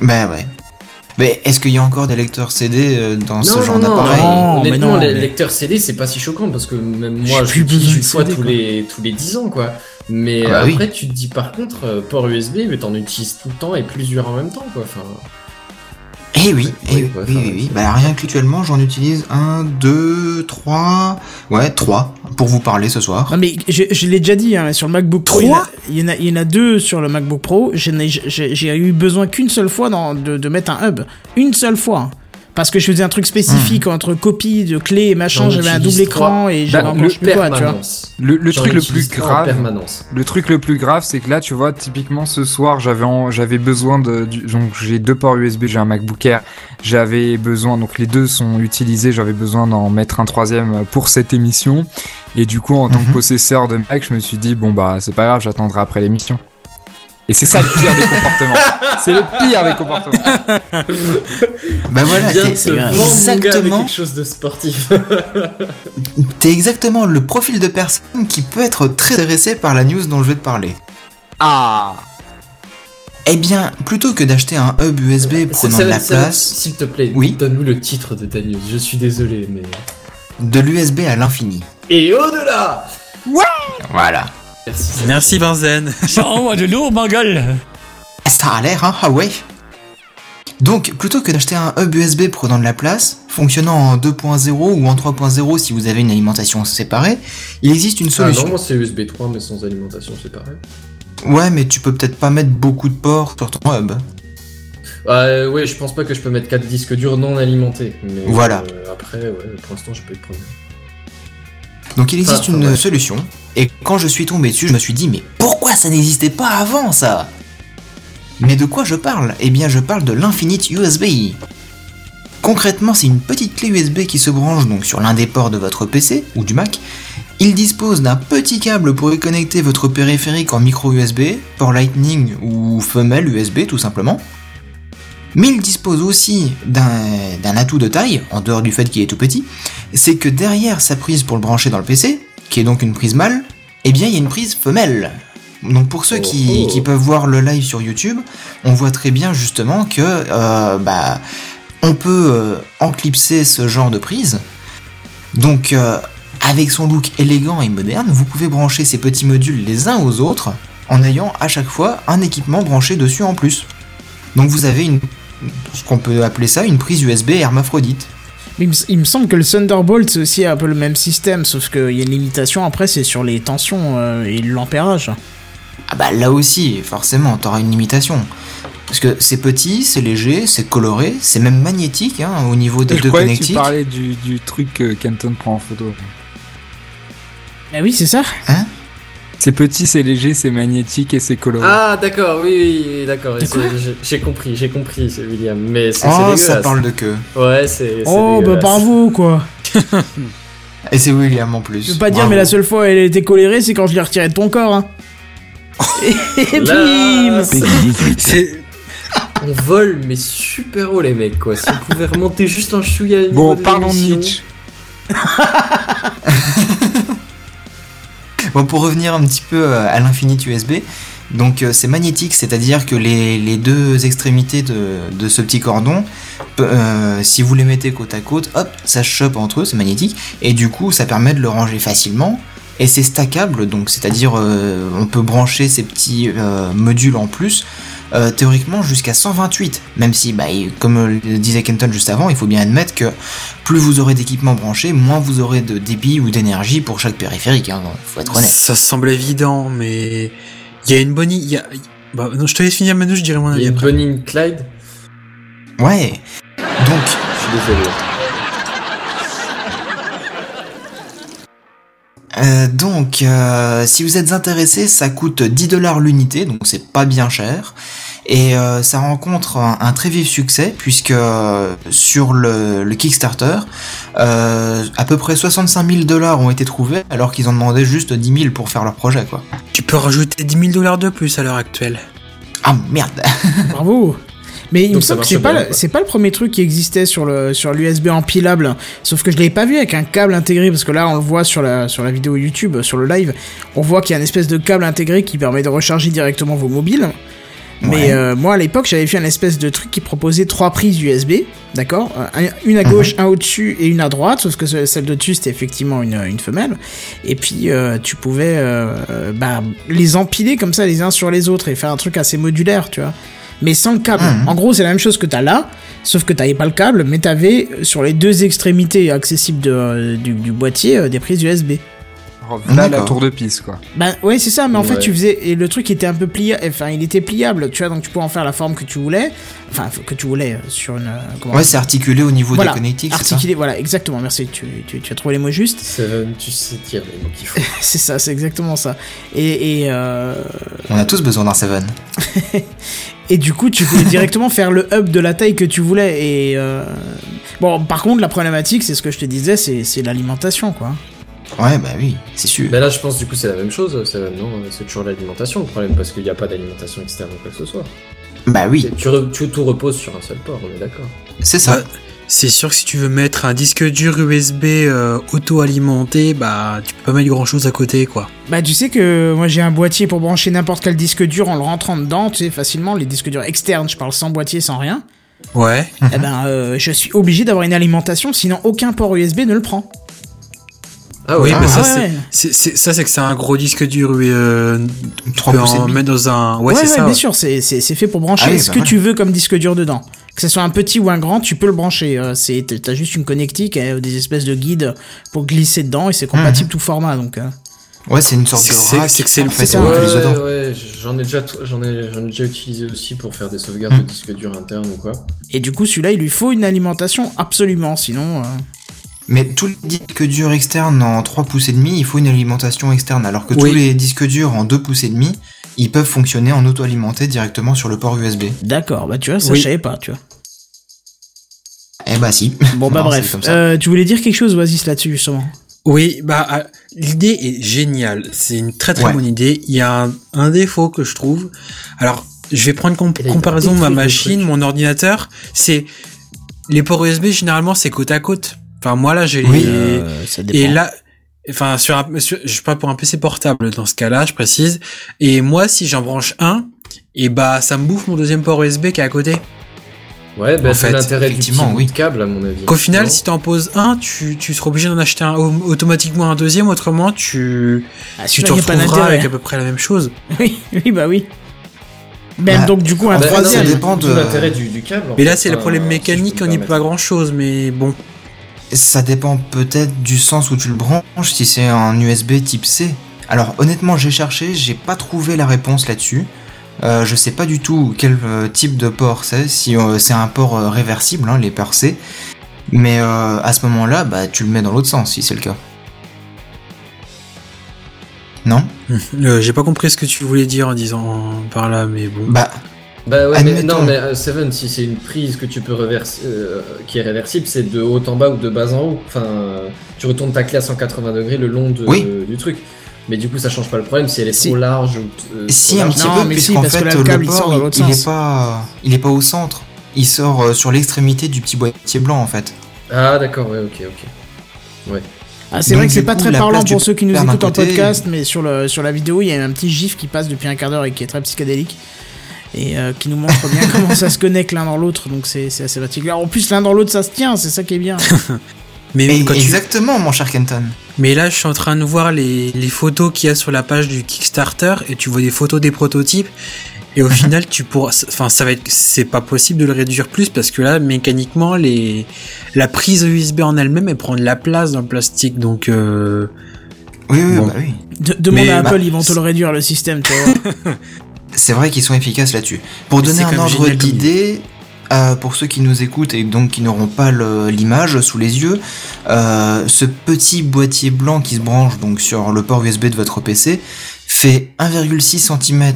Bah ouais. Mais est-ce qu'il y a encore des lecteurs CD euh, dans ce genre d'appareil non. mais Honnêtement, les mais- lecteurs CD, c'est pas si choquant parce que même moi, je l'utilise une fois tous les, tous les 10 ans, quoi. Mais Ah bah oui. après, tu te dis par contre, euh, port USB, mais t'en utilises tout le temps et plusieurs en même temps, quoi. Enfin, Eh oui, eh Oui, oui, oui, oui, Bah rien qu'actuellement, j'en utilise un, deux, trois, ouais, trois pour vous parler ce soir. Non mais je, je l'ai déjà dit hein, sur le MacBook Pro, il y en a- il y, en a, il y en a deux sur le MacBook Pro. J'ai j'ai eu besoin qu'une seule fois dans- de, de mettre un hub, une seule fois. Parce que je faisais un truc spécifique entre copie de clés et machin, j'avais un double écran et j'avais Bah, encore plus quoi, tu vois. Le, truc le plus grave, le truc le plus grave, c'est que là, tu vois, typiquement ce soir, j'avais besoin de, du- donc j'ai deux ports USB, j'ai un MacBook Air, j'avais besoin, donc les deux sont utilisés, j'avais besoin d'en mettre un troisième pour cette émission, et du coup, en tant que Mhm. possesseur de Mac, je me suis dit bon bah c'est pas grave, j'attendrai après l'émission. Et c'est ça le pire des comportements. C'est le pire des comportements. Bah voilà, avec exactement, quelque chose de sportif. t'es exactement le profil de personne qui peut être très intéressé par la news dont je vais te parler. Ah. Eh bien, plutôt que d'acheter un hub USB prenant Ça- de la ça- place, S'il te plaît, Oui. donne-nous le titre de ta news. Je suis désolé, mais. de l'USB à l'infini. Et au-delà Voilà. Merci. Merci Benzen. De lourd, ma gueule. Ça a l'air, hein, ah ouais. Donc, plutôt que d'acheter un hub USB prenant de la place, fonctionnant en 2.0 ou en 3.0 si vous avez une alimentation séparée, il existe une Ah solution. non, moi c'est USB 3, mais sans alimentation, pareil. ouais, mais tu peux peut-être pas mettre beaucoup de ports sur ton hub. Euh, ouais, je pense pas que je peux mettre 4 disques durs non alimentés. Mais Voilà. euh, après, ouais, pour l'instant, je peux y prendre. Donc il existe Ah, une ouais. solution, et quand je suis tombé dessus, je me suis dit, mais pourquoi ça n'existait pas avant ça? Mais de quoi je parle? Eh bien, je parle de l'Infinite USB. Concrètement, c'est une petite clé USB qui se branche donc sur l'un des ports de votre PC ou du Mac, Il dispose d'un petit câble pour y connecter votre périphérique en micro USB, port Lightning ou femelle USB tout simplement. Mais il dispose aussi d'un atout de taille, en dehors du fait qu'il est tout petit, c'est que derrière sa prise pour le brancher dans le PC, qui est donc une prise mâle, eh bien il y a une prise femelle. Donc pour ceux qui, Oh. qui peuvent voir le live sur YouTube, on voit très bien justement que euh, bah, on peut euh, enclipser ce genre de prise. Donc euh, avec son look élégant et moderne, vous pouvez brancher ces petits modules les uns aux autres en ayant à chaque fois un équipement branché dessus en plus. Donc vous avez une ce qu'on peut appeler ça une prise USB hermaphrodite. Il me, il me semble que le Thunderbolt c'est aussi un peu le même système, sauf qu'il y a une limitation après, c'est sur les tensions euh, et l'ampérage. Ah bah là aussi, forcément, t'auras une limitation. Parce que c'est petit, c'est léger, c'est coloré, c'est même magnétique hein, au niveau des deux que tu connectiques. parlais du, du truc que Kenton prend en photo. Ah oui, c'est ça C'est petit, c'est léger, c'est magnétique et c'est coloré. Ah, d'accord, oui, oui, oui, d'accord. J'ai- compris, j'ai compris, c'est William. Mais c'est Oh, ça parle de queue. Ouais, c'est. Oh, bah dégueulasse. bravo quoi Et c'est William en plus. Je veux pas dire, Bravo. mais la seule fois où elle a été colérée, c'est quand je l'ai retirée de ton corps, hein. Et bim c'est- On vole, mais super haut, les mecs, quoi. Si vous pouvez remonter juste un chouïa. bon, parlons de. Nietzsche. Bon, pour revenir un petit peu euh, à l'infinite USB, donc euh, c'est magnétique, c'est-à-dire que les, deux extrémités de, ce petit cordon, euh, si vous les mettez côte à côte, hop, ça chope entre eux, c'est magnétique, et du coup ça permet de le ranger facilement. Et c'est stackable, donc c'est-à-dire on peut brancher ces petits modules en plus, euh, théoriquement jusqu'à 128. Même si, bah, comme le disait Kenton juste avant, il faut bien admettre que plus vous aurez d'équipements branchés, moins vous aurez de débit ou d'énergie pour chaque périphérique. Hein, faut être honnête. Ça semble évident, mais il y a une bonne. Y a... Bah, non, je te laisse finir, Manu, je dirai mon Il y avis a après. Bonnie and Clyde? Ouais. Donc, Je suis désolé. euh, donc euh, si vous êtes intéressé, ça coûte 10 dollars l'unité, donc c'est pas bien cher. Et euh, ça rencontre un, un très vif succès puisque euh, sur le, le Kickstarter, euh, à peu près 65 000 dollars ont été trouvés alors qu'ils en demandaient juste 10 000 pour faire leur projet quoi. Tu peux rajouter 10 000 dollars de plus à l'heure actuelle. Ah merde Bravo mais il me Donc semble que c'est pas, le- pas premier truc qui existait sur le sur l'USB empilable. Sauf que je l'avais pas vu avec un câble intégré parce que là on le voit sur la sur la vidéo YouTube, sur le live, on voit qu'il y a une espèce de câble intégré qui permet de recharger directement vos mobiles. Mais Ouais. euh, moi à l'époque j'avais fait un espèce de truc qui proposait trois prises USB, d'accord? Euh, un- Une à gauche, un au-dessus et une à droite, sauf que ce- celle de dessus c'était effectivement une, une femelle. Et puis euh, tu pouvais euh, bah, les empiler comme ça les uns sur les autres et faire un truc assez modulaire, tu vois. Mais sans le câble. Mhm. En gros c'est la même chose que t'as là, sauf que t'avais pas le câble, mais t'avais sur les deux extrémités accessibles de, du, du boîtier des prises USB. Là, la D'accord. tour de piste, quoi. Bah ouais c'est ça mais en fait tu faisais et le truc était un peu pliable enfin il était pliable tu vois donc tu pouvais en faire la forme que tu voulais enfin que tu voulais euh, sur une euh, comment Ouais, c'est articulé au niveau Voilà, des connectiques, c'est ça articulé voilà exactement merci tu, tu, tu as trouvé les mots justes Seven, tu sais dire les mots qu'il faut. c'est ça c'est exactement ça et et, euh, On a tous besoin d'un Seven. et du coup tu pouvais directement faire le hub de la taille que tu voulais et euh, bon par contre la problématique c'est ce que je te disais c'est c'est l'alimentation quoi Ouais, bah oui, c'est sûr. Mais là, je pense du coup, c'est la même chose. C'est toujours l'alimentation le problème parce qu'il n'y a pas d'alimentation externe ou quoi que ce soit. Bah oui, Tu, tu- tout repose sur un seul port, on est d'accord. c'est ça. Bah, C'est sûr que si tu veux mettre un disque dur USB euh, auto-alimenté, bah tu peux pas mettre grand chose à côté quoi. Bah tu sais que moi j'ai un boîtier pour brancher n'importe quel disque dur en le rentrant dedans, tu sais facilement les disques durs externes, je parle sans boîtier, sans rien. Ouais. Eh ben euh, je suis obligé d'avoir une alimentation, sinon aucun port USB ne le prend. Ah Oui, ouais, mais Ah ça ouais, c'est ouais. c'est- c'est- ça c'est que c'est un gros disque dur euh, tu 3 peux en mettre dans un ouais, Ouais, c'est ouais, ça. bien ouais. sûr, c'est c'est- c'est fait pour brancher Ah oui, ce bah que ouais. tu veux comme disque dur dedans. Que ce soit un petit ou un grand, tu peux le brancher. euh, c'est T'as juste une connectique, euh, des espèces de guides pour glisser dedans et c'est compatible tout format. Donc, euh. Ouais, c'est une sorte C'est- de c'est- rack. c'est que c'est le- en fait. Ouais, j'en ai déjà, j'en ai, j'en ai déjà utilisé aussi pour faire des sauvegardes Hmm. de disques durs internes ou quoi. Et du coup, celui-là, il lui faut une alimentation absolument, sinon. Mais tous les disques durs externes en 3 pouces et demi, il faut une alimentation externe, alors que Oui. tous les disques durs en 2 pouces et demi, ils peuvent fonctionner en auto-alimenté directement sur le port USB. D'accord, bah tu vois, ça Oui. je savais pas, tu vois. Eh bah si. Bon bah Non, bref. Euh, tu voulais dire quelque chose, Oasis, là-dessus justement? Oui, bah euh, l'idée est géniale. C'est une très très Ouais. bonne idée. Il y a un, un défaut que je trouve. Alors, je vais prendre comp- comparaison de ma machine, mon ordinateur. C'est les ports USB généralement c'est côte à côte. Enfin moi là j'ai Oui. les Euh, ça dépend. et là enfin sur un sur, je sais pas pour un PC portable dans ce cas-là, je précise. Et moi si j'en branche un et bah ça me bouffe mon deuxième port USB qui est à côté. Ouais, bah, En c'est fait, l'intérêt du petit oui. de câble, à mon avis. Qu'au final Non si t'en poses un, tu tu seras obligé d'en acheter un au- automatiquement un deuxième autrement tu Ah, tu te retrouveras avec à peu près la même chose. Oui, oui, bah oui. Même Bah, donc du coup un troisième. ça dépend de- l'intérêt du, du câble. Mais là c'est le enfin, problème mécanique, on n'y peut pas grand chose mais bon. Ça dépend peut-être du sens où tu le branches, si c'est un USB type C. Alors honnêtement, j'ai cherché, j'ai pas trouvé la réponse là-dessus. Euh, je sais pas du tout quel euh, type de port c'est, si euh, c'est un port euh, réversible, hein, les ports C. Mais à ce moment-là, bah, tu le mets dans l'autre sens si c'est le cas. Non? Euh, J'ai pas compris ce que tu voulais dire en disant par là mais bon. Bah, Bah ouais, mais non, mais euh, Seven, si c'est une prise que tu peux reverser, euh, qui est réversible, c'est de haut en bas ou de bas en haut. Enfin, tu retournes ta clé à 180 degrés le long de, Oui. du truc. Mais du coup, ça change pas le problème si elle est Si. trop large ou. euh, si un large. petit Non, peu, mais si, puisqu'en parce que fait là, le câble, il port, sort dans l'autre il, il sens. est pas, il est pas au centre. Il sort euh, sur l'extrémité du petit boîtier blanc en fait. Ah, d'accord, ouais, ok, ok. Ah, c'est vrai que c'est pas coup, très la parlant pour ceux qui nous écoutent en podcast, mais sur, le, sur la vidéo, il y a un petit gif qui passe depuis un quart d'heure et qui est très psychédélique. Et euh, qui nous montre bien comment ça se connecte l'un dans l'autre, donc c'est c'est assez particulier. En plus, l'un dans l'autre, ça se tient, c'est ça qui est bien. Mais, Et- quand tu- exactement, mon cher Kenton. mais là, je suis en train de voir les, les photos qu'il y a sur la page du Kickstarter et tu vois des photos des prototypes. Et au final, tu pourras, enfin, ça va être, c'est pas possible de le réduire plus parce que là, mécaniquement, les, la prise USB en elle-même, elle prend de la place dans le plastique, donc, euh, Oui, oui, Bon. bah oui. De- demande Mais, à Apple, bah, ils vont te le réduire le système, tu vois. C'est vrai qu'ils sont efficaces là-dessus. Pour Mais donner un ordre d'idée, euh, pour ceux qui nous écoutent et donc qui n'auront pas l'image sous les yeux, euh, ce petit boîtier blanc qui se branche donc sur le port USB de votre PC fait 1,6 cm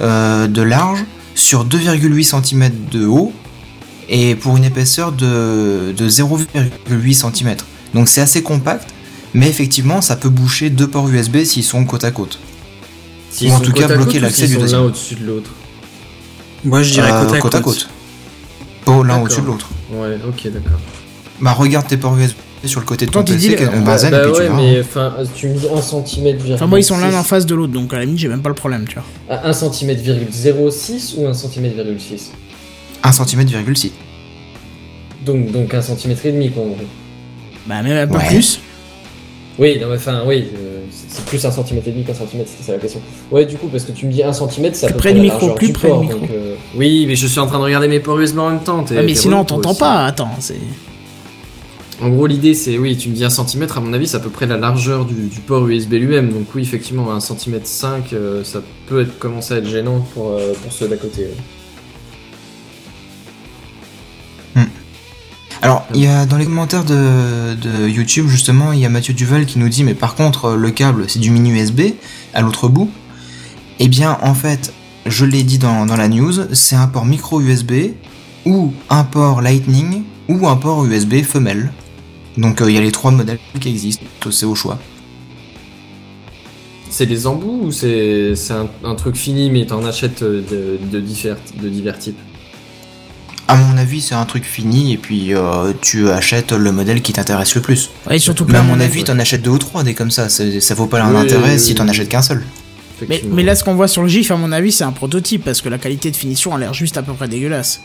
euh, de large sur 2,8 cm de haut et pour une épaisseur de, de 0,8 cm. Donc c'est assez compact, mais effectivement ça peut boucher deux ports USB s'ils sont côte à côte. Ou en tout côte cas, à bloquer côte l'accès du sont deuxième. l'un au-dessus de l'autre. moi, je dirais Euh, côte à côte. Pas l'un D'accord. au-dessus de l'autre. Ouais, ok, d'accord. Bah regarde tes ports USB sur le côté de ton PC, euh, Benzen, bah et puis tu ouais, mais enfin, tu me dis 1 cm. Enfin, moi, ils sont l'un en face de l'autre, donc à la limite, j'ai même pas le problème, tu vois. À 1 cm 06 ou 1 cm 6 1 cm,6. Donc, donc 1 cm et demi, quoi, en gros. Bah, même un peu Ouais. plus. Oui, non, mais enfin, oui, euh, c'est plus 1 cm et demi qu'un centimètre, c'était ça la question. Ouais, du coup, parce que tu me dis 1 cm, c'est à Plus peu près du micro, plus près du micro. donc, euh, Oui, mais je suis en train de regarder mes ports USB en même temps. mais sinon, on t'entend pas, attends, c'est. En gros, l'idée, c'est, oui, tu me dis 1 cm, à mon avis, c'est à peu près la largeur du, du port USB lui-même. Donc oui, effectivement, 1 cm 5, euh, ça peut être, commencer à être gênant pour, euh, pour ceux d'à côté. ouais. Alors, il y a dans les commentaires de, de YouTube, justement, il y a Mathieu Duval qui nous dit Mais par contre, euh, le câble, c'est du mini USB à l'autre bout. Eh bien, en fait, je l'ai dit dans, dans la news, c'est un port micro USB ou un port Lightning ou un port USB femelle. Donc, euh, il y a les trois modèles qui existent, c'est au choix. C'est des embouts ou c'est un, un truc fini, mais t'en achètes euh, de, de, divers, de divers types? Avis, c'est un truc fini et puis euh, tu achètes le modèle qui t'intéresse le plus. Ouais, surtout que Mais à mon avis, t'en achètes deux ou trois des comme ça. Ça vaut pas un Oui, intérêt oui, si t'en achètes qu'un seul. Mais, là, ce qu'on voit sur le GIF, à mon avis, c'est un prototype parce que la qualité de finition a l'air juste à peu près dégueulasse.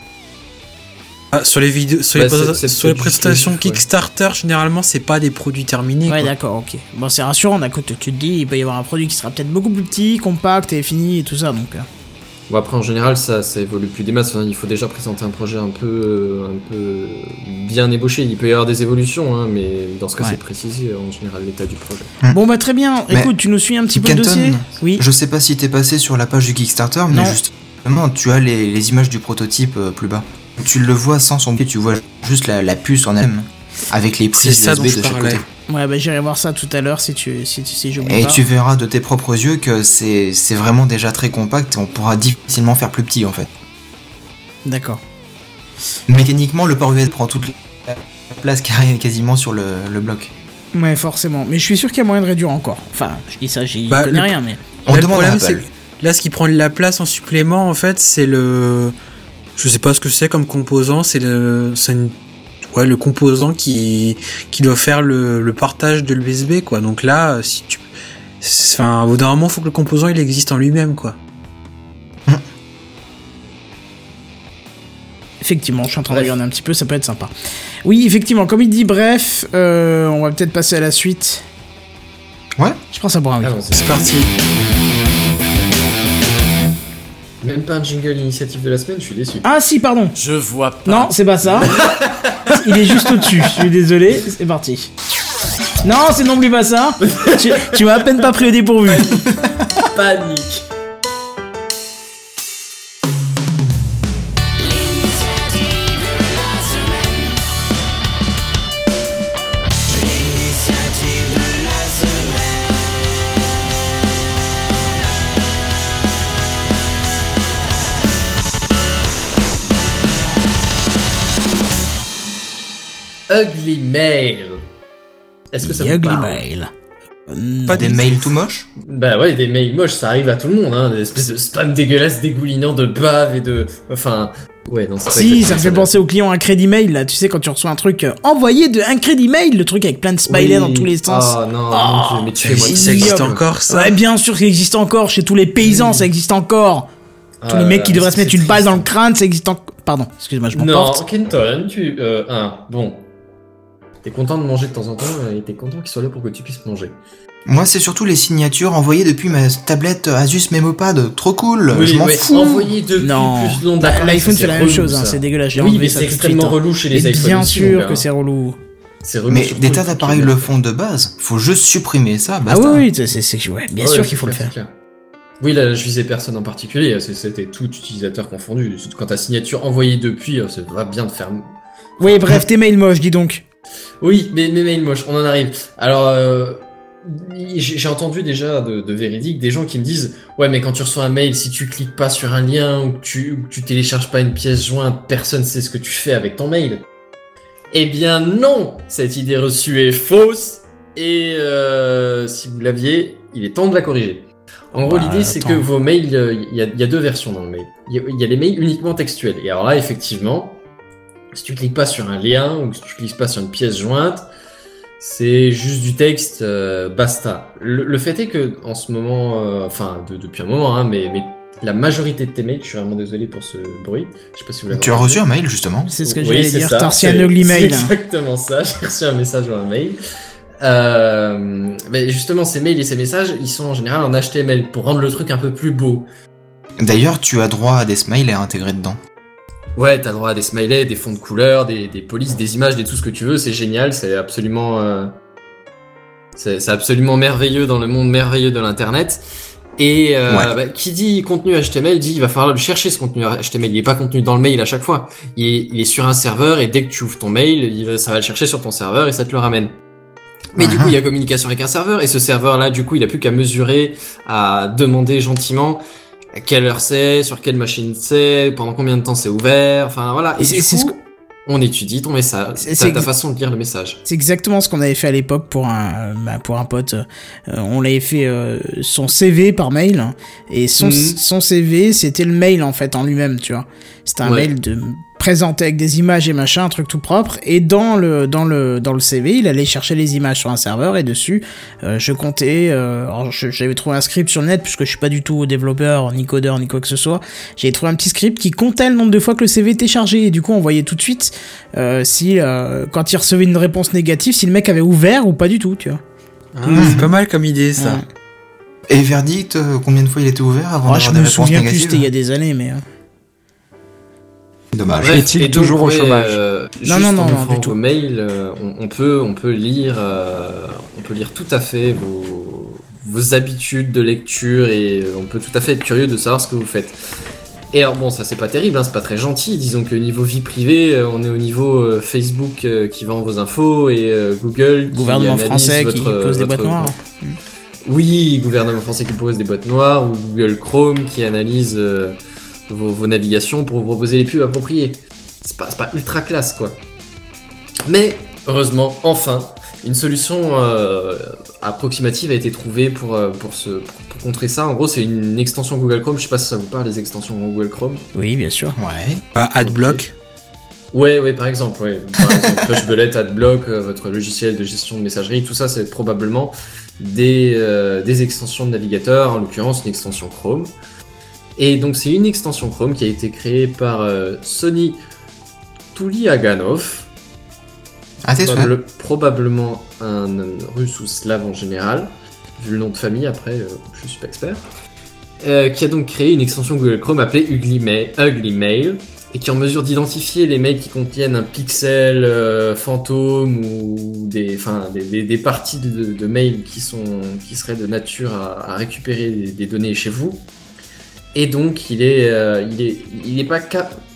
Ah, sur les vidéos, sur Bah, les, c'est- présa- c'est sur les peut-être juste prestations GIF, ouais. Kickstarter, généralement, c'est pas des produits terminés. Ouais, quoi. d'accord, ok. Bon, c'est rassurant, d'un côté, tu te dis, il peut y avoir un produit qui sera peut-être beaucoup plus petit, compact et fini et tout ça, donc. euh. Bon, après, en général, ça, ça évolue plus des masses. Enfin, il faut déjà présenter un projet un peu, euh, un peu bien ébauché. Il peut y avoir des évolutions, hein, mais dans ce cas, Ouais. c'est précisé en général l'état du projet. Bon, bah, très bien. Mais- Écoute, tu nous suis un petit peu le dossier? Oui. Je sais pas si t'es passé sur la page du Kickstarter, mais Non. justement, tu as les, les images du prototype euh, plus bas. Tu le vois sans son pied, tu vois juste la, la puce en elle-même, avec les prises ça de chaque côté. Ouais, bah, j'irai voir ça tout à l'heure si tu si, si, si j'oublie Et pas. tu verras de tes propres yeux que c'est c'est vraiment déjà très compact et on pourra difficilement faire plus petit en fait. D'accord. Mécaniquement, le port USB prend toute la place carrée quasiment sur le, le bloc. Ouais, forcément. Mais je suis sûr qu'il y a moyen de réduire encore. Enfin, je dis ça, j'y Bah, connais le- rien, mais. On Là, le demande à problème, Apple. c'est que là, ce qui prend de la place en supplément, en fait, c'est le. Je sais pas ce que c'est comme composant. C'est le. C'est une- Ouais, le composant qui qui doit faire le, le partage de l'USB, quoi. Donc là, si tu. Enfin, au bout d'un moment, faut que le composant il existe en lui-même, quoi. Effectivement, je suis en train de regarder un petit peu, ça peut être sympa. Oui, effectivement, comme il dit, bref, euh, on va peut-être passer à la suite. Ouais. Je pense à boire un. Allons-y. C'est parti. Même pas un jingle initiative de la semaine, je suis déçu. Ah si, pardon. Je vois pas. Non, c'est pas ça. il est juste au-dessus. Je suis désolé, c'est parti. Non, c'est non plus pas ça. tu tu m'as à peine pas pris au dépourvu. Panique Ugly Mail. Est-ce que ça vous Ugly parle mail. Pas des mails tout moches Bah ouais, des mails moches, ça arrive à tout le monde, hein, des espèces de spam dégueulasses, dégoulinant de bave et de... Enfin... Ouais, non, Si, ça me fait penser au client un crédit mail là. Tu sais quand tu reçois un truc euh, envoyé de un crédit mail, le truc avec plein de smileys Oui. dans tous les sens. Oh non, Oh, mon Dieu, mais tu fais moi ça existe encore, ça. Ouais, bien sûr, ça existe encore chez tous les paysans, ça existe encore. Tous les mecs qui devraient se mettre une balle dans le crâne, ça existe encore. Pardon, excuse-moi, je Non, m'emporte. Kenton, tu... Euh, un, bon... T'es content de manger de temps en temps euh, et t'es content qu'il soit là pour que tu puisses manger. Moi, c'est surtout les signatures envoyées depuis ma tablette Asus Memopad. Trop cool, je m'en mais fous. envoyer depuis Non, plus long Bah, l'iPhone fait la même chose, hein, c'est dégueulasse. Oui, mais c'est extrêmement hein. relou chez les iPhones bien sûr que c'est relou. C'est relou Mais des tas d'appareils le font de base. Faut juste supprimer ça, Ah basta. oui, oui, c'est, c'est, c'est- ouais, bien sûr c'est qu'il faut le faire. c'est clair. Oui, là, je visais personne en particulier, c'est- c'était tout utilisateur confondu. Quand ta signature envoyée depuis, euh, ça va bien de faire. Oui, bref, tes mails moches, dis donc. Oui, mais mails moches, on en arrive. Alors, euh, j'ai entendu déjà de, de véridique des gens qui me disent Ouais, mais quand tu reçois un mail, si tu cliques pas sur un lien ou que tu, ou que tu télécharges pas une pièce jointe, personne sait ce que tu fais avec ton mail. Eh bien, non Cette idée reçue est fausse et euh, si vous l'aviez, il est temps de la corriger. En gros, Bah, l'idée, c'est que vos mails, euh, il y, a, il y a deux versions dans le mail. Il y a, il y a les mails uniquement textuels. Et alors là, effectivement, si tu cliques pas sur un lien ou que tu cliques pas sur une pièce jointe, c'est juste du texte, euh, basta. Le, le fait est que en ce moment, euh, enfin de- depuis un moment, hein, mais, mais la majorité de tes mails, je suis vraiment désolé pour ce bruit. Je sais pas si vous l'avez. Tu as reçu un mail, justement C'est ce que Oui, j'allais dire. T'as reçu un ugly c'est mail. exactement ça. J'ai reçu un message ou un mail. Euh, mais justement, ces mails et ces messages, ils sont en général en HTML pour rendre le truc un peu plus beau. D'ailleurs, tu as droit à des smileys intégrés dedans. Ouais, t'as droit à des smileys, des fonds de couleurs, des, des polices, des images, des tout ce que tu veux. C'est génial, c'est absolument, euh, c'est absolument merveilleux dans le monde merveilleux de l'internet. Et euh, Ouais. bah, qui dit contenu HTML dit il va falloir le chercher ce contenu HTML. Il est pas contenu dans le mail à chaque fois. Il est, il est sur un serveur et dès que tu ouvres ton mail, il va- ça va le chercher sur ton serveur et ça te le ramène. Mais du coup, il y a communication avec un serveur et ce serveur-là, du coup, il a plus qu'à mesurer, à demander gentiment à quelle heure c'est, sur quelle machine c'est, pendant combien de temps c'est ouvert, enfin voilà. Et Et c'est- ce on étudie ton message, C'est- ta, ta façon de lire le message. C'est exactement ce qu'on avait fait à l'époque pour un, bah, pour un pote. Euh, on l'avait fait euh, son CV par mail hein, et son, Mhm. son CV c'était le mail en fait en lui-même, tu vois. C'était un Ouais. mail de présenté avec des images et machin, un truc tout propre. Et dans le dans le dans le CV, il allait chercher les images sur un serveur et dessus, euh, je comptais. Euh, je- j'avais trouvé un script sur le net puisque je suis pas du tout développeur, ni codeur, ni quoi que ce soit. J'ai trouvé un petit script qui comptait le nombre de fois que le CV était chargé et du coup on voyait tout de suite euh, si euh, quand il recevait une réponse négative, si le mec avait ouvert ou pas du tout, tu vois. Ah, C'est pas mal comme idée, ça. Ouais. Et verdict, combien de fois il était ouvert avant Oh, je d'avoir me des réponses souviens plus, négatives c'était il y a des années, mais. Dommage. Est-il donc, toujours au chômage euh, Non, juste non, en non, non, du tout. vos mails, euh, on, on peut, on peut lire, euh, on peut lire tout à fait vos, vos habitudes de lecture et euh, on peut tout à fait être curieux de savoir ce que vous faites. Et alors bon, ça c'est pas terrible, hein, c'est pas très gentil. Disons que niveau vie privée, on est au niveau euh, Facebook euh, qui vend vos infos et euh, Google qui Gouvernement français votre, qui pose des boîtes noires. Oui, gouvernement français qui pose des boîtes noires ou Google Chrome qui analyse euh, vos, vos navigations pour vous proposer les pubs appropriées. C'est pas, c'est pas ultra classe quoi. Mais heureusement, enfin, une solution euh, approximative a été trouvée pour, euh, pour, ce, pour, pour contrer ça. En gros, c'est une extension Google Chrome. Je sais pas si ça vous parle, les extensions Google Chrome. Oui, bien sûr. Ouais. Bah, Adblock? Ouais, ouais, par exemple, ouais. Par exemple, Pushbullet, Adblock, euh, votre logiciel de gestion de messagerie, tout ça, c'est probablement des, euh, des extensions de navigateur, en l'occurrence une extension Chrome. Et donc, c'est une extension Chrome qui a été créée par euh, Sony Tuliaganov, Ah, probable- probablement un, un russe ou slave en général, vu le nom de famille, après, euh, je suis pas expert, Euh, qui a donc créé une extension Google Chrome appelée Ugly Mail, Ugly Mail et qui est en mesure d'identifier les mails qui contiennent un pixel euh, fantôme ou des, enfin, des, des- des parties de, de mails qui, sont, qui seraient de nature à, à récupérer des, des données chez vous. Et donc, il est, euh, il est, il pas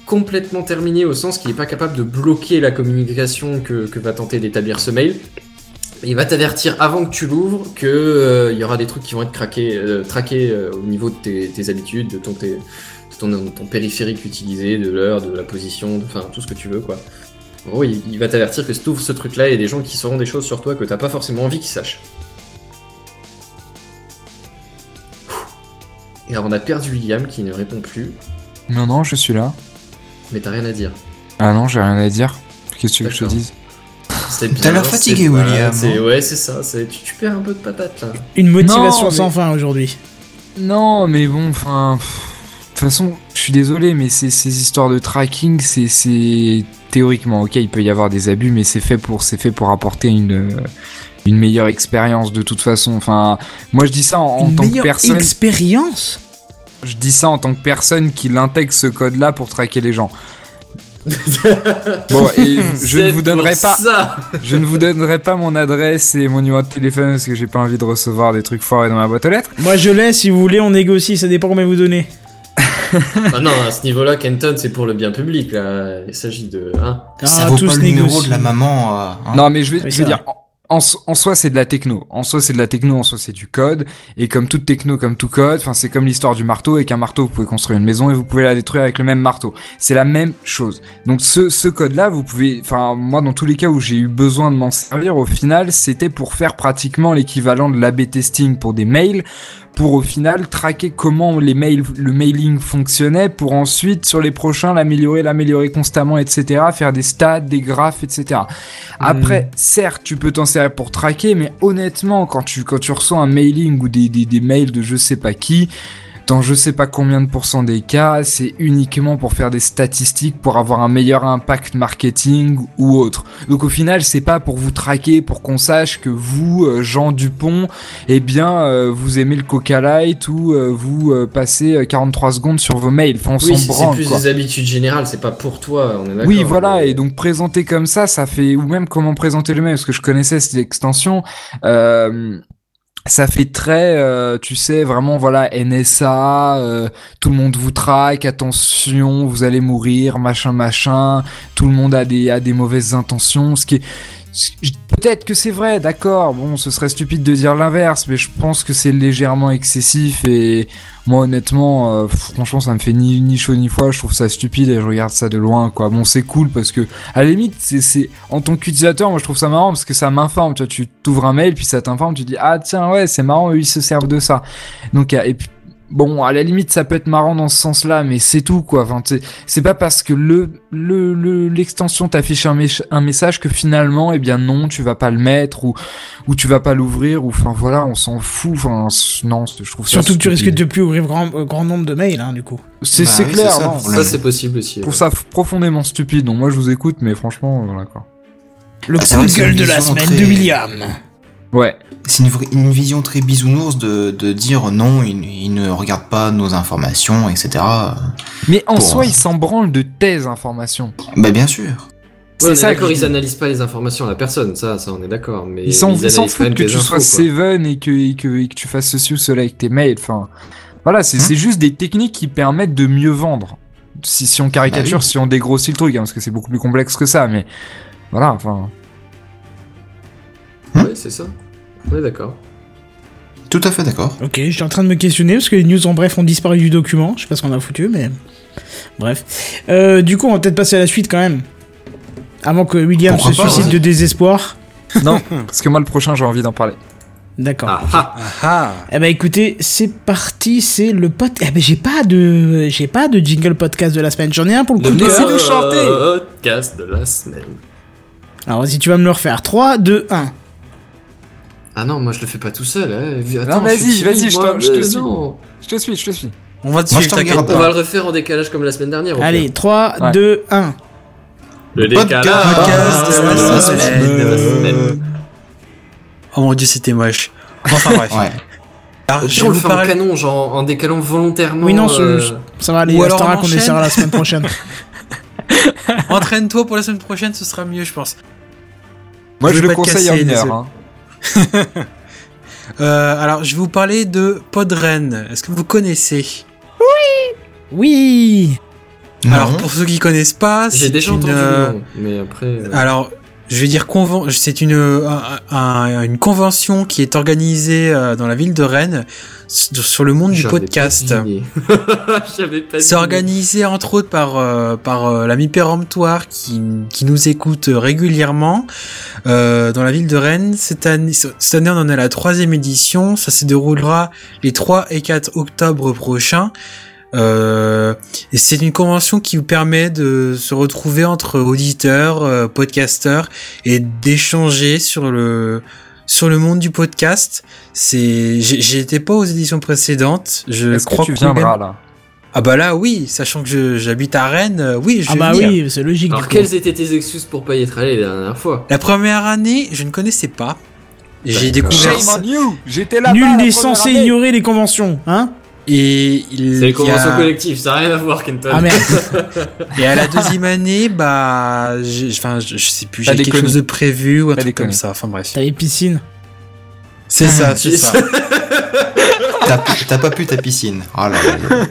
complètement terminé au sens qu'il n'est pas capable de bloquer la communication que, va tenter d'établir ce mail. Il va t'avertir avant que tu l'ouvres que euh, y aura des trucs qui vont être euh, traqués au niveau de tes, habitudes, de ton, périphérique utilisé, de l'heure, de la position, de- enfin tout ce que tu veux quoi. En gros, il, va t'avertir que si tu ouvres ce truc-là, il y a des gens qui sauront des choses sur toi que t'as pas forcément envie qu'ils sachent. Et alors on a perdu William qui ne répond plus, Non, non, je suis là. mais t'as rien à dire. Ah non, j'ai rien à dire. Qu'est-ce que tu veux que je te dise C'est T'as l'air fatigué, William, hein. Ouais, c'est ça. c'est- Tu, tu perds un peu de patate là. Une motivation Non, sans mais- fin aujourd'hui. Non, mais bon, enfin. De toute façon, je suis désolé, mais ces, ces histoires de tracking, c'est, c'est théoriquement ok. Il peut y avoir des abus, mais c'est fait pour, c'est fait pour apporter une, une meilleure expérience de toute façon. Enfin, moi je dis ça en, en Une tant que meilleure personne. expérience Je dis ça en tant que personne qui l'intègre ce code-là pour traquer les gens. Bon, et je ne vous donnerai pas, Ça. je ne vous donnerai pas mon adresse et mon numéro de téléphone parce que j'ai pas envie de recevoir des trucs foirés dans ma boîte aux lettres. Moi je l'ai, si vous voulez, on négocie, ça dépend combien vous donnez. Ah non, à ce niveau-là, Kenton, c'est pour le bien public là. Il s'agit de. Hein Ça Ah, vaut tous pas le numéro de la maman. euh, hein. Non, mais je vais, Oui, je veux dire, en, en so- en soi, c'est de la techno. En soi, c'est de la techno. En soi, c'est du code. Et comme toute techno, comme tout code, enfin, c'est comme l'histoire du marteau. Avec un marteau, vous pouvez construire une maison et vous pouvez la détruire avec le même marteau. C'est la même chose. Donc, ce, ce code-là, vous pouvez, enfin, moi, dans tous les cas où j'ai eu besoin de m'en servir, au final, c'était pour faire pratiquement l'équivalent de l'AB testing pour des mails pour au final traquer comment les mails, le mailing fonctionnait pour ensuite sur les prochains l'améliorer, l'améliorer constamment, etc. Faire des stats, des graphes, etc. Après, certes, tu peux t'en servir pour traquer, mais honnêtement, quand tu quand tu reçois un mailing ou des, des, des mails de je sais pas qui, dans je sais pas combien de pourcents des cas, c'est uniquement pour faire des statistiques, pour avoir un meilleur impact marketing ou autre. Donc au final, c'est pas pour vous traquer, pour qu'on sache que vous, euh, Jean Dupont, eh bien, euh, vous aimez le Coca Light ou euh, vous euh, passez euh, 43 secondes sur vos mails. Enfin, on Oui, s'en c'est plus quoi. des habitudes générales, c'est pas pour toi, on est. Oui, voilà, mais- et donc présenter comme ça, ça fait, ou même comment présenter le mail, parce que je connaissais cette extension, euh, ça fait très, euh, tu sais, vraiment, voilà, NSA, euh, tout le monde vous traque, attention, vous allez mourir, machin, machin, tout le monde a des, a des mauvaises intentions, ce qui est, Peut-être que c'est vrai, d'accord. Bon, ce serait stupide de dire l'inverse, mais je pense que c'est légèrement excessif et moi, honnêtement, euh, franchement, ça me fait ni, ni chaud ni froid. Je trouve ça stupide et je regarde ça de loin, quoi. Bon, c'est cool parce que, à la limite, c'est, en tant qu'utilisateur, moi, je trouve ça marrant parce que ça m'informe. Tu vois, tu t'ouvres un mail, puis ça t'informe, tu dis, ah, tiens, ouais, c'est marrant, eux, ils se servent de ça. Donc, et puis, Bon, à la limite, ça peut être marrant dans ce sens-là, mais c'est tout, quoi. Enfin, c'est- pas parce que le le le- l'extension t'affiche un, message que finalement, eh bien non, tu vas pas le mettre ou ou tu vas pas l'ouvrir ou enfin voilà, on s'en fout. Enfin, non, je trouve ça Surtout que tu risques de plus ouvrir grand, euh, grand nombre de mails, hein, du coup. C'est Bah oui, clair, c'est ça, Je c'est possible aussi. trouve ouais. ça profondément stupide. Donc moi, je vous écoute, mais franchement, euh, voilà quoi. Le Ah, coup de gueule de la semaine très- de William. Ouais. C'est une, vision très bisounours de, de dire non, il, il ne regarde pas nos informations, etc. Mais en Pour, soi, ils s'en branlent de tes informations. Bah bien sûr. Ouais, C'est d'accord, ils analysent pas les informations à la personne, ça, ça on est d'accord. Mais Ils s'en foutent que tu infos, sois quoi. Seven et que, et, que, et que tu fasses ceci ou cela avec tes mails. Enfin, voilà, c'est Hein juste des techniques qui permettent de mieux vendre. Si, si on caricature, Bah oui. si on dégrossit le truc, hein, parce que c'est beaucoup plus complexe que ça, mais voilà, enfin. Ouais, c'est ça. On est d'accord. Tout à fait d'accord. Ok, j'étais en train de me questionner parce que les news en bref ont disparu du document. Je sais pas ce qu'on a foutu, mais. Bref. Euh, du coup, on va peut-être passer à la suite quand même. Avant que William Pourquoi se pas, suicide ouais. de désespoir. Non, parce que moi, le prochain, j'ai envie d'en parler. D'accord. Ah, ah. Ah Eh ben écoutez, c'est parti, c'est le pod. Eh ben j'ai pas de, j'ai pas de jingle podcast de la semaine. J'en ai un pour le coup de cœur. Laissez-le chanter. Podcast de la semaine. Alors si tu vas me le refaire, 3, 2, 1. Ah non, moi je le fais pas tout seul. Hein. Non, Attends, vas-y, je suis vas-y, timide, je te- je te Euh, suis. non. Je te suis, je te suis. On va te Moi, suivre, t'inquiète On va le refaire en décalage comme la semaine dernière. Allez, pire. 3, Ouais. 2, 1. le décalage. Podcast de la Ah, semaine. la semaine. Oh mon dieu, c'était moche. Enfin bref. Ouais. Alors, Au je pire, on le vous fait en canon, genre en décalant volontairement. Oui, non, je- euh, Ça va aller, Ou alors te on on essaiera la semaine prochaine. Entraîne-toi pour la semaine prochaine, ce sera mieux, je pense. Moi, Je je, le conseille en une heure. hein. Euh, alors, je vais vous parler de Podren. Est-ce que vous connaissez? Oui Alors, Non. pour ceux qui connaissent pas, J'ai c'est déjà une, entendu euh, le nom, mais après. euh, Alors, je vais dire conven... c'est une un- un- une convention qui est organisée euh, dans la ville de Rennes sur le monde du podcast. C'est organisé entre autres par euh, par euh, l'ami péremptoire qui qui nous écoute régulièrement euh, dans la ville de Rennes. Cette année, cette année, on en est à la troisième édition. Ça se déroulera les 3 et 4 octobre prochains. Euh, c'est une convention qui vous permet de se retrouver entre auditeurs, euh, podcasteurs et d'échanger sur le sur le monde du podcast. C'est, j'ai- j'étais pas aux éditions précédentes. Je Est-ce crois tu que William- viendras là ah bah là oui, sachant que je- j'habite à Rennes, euh, oui, je Ah bah venir. oui, c'est logique. Alors, quelles étaient tes excuses pour pas y être allé la dernière fois? La première année, je ne connaissais pas. J'ai découvert Shame ça. on you J'étais là. Nul n'est censé ignorer les conventions, hein? Et il C'est les conventions a- collectives, ça n'a rien à voir, Kenton. Ah merde. Et à la deuxième année, bah, enfin, je, sais plus, T'as j'ai quelque chose de prévu ou un T'as truc comme ça. Enfin bref. T'avais piscine. C'est ça, c'est ça. T'as t'as pas pu ta piscine. Oh là là.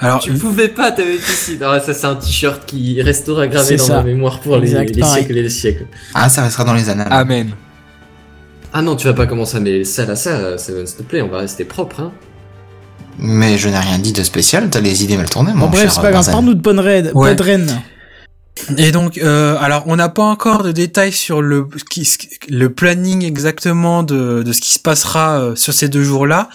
Alors, Tu pouvais pas, t'avais piscine. Ah, ça, c'est un t-shirt qui restera gravé dans ça. ma mémoire pour les, les siècles et les siècles. Ah, ça restera dans les annales. Amen. Ah non, tu vas pas commencer à mêler ça à ça, Seven, s'il te plaît, on va rester propre, hein. Mais je n'ai rien dit de spécial, t'as les idées mal tournées, Bon mon bref, cher c'est pas grave, parle-nous de. Ouais. Podren. Et donc, euh, alors, on n'a pas encore de détails sur le qui- planning exactement de, de ce qui se passera euh, sur ces deux jours-là,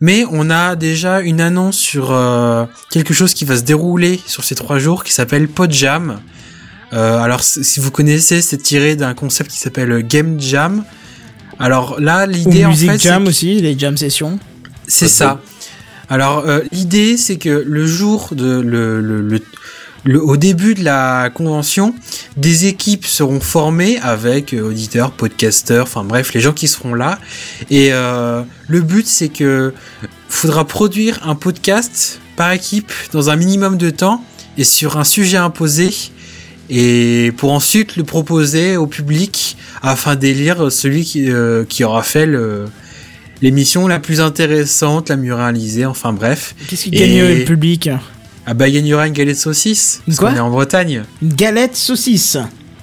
mais on a déjà une annonce sur euh, quelque chose qui va se dérouler sur ces trois jours qui s'appelle Podjam. Euh, alors, si vous connaissez, c'est tiré d'un concept qui s'appelle Game Jam. Alors là, l'idée en fait, Jam c'est- aussi, les jam sessions. c'est ça. Alors euh, l'idée c'est que le jour de le, le, le, le- au début de la convention, des équipes seront formées avec euh, auditeurs, podcasteurs, enfin bref, les gens qui seront là. Et euh, le but c'est que faudra produire un podcast par équipe dans un minimum de temps et sur un sujet imposé et pour ensuite le proposer au public afin d'élire celui qui, euh, qui aura fait le, l'émission la plus intéressante, la mieux réalisée, enfin bref. Qu'est-ce qui Et- gagnerait le public? Ah bah il gagnera une galette de saucisse, parce Quoi qu'on est en Bretagne. Une galette saucisse?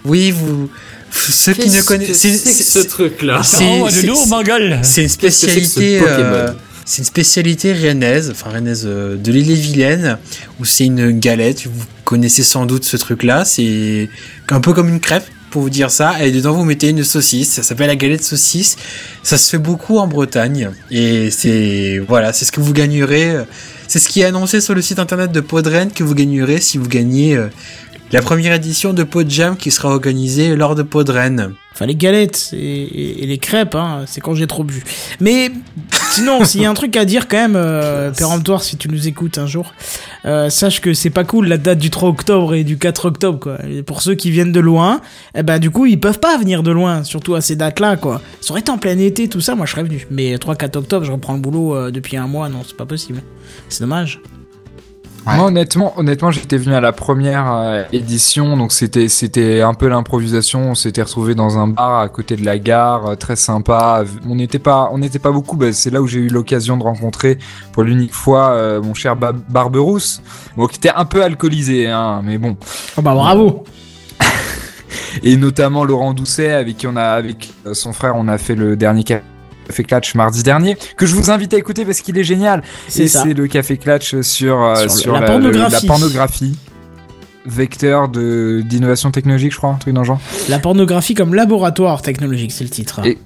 Oui, vous... Ceux qui ne connaissent... c'est- ce truc-là? c'est- Oh, c'est- une ce spécialité... Euh, c'est une spécialité rennaise, enfin rennaise euh, de l'île-et-Vilaine, où c'est une galette, vous connaissez sans doute ce truc-là, c'est un peu comme une crêpe, pour vous dire ça, et dedans vous mettez une saucisse, ça s'appelle la galette saucisse, ça se fait beaucoup en Bretagne, et c'est, voilà, c'est ce que vous gagnerez, euh, c'est ce qui est annoncé sur le site internet de Podren que vous gagnerez si vous gagnez euh, la première édition de Podjam qui sera organisée lors de Podren. Enfin, les galettes et, les crêpes, hein, c'est quand j'ai trop bu. Mais sinon, s'il y a un truc à dire quand même, euh, péremptoire, si tu nous écoutes un jour, euh, sache que c'est pas cool la date du 3 octobre et du 4 octobre, quoi. Pour ceux qui viennent de loin, eh ben du coup, ils peuvent pas venir de loin, surtout à ces dates-là, quoi. Ça aurait été en plein été, tout ça, moi je serais venu. Mais 3-4 octobre, je reprends le boulot euh, depuis un mois, non, c'est pas possible. C'est dommage. Ouais. Moi, honnêtement, honnêtement, j'étais venu à la première euh, édition, donc c'était c'était un peu l'improvisation. On s'était retrouvé dans un bar à côté de la gare, euh, très sympa. On n'était pas on n'était pas beaucoup. Bah, c'est là où j'ai eu l'occasion de rencontrer pour l'unique fois euh, mon cher Ba- Barberousse, bon, qui était un peu alcoolisé, hein, mais bon. Oh bah bravo Et notamment Laurent Doucet, avec qui on a avec son frère, on a fait le dernier Café Clatch mardi dernier, que je vous invite à écouter parce qu'il est génial. C'est c'est le Café Clatch sur, euh, Sur sur, la la, pornographie. la pornographie. vecteur de d'innovation technologique, je crois, un truc dans le genre. La pornographie comme laboratoire technologique, c'est le titre. Et-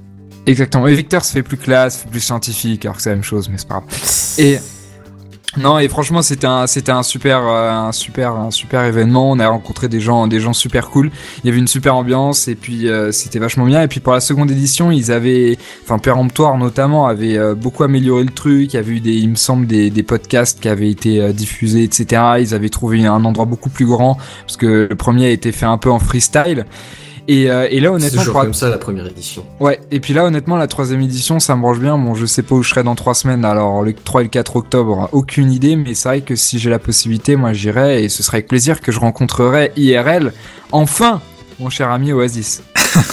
Exactement. Et Vecteur se fait plus classe, fait plus scientifique, alors que c'est la même chose, mais c'est pas grave. Et non, et franchement, c'était un, c'était un super, euh, un super, un super événement. On a rencontré des gens, des gens super cool. Il y avait une super ambiance et puis euh, c'était vachement bien. Et puis pour la seconde édition, ils avaient, enfin Péremptoire notamment avait euh, beaucoup amélioré le truc. Il y avait eu des, il me semble des, podcasts qui avaient été diffusés, etc. Ils avaient trouvé un endroit beaucoup plus grand parce que le premier a été fait un peu en freestyle. Et, euh, et là, C'est honnêtement, toujours pour la- comme ça la première édition. Ouais, et puis là, honnêtement, la troisième édition, ça me branche bien. Bon, je sais pas où je serai dans trois semaines, alors le 3 et le 4 octobre, aucune idée, mais c'est vrai que si j'ai la possibilité, moi j'irai, et ce serait avec plaisir que je rencontrerai IRL, enfin, mon cher ami Oasis.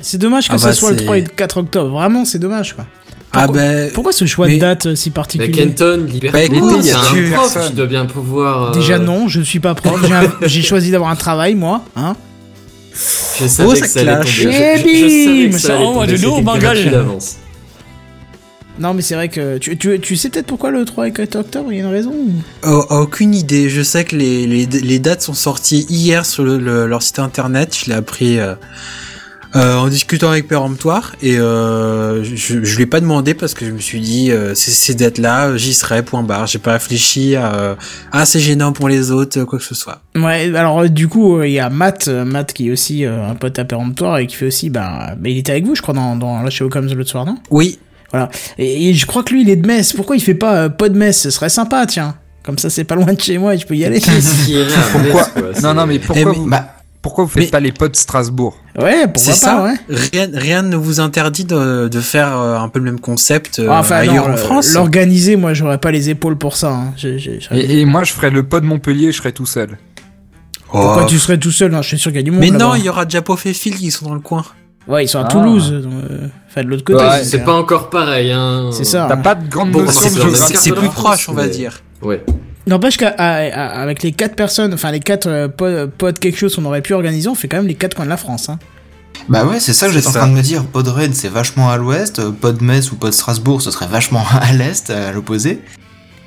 C'est dommage que Ah ça bah, soit le c'est- 3 et le 4 octobre. Vraiment, c'est dommage, quoi. Ah Pourquoi- ben, Pourquoi ce choix mais- de date euh, si Mais particulier Kenton, Liberté, Bah, écoute, c'est y a un prof qui doit bien pouvoir. euh, Déjà non, je ne suis pas prof. J'ai choisi d'avoir un travail, moi. Hein Je savais Oh, que ça ça allait clash. tomber. Je- je- je savais que bim, ça ça allait tomber, de d'avance. non, mais c'est vrai que tu, tu, tu sais peut-être pourquoi le 3 et 4 octobre, il y a une raison oh, aucune idée. Je sais que les, les, les dates sont sorties hier sur le- le- leur site internet. Je l'ai appris euh, euh, en discutant avec Péremptoire et euh, je, je lui ai pas demandé parce que je me suis dit euh, ces, ces dates-là, j'y serai. Point barre. J'ai pas réfléchi à euh, ah c'est gênant pour les autres, quoi que ce soit. Ouais, alors euh, du coup, euh, il y a Matt, Matt qui est aussi euh, un pote à péremptoire et qui fait aussi, bah, bah, il était avec vous, je crois, dans, dans la show Comes l'autre soir, non? Oui. et, et je crois que lui, il est de Metz. Pourquoi il fait pas euh, pas de Metz? Ce serait sympa, tiens. Comme ça, c'est pas loin de chez moi et je peux y aller. Pourquoi? Non, non, mais pourquoi, Eh, mais- vous, Bah, pourquoi vous faites mais- pas les potes Strasbourg ouais, pourquoi C'est pas, ça. ouais. Rien, rien ne vous interdit de, de faire euh, un peu le même concept euh, Ah, enfin, ailleurs non, en euh, France. L'organiser, moi, j'aurais pas les épaules pour ça. hein. J'ai- j'ai- j'aurais- et, et moi, je ferais le pod Montpellier, je serais tout seul. Pourquoi Oh. tu serais tout seul? Hein Je suis sûr qu'il y a du monde. Mais non, il y aura Japo et Phil qui sont dans le coin. Ouais, ils sont à Ah. Toulouse. donc, euh, Enfin, de l'autre côté. Ouais, C'est pas encore pareil, hein. C'est ça. T'as pas de grande Bon, notion c'est de. C'est de plus proche, on va dire. Ouais. N'empêche qu'avec les quatre personnes, enfin les quatre euh, pods, pods quelque chose qu'on aurait pu organiser, on fait quand même les quatre coins de la France. Hein. bah ouais, c'est ça que j'étais en train de me dire. Podred, c'est vachement à l'ouest. euh, Pod Metz ou Pod Strasbourg, ce serait vachement à l'est, à l'opposé.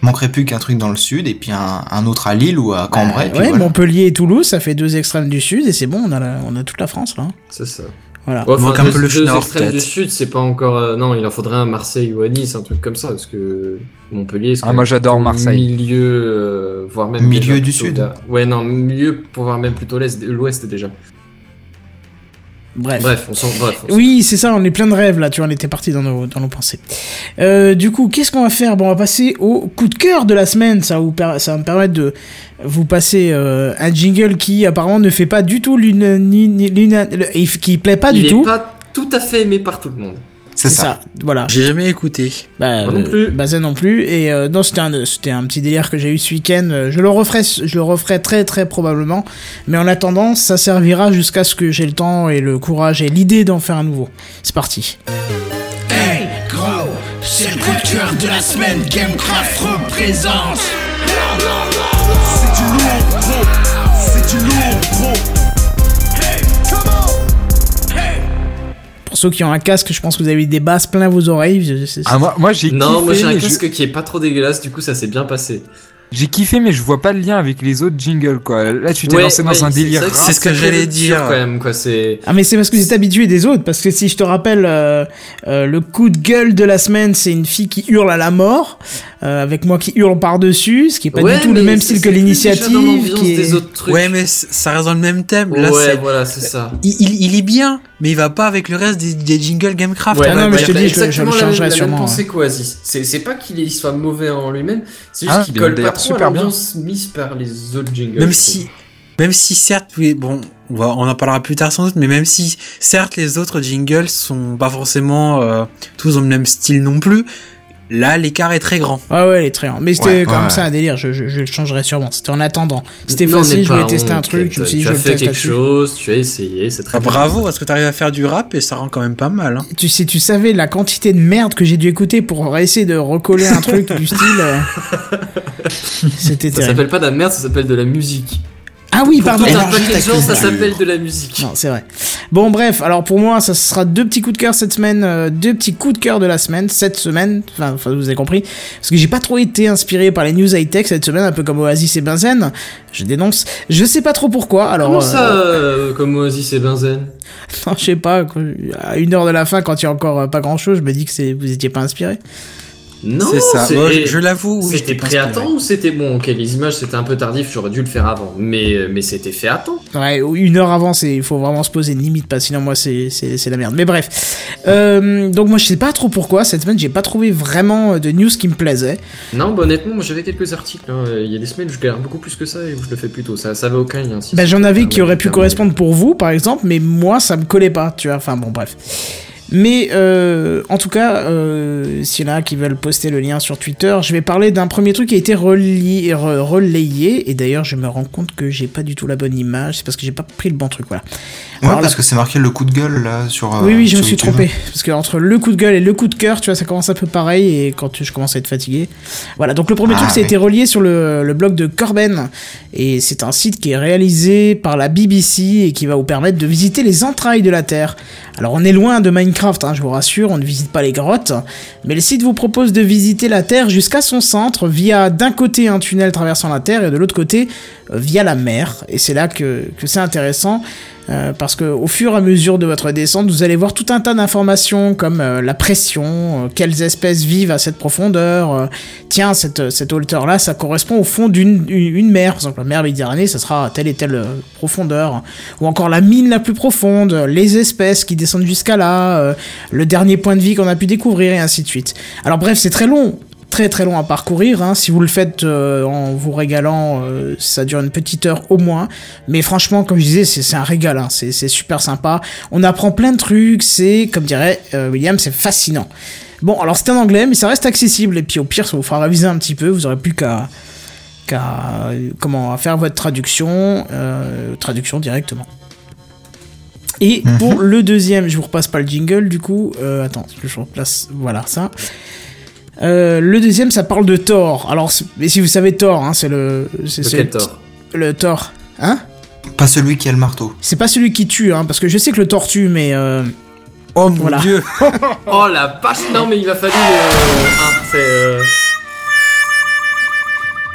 Manquerait plus qu'un truc dans le sud et puis un, un autre à Lille ou à Cambrai. Bah, puis ouais, voilà. Montpellier et Toulouse, ça fait deux extrêmes du sud et c'est bon, on a, la- on a toute la France là. hein. C'est ça. Voilà. Ouais, manque enfin, un peu le deux Schnorr, extrêmes du sud, c'est pas encore. euh, non, il en faudrait un Marseille ou à Nice, un truc comme ça, parce que Montpellier. c'est Ah, moi, j'adore Marseille. Milieu, euh, voire même Milieu déjà du plutôt sud. là. Ouais, non, milieu pour voir même plutôt l'est, l'ouest déjà. Bref. Bref, on s'en. Oui, c'est ça, on est plein de rêves là, tu vois, on était parti dans nos, dans nos pensées. Euh, du coup, qu'est-ce qu'on va faire? Bon, on va passer au coup de cœur de la semaine, ça va, vous ça va me permettre de vous passer euh, un jingle qui apparemment ne fait pas du tout l'une... qui plaît pas il du tout. pas tout à fait aimé par tout le monde. C'est ça. voilà. J'ai jamais écouté. Bah, Moi non euh, plus. bah, ça non plus. Et euh, non, c'était un, c'était un petit délire que j'ai eu ce week-end. Euh, Je le referai, je le referai très très probablement. Mais en attendant, ça servira jusqu'à ce que j'ai le temps et le courage et l'idée d'en faire un nouveau. C'est parti. Hey, gros, c'est le coup de cœur de la semaine. Gamecraft représente. Pour ceux qui ont un casque, je pense que vous avez des basses plein vos oreilles. Ah, moi, moi j'ai Non, moi j'ai un je- casque qui est pas trop dégueulasse, du coup ça s'est bien passé. j'ai kiffé, mais je vois pas le lien avec les autres jingles, quoi. Là, tu t'es Ouais, lancé dans ouais, un délire. C'est ce que j'allais dire. quand même, quoi. C'est. Ah mais c'est parce que vous êtes habitué des autres parce que si je te rappelle euh, euh, le coup de gueule de la semaine c'est une fille qui hurle à la mort euh, avec moi qui hurle par dessus ce qui est pas Ouais, du tout le même style que l'initiative qui est- des autres trucs. Ouais, mais ça reste dans le même thème. Là, ouais, c'est- voilà, c'est ça. il, il, il est bien, mais il va pas avec le reste des, des jingles Gamecraft. Ouais, non, mais je te dis, je- je le exactement la même- changerai la même sûrement, pensée qu'Oasis. C'est, pas qu'il soit mauvais en lui-même, c'est juste Ah, qu'il colle pas trop à l'ambiance mise par les autres jingles. Même je si, même si certes, oui, bon, on, va, on en parlera plus tard sans doute, mais même si certes les autres jingles sont pas forcément euh, tous dans le même style non plus, là l'écart est très grand. Ah ouais, elle est très lente. Mais c'était Ouais, comme ouais. ça un délire, je, je, je le changerai sûrement. C'était en attendant. C'était facile, je voulais tester un truc, je me suis dit, tu je as le fait teste quelque chose, tu as essayé, c'est très Ah, bien. bravo, parce que t'arrives à faire du rap et ça rend quand même pas mal. Hein. Tu sais, tu savais la quantité de merde que j'ai dû écouter pour essayer de recoller un truc du style. euh, C'était Ça s'appelle pas de la merde, ça s'appelle de la musique. Ah oui, Pour pardon. tout un paquet de gens, ça s'appelle de la musique. Non, c'est vrai. Bon, bref, alors pour moi, ça sera deux petits coups de cœur cette semaine, euh, deux petits coups de cœur de la semaine, cette semaine, enfin, vous avez compris, parce que j'ai pas trop été inspiré par les news high-tech cette semaine, un peu comme Oasis et Benzen, je dénonce, je sais pas trop pourquoi, alors... Comment euh, ça, euh, comme Oasis et Benzen? Non, je sais pas, à une heure de la fin, quand il y a encore pas grand-chose, je me dis que c'est, vous étiez pas inspiré. Non, C'est ça. Moi, je- je l'avoue, C'était pris à temps ou c'était bon Ok, les images c'était un peu tardif, j'aurais dû le faire avant, mais mais c'était fait à temps. Ouais, une heure avant, il faut vraiment se poser une limite, pas sinon moi c'est, la merde. Mais bref. Euh, donc moi je sais pas trop pourquoi, cette semaine j'ai pas trouvé vraiment euh, de news qui me plaisait. Non, bah, honnêtement, moi j'avais quelques articles. hein. Il y a des semaines je galère beaucoup plus que ça et où je le fais plus tôt. Ça, ça va aucun lien. si Bah, j'en avais qui auraient pu correspondre pour vous, par exemple, mais moi, ça me collait pas, tu vois. Enfin, bon, bref. Mais euh, en tout cas, euh, s'il y en a qui veulent poster le lien sur Twitter, je vais parler d'un premier truc qui a été relié, re- relayé. Et d'ailleurs, je me rends compte que j'ai pas du tout la bonne image. C'est parce que j'ai pas pris le bon truc, voilà. Ouais, Alors, parce là- que c'est marqué le coup de gueule là sur. euh, oui, oui, je me suis YouTube. trompé. Parce que entre le coup de gueule et le coup de cœur, tu vois, ça commence un peu pareil. Et quand je commence à être fatigué. Voilà, donc le premier Ah, truc, ça a oui. été relié sur le, le blog de Corben. Et c'est un site qui est réalisé par la BBC et qui va vous permettre de visiter les entrailles de la Terre. Alors, on est loin de Minecraft, hein, je vous rassure, on ne visite pas les grottes. Mais le site vous propose de visiter la Terre jusqu'à son centre via d'un côté un tunnel traversant la Terre et de l'autre côté via la mer. Et c'est là que, que c'est intéressant. Euh, parce que au fur et à mesure de votre descente, vous allez voir tout un tas d'informations comme euh, la pression, euh, quelles espèces vivent à cette profondeur. tiens, cette, cette hauteur-là, ça correspond au fond d'une une, mer. Par exemple, la mer Méditerranée, ça sera à telle et telle profondeur. Ou encore la mine la plus profonde, les espèces qui descendent jusqu'à là, le dernier point de vie qu'on a pu découvrir, et ainsi de suite. Alors bref, c'est très long très très long à parcourir. Hein. Si vous le faites euh, en vous régalant, euh, ça dure une petite heure au moins. Mais franchement, comme je disais, c'est un régal. Hein. C'est super sympa. On apprend plein de trucs. C'est, comme dirait euh, William, c'est fascinant. Bon, alors c'est en anglais, mais ça reste accessible. Et puis au pire, ça vous fera réviser un petit peu. Vous aurez plus qu'à comment à faire votre traduction, traduction directement. Et Mhm. pour le deuxième, je vous repasse pas le jingle du coup. Euh, attends, je replace. Voilà ça. Euh, le deuxième, ça parle de Thor. Alors, mais si vous savez Thor, hein, c'est le, c'est c'est Lequel le, tort le Thor, hein Pas celui qui a le marteau. C'est pas celui qui tue, hein, parce que je sais que le Thor tue, mais euh, Oh mon Voilà. dieu. Oh la vache Non, mais il a fallu. euh, ah, c'est. euh,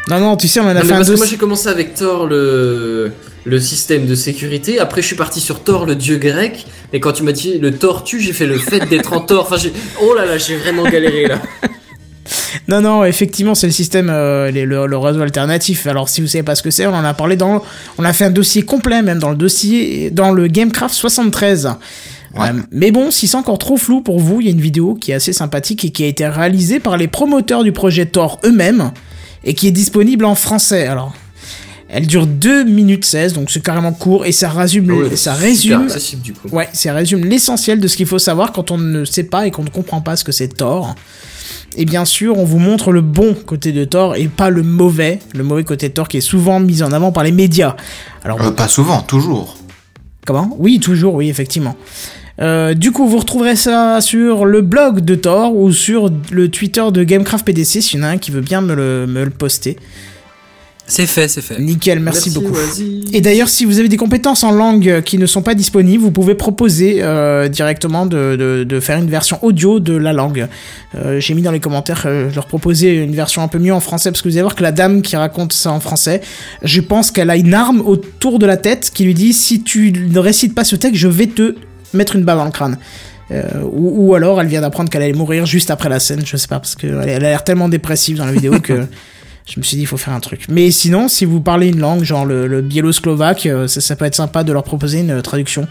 non, non, tu sais, on en a Non, mais fait un parce que moi j'ai commencé avec Thor le le système de sécurité. Après je suis parti sur Thor le dieu grec. Et quand tu m'as dit le tortue, j'ai fait le fait d'être en Thor. Enfin j'ai oh là là j'ai vraiment galéré là. Non, non, effectivement, c'est le système, euh, les- le, le réseau alternatif. Alors, si vous savez pas ce que c'est, on en a parlé dans, on a fait un dossier complet, même dans le dossier, dans le Gamecraft 73. Ouais. Euh, mais bon, si c'est encore trop flou pour vous, il y a une vidéo qui est assez sympathique et qui a été réalisée par les promoteurs du projet Thor eux-mêmes et qui est disponible en français. Alors, elle dure 2 minutes 16, donc c'est carrément court et ça résume, Ouais, ça super résume accessible du coup. Ouais, ça résume l'essentiel de ce qu'il faut savoir quand on ne sait pas et qu'on ne comprend pas ce que c'est Thor. Et bien sûr, on vous montre le bon côté de Thor et pas le mauvais, le mauvais côté de Thor qui est souvent mis en avant par les médias. Alors, Euh, pas souvent, toujours. comment? Oui, toujours, oui, effectivement. Euh, du coup, vous retrouverez ça sur le blog de Thor ou sur le Twitter de Gamecraft PDC s'il y en a un qui veut bien me le, me le poster. C'est fait, c'est fait. Nickel, merci, beaucoup. Oasis. Et d'ailleurs, si vous avez des compétences en langue qui ne sont pas disponibles, vous pouvez proposer euh, directement de, de, de faire une version audio de la langue. Euh, J'ai mis dans les commentaires, euh, je leur proposais une version un peu mieux en français, parce que vous allez voir que la dame qui raconte ça en français, je pense qu'elle a une arme autour de la tête qui lui dit si tu ne récites pas ce texte, je vais te mettre une balle dans le crâne. Euh, ou, ou alors elle vient d'apprendre qu'elle allait mourir juste après la scène, je sais pas, parce qu'elle elle a l'air tellement dépressive dans la vidéo que je me suis dit il faut faire un truc. Mais sinon, si vous parlez une langue, genre le, le biélo-slovaque, euh, ça, ça peut être sympa de leur proposer une traduction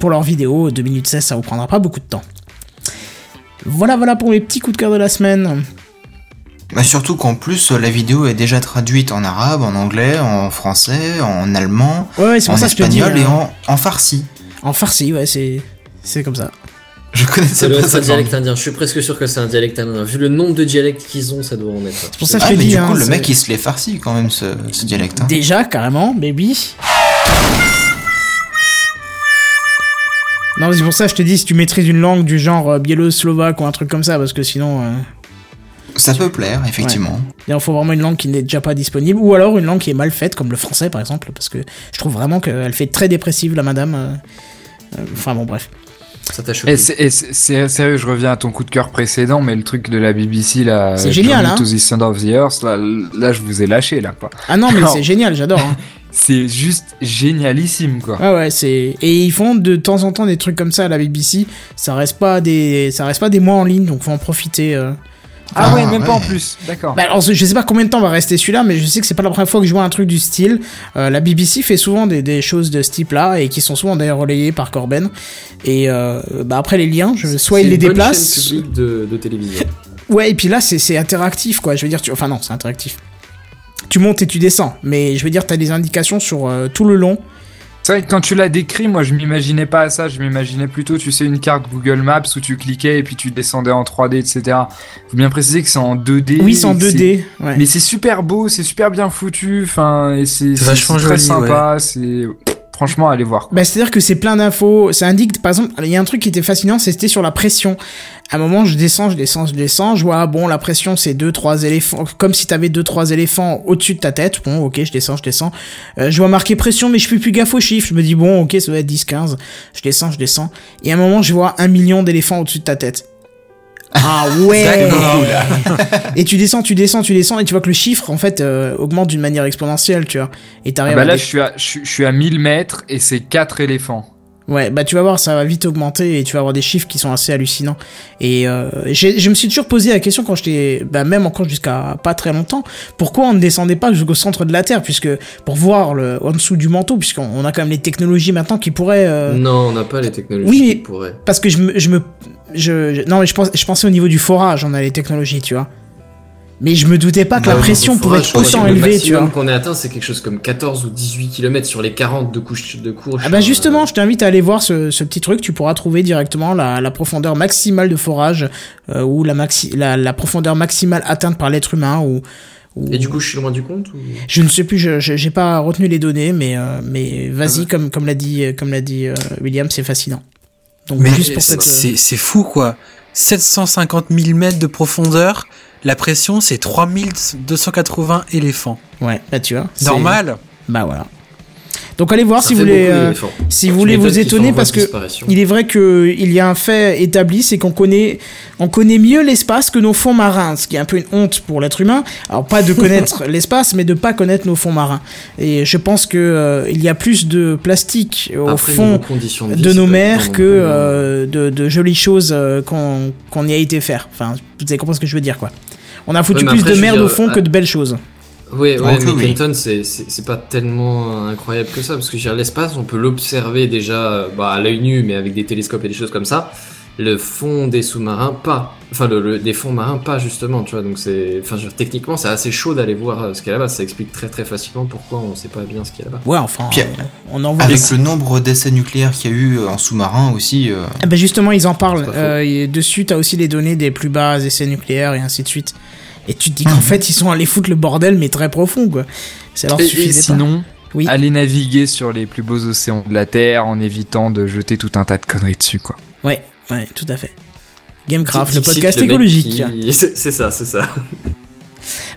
pour leur vidéo. 2 minutes 16, ça vous prendra pas beaucoup de temps. Voilà, voilà pour mes petits coups de cœur de la semaine. Mais surtout qu'en plus, la vidéo est déjà traduite en arabe, en anglais, en français, en allemand, Ouais, en pour ça que dis. espagnol et hein. en, en farsi. En farsi, ouais, c'est comme ça. Je Ça doit pas être un ça. dialecte indien. Je suis presque sûr que c'est un dialecte indien. Vu le nombre de dialectes qu'ils ont, ça doit en être. C'est pour ça que Ah, je te mais dis. du hein, coup, le c'est- mec, il se l'est farci quand même, ce, ce dialecte. hein. Déjà, carrément, baby. Non, c'est pour ça que je te dis, si tu maîtrises une langue du genre euh, biélo-slovaque ou un truc comme ça, parce que sinon, euh, Ça peut plaire, effectivement. il faut vraiment une langue qui n'est déjà pas disponible, ou alors une langue qui est mal faite, comme le français par exemple, parce que je trouve vraiment qu'elle fait très dépressive, la madame. euh. Euh, Enfin bon, bref. Ça t'a choqué. Et c'est- sérieux, je reviens à ton coup de cœur précédent, mais le truc de la BBC là, C'est génial, hein. to the Center of the Earth, là, là, je vous ai lâché là quoi. Ah non, mais c'est génial, j'adore. hein. C'est juste génialissime quoi. Ah ouais, c'est et ils font de temps en temps des trucs comme ça à la BBC. Ça reste pas des, ça reste pas des mois en ligne, donc faut en profiter. euh. Ah, Ah, ouais, même ouais. pas en plus. D'accord. Bah alors, je sais pas combien de temps va rester celui-là, mais je sais que c'est pas la première fois que je vois un truc du style. Euh, la BBC fait souvent des, des choses de ce type-là et qui sont souvent d'ailleurs relayées par Corben. Et euh, bah après les liens, je, soit C'est il les déplace, publique de, de télévision. Ouais, et puis là, c'est c'est interactif, quoi. Je veux dire, tu... enfin non, c'est interactif. Tu montes et tu descends, mais je veux dire, t'as des indications sur euh, tout le long. C'est vrai que quand tu l'as décrit, moi je m'imaginais pas à ça, je m'imaginais plutôt, tu sais, une carte Google Maps où tu cliquais et puis tu descendais en 3D, etc. Faut bien préciser que c'est en 2D. Oui, c'est en et que 2D. Ouais. Mais c'est super beau, c'est super bien foutu, enfin, et c'est vachement très joli, sympa, c'est... Franchement, allez voir. Bah, c'est-à-dire que c'est plein d'infos. Ça indique, par exemple, il y a un truc qui était fascinant, c'était sur la pression. À un moment, je descends, je descends, je descends, je vois, ah, bon, la pression, c'est deux, trois éléphants, comme si t'avais deux, trois éléphants au-dessus de ta tête. Bon, ok, je descends, je descends. Euh, je vois marquer pression, mais je fais plus gaffe aux chiffres. Je me dis, bon, ok, ça doit être 10, 15. Je descends, je descends. Et à un moment, je vois un million d'éléphants au-dessus de ta tête. Ah ouais Et tu descends, tu descends, tu descends, et tu vois que le chiffre, en fait, euh, augmente d'une manière exponentielle, tu vois. Et Ah t'arrives bah à là, des- je suis, à, je, suis- je suis à 1000 mètres et c'est 4 éléphants. Ouais, bah tu vas voir, ça va vite augmenter et tu vas avoir des chiffres qui sont assez hallucinants. Et euh, je me suis toujours posé la question quand j'étais, bah même encore jusqu'à pas très longtemps, pourquoi on ne descendait pas jusqu'au centre de la Terre, puisque pour voir le en dessous du manteau, puisqu'on on a quand même les technologies maintenant qui pourraient. euh, Non, on n'a pas les technologies Oui, qui pourraient. Parce que je me, je me, je, je- non mais je pense, je pensais au niveau du forage, on a les technologies, tu vois. Mais je me doutais pas que la Bah, pression pourrait être autant le élevée, tu vois. qu'on ait atteint, c'est quelque chose comme 14 ou 18 km sur les 40 de couches de couche. Ah bah justement, je t'invite à aller voir ce, ce petit truc. Tu pourras trouver directement la, la profondeur maximale de forage euh, ou la, maxi la, la profondeur maximale atteinte par l'être humain ou, ou- Et du coup, je suis loin du compte ou... je ne sais plus. Je j'ai pas retenu les données, mais euh, mais vas-y comme comme l'a dit comme l'a dit euh, William, c'est fascinant. Donc Mais juste pour c'est cette. euh, c'est- c'est fou quoi. 750 000 mètres de profondeur, la pression c'est 3280 éléphants. Ouais, là tu vois. c'est- Normal. Bah voilà. Donc allez voir Ça si vous voulez. euh, si vous voulez vous étonner parce que il est vrai que il y a un fait établi, c'est qu'on connaît, on connaît mieux l'espace que nos fonds marins, ce qui est un peu une honte pour l'être humain. Alors pas de connaître l'espace, mais de pas connaître nos fonds marins. Et je pense que euh, il y a plus de plastique au Après, fond vie, de nos mers que euh, de, de jolies choses qu'on y a été faire. Enfin, vous avez compris ce que je veux dire, quoi. On a foutu Ouais, plus de merde dire, au fond que de belles choses. Ouais, ouais, mais oui. Kenton, c'est- c'est c'est pas tellement incroyable que ça, parce que l'espace, on peut l'observer déjà euh, bah, à l'œil nu, mais avec des télescopes et des choses comme ça. Le fond des sous-marins, pas. Enfin, le, le- des fonds marins, pas justement, tu vois. Donc, c'est. Enfin, techniquement, c'est assez chaud d'aller voir euh, ce qu'il y a là-bas. Ça explique très très facilement pourquoi on sait pas bien ce qu'il y a là-bas. Ouais, enfin, Puis, on en voit. Avec le nombre d'essais nucléaires qu'il y a eu en sous-marin aussi. euh, Ah bah justement, ils en parlent. Euh, dessus, t'as aussi les données des plus bas essais nucléaires et ainsi de suite. Et tu te dis qu'en Mhm. fait, ils sont allés foutre le bordel, mais très profond, quoi. Ça leur Et, et pas. sinon, Oui. allez naviguer sur les plus beaux océans de la Terre en évitant de jeter tout un tas de conneries dessus, quoi. Ouais, ouais, tout à fait. Gamecraft, le podcast écologique. qui- C'est ça, c'est ça.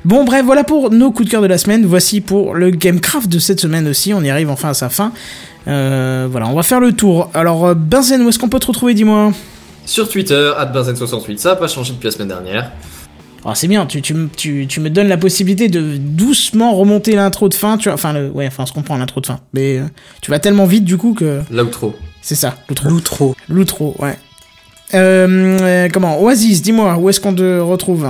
Bon, bref, voilà pour nos coups de cœur de la semaine. Voici pour le Gamecraft de cette semaine aussi. On y arrive enfin à sa fin. Euh, voilà, on va faire le tour. Alors, euh, Benzen, où est-ce qu'on peut te retrouver, dis-moi? Sur Twitter, @benzen68, ça a pas changé depuis la semaine dernière. Alors, c'est bien, tu, tu, me- tu, tu me donnes la possibilité de doucement remonter l'intro de fin. Tu vois, enfin, le, ouais, enfin, on se comprend l'intro de fin. Mais euh, tu vas tellement vite, du coup, que. L'outro. C'est ça, l'outro. L'outro. L'outro, ouais. Euh, euh, comment? Oasis, dis-moi, où est-ce qu'on te retrouve?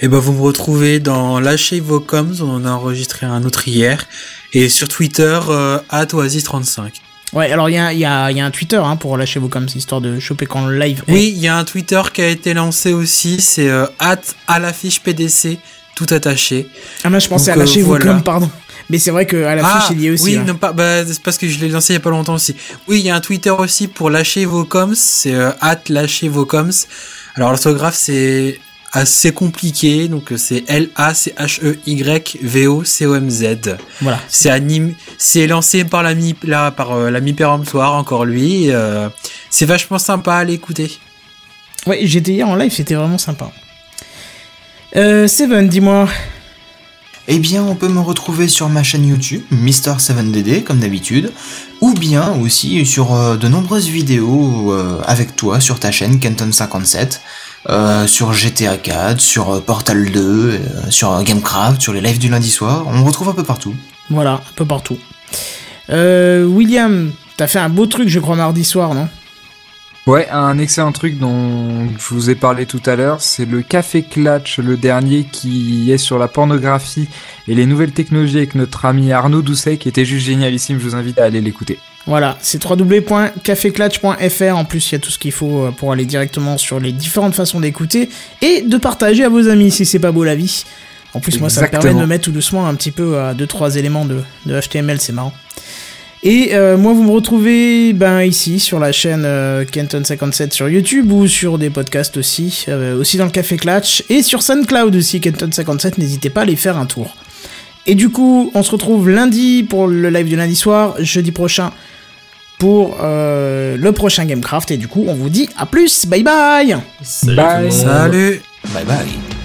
Et ben vous me retrouvez dans Lâchez vos coms, on en a enregistré un autre hier. Et sur Twitter, euh, @oasis35. Ouais, alors il y a, y, a, y a un Twitter hein, pour lâcher vos coms, histoire de choper quand le live est. Oui, il y a un Twitter qui a été lancé aussi, c'est euh, à la fiche PDC, tout attaché. Ah, moi je pensais Donc, à lâcher euh, vos voilà. coms, pardon. Mais c'est vrai qu'à la fiche, il y est aussi. oui, hein. non, pas, bah, c'est parce que je l'ai lancé il y a pas longtemps aussi. Oui, il y a un Twitter aussi pour lâcher vos coms, c'est euh, lâcher vos coms. Alors l'orthographe c'est assez compliqué, donc euh, c'est L A C H E Y V O C O M Z. Voilà. C'est anime, c'est lancé par l'ami là par euh, l'ami péremptoire encore lui. euh, c'est vachement sympa à l'écouter. Ouais, j'étais hier en live, c'était vraiment sympa. Euh, Seven, dis-moi. eh bien on peut me retrouver sur ma chaîne YouTube, Mister7DD comme d'habitude, ou bien aussi sur euh, de nombreuses vidéos euh, avec toi sur ta chaîne Kenton57, euh, sur GTA 4, sur euh, Portal 2, euh, sur Gamecraft, sur les lives du lundi soir, on retrouve un peu partout. Voilà, un peu partout. Euh, William, t'as fait un beau truc, je crois, mardi soir, non? Ouais, un excellent truc dont je vous ai parlé tout à l'heure, c'est le Café Clutch, le dernier qui est sur la pornographie et les nouvelles technologies avec notre ami Arnaud Doucet, qui était juste génialissime. Je vous invite à aller l'écouter. Voilà, c'est www.caféclatch.fr. En plus, il y a tout ce qu'il faut euh, pour aller directement sur les différentes façons d'écouter et de partager à vos amis si c'est pas beau la vie. En plus, moi, ça me permet de me mettre tout doucement un petit peu à 2-3 éléments de, de HTML, c'est marrant. Et euh, moi, vous me retrouvez ben, ici sur la chaîne euh, Kenton57 sur YouTube ou sur des podcasts aussi, euh, aussi dans le Café Clatch et sur SoundCloud aussi, Kenton57. N'hésitez pas à aller faire un tour. Et du coup, on se retrouve lundi pour le live du lundi soir, jeudi prochain pour euh, le prochain Gamecraft. Et du coup, on vous dit à plus, bye bye. Salut Bye. Salut. Bye bye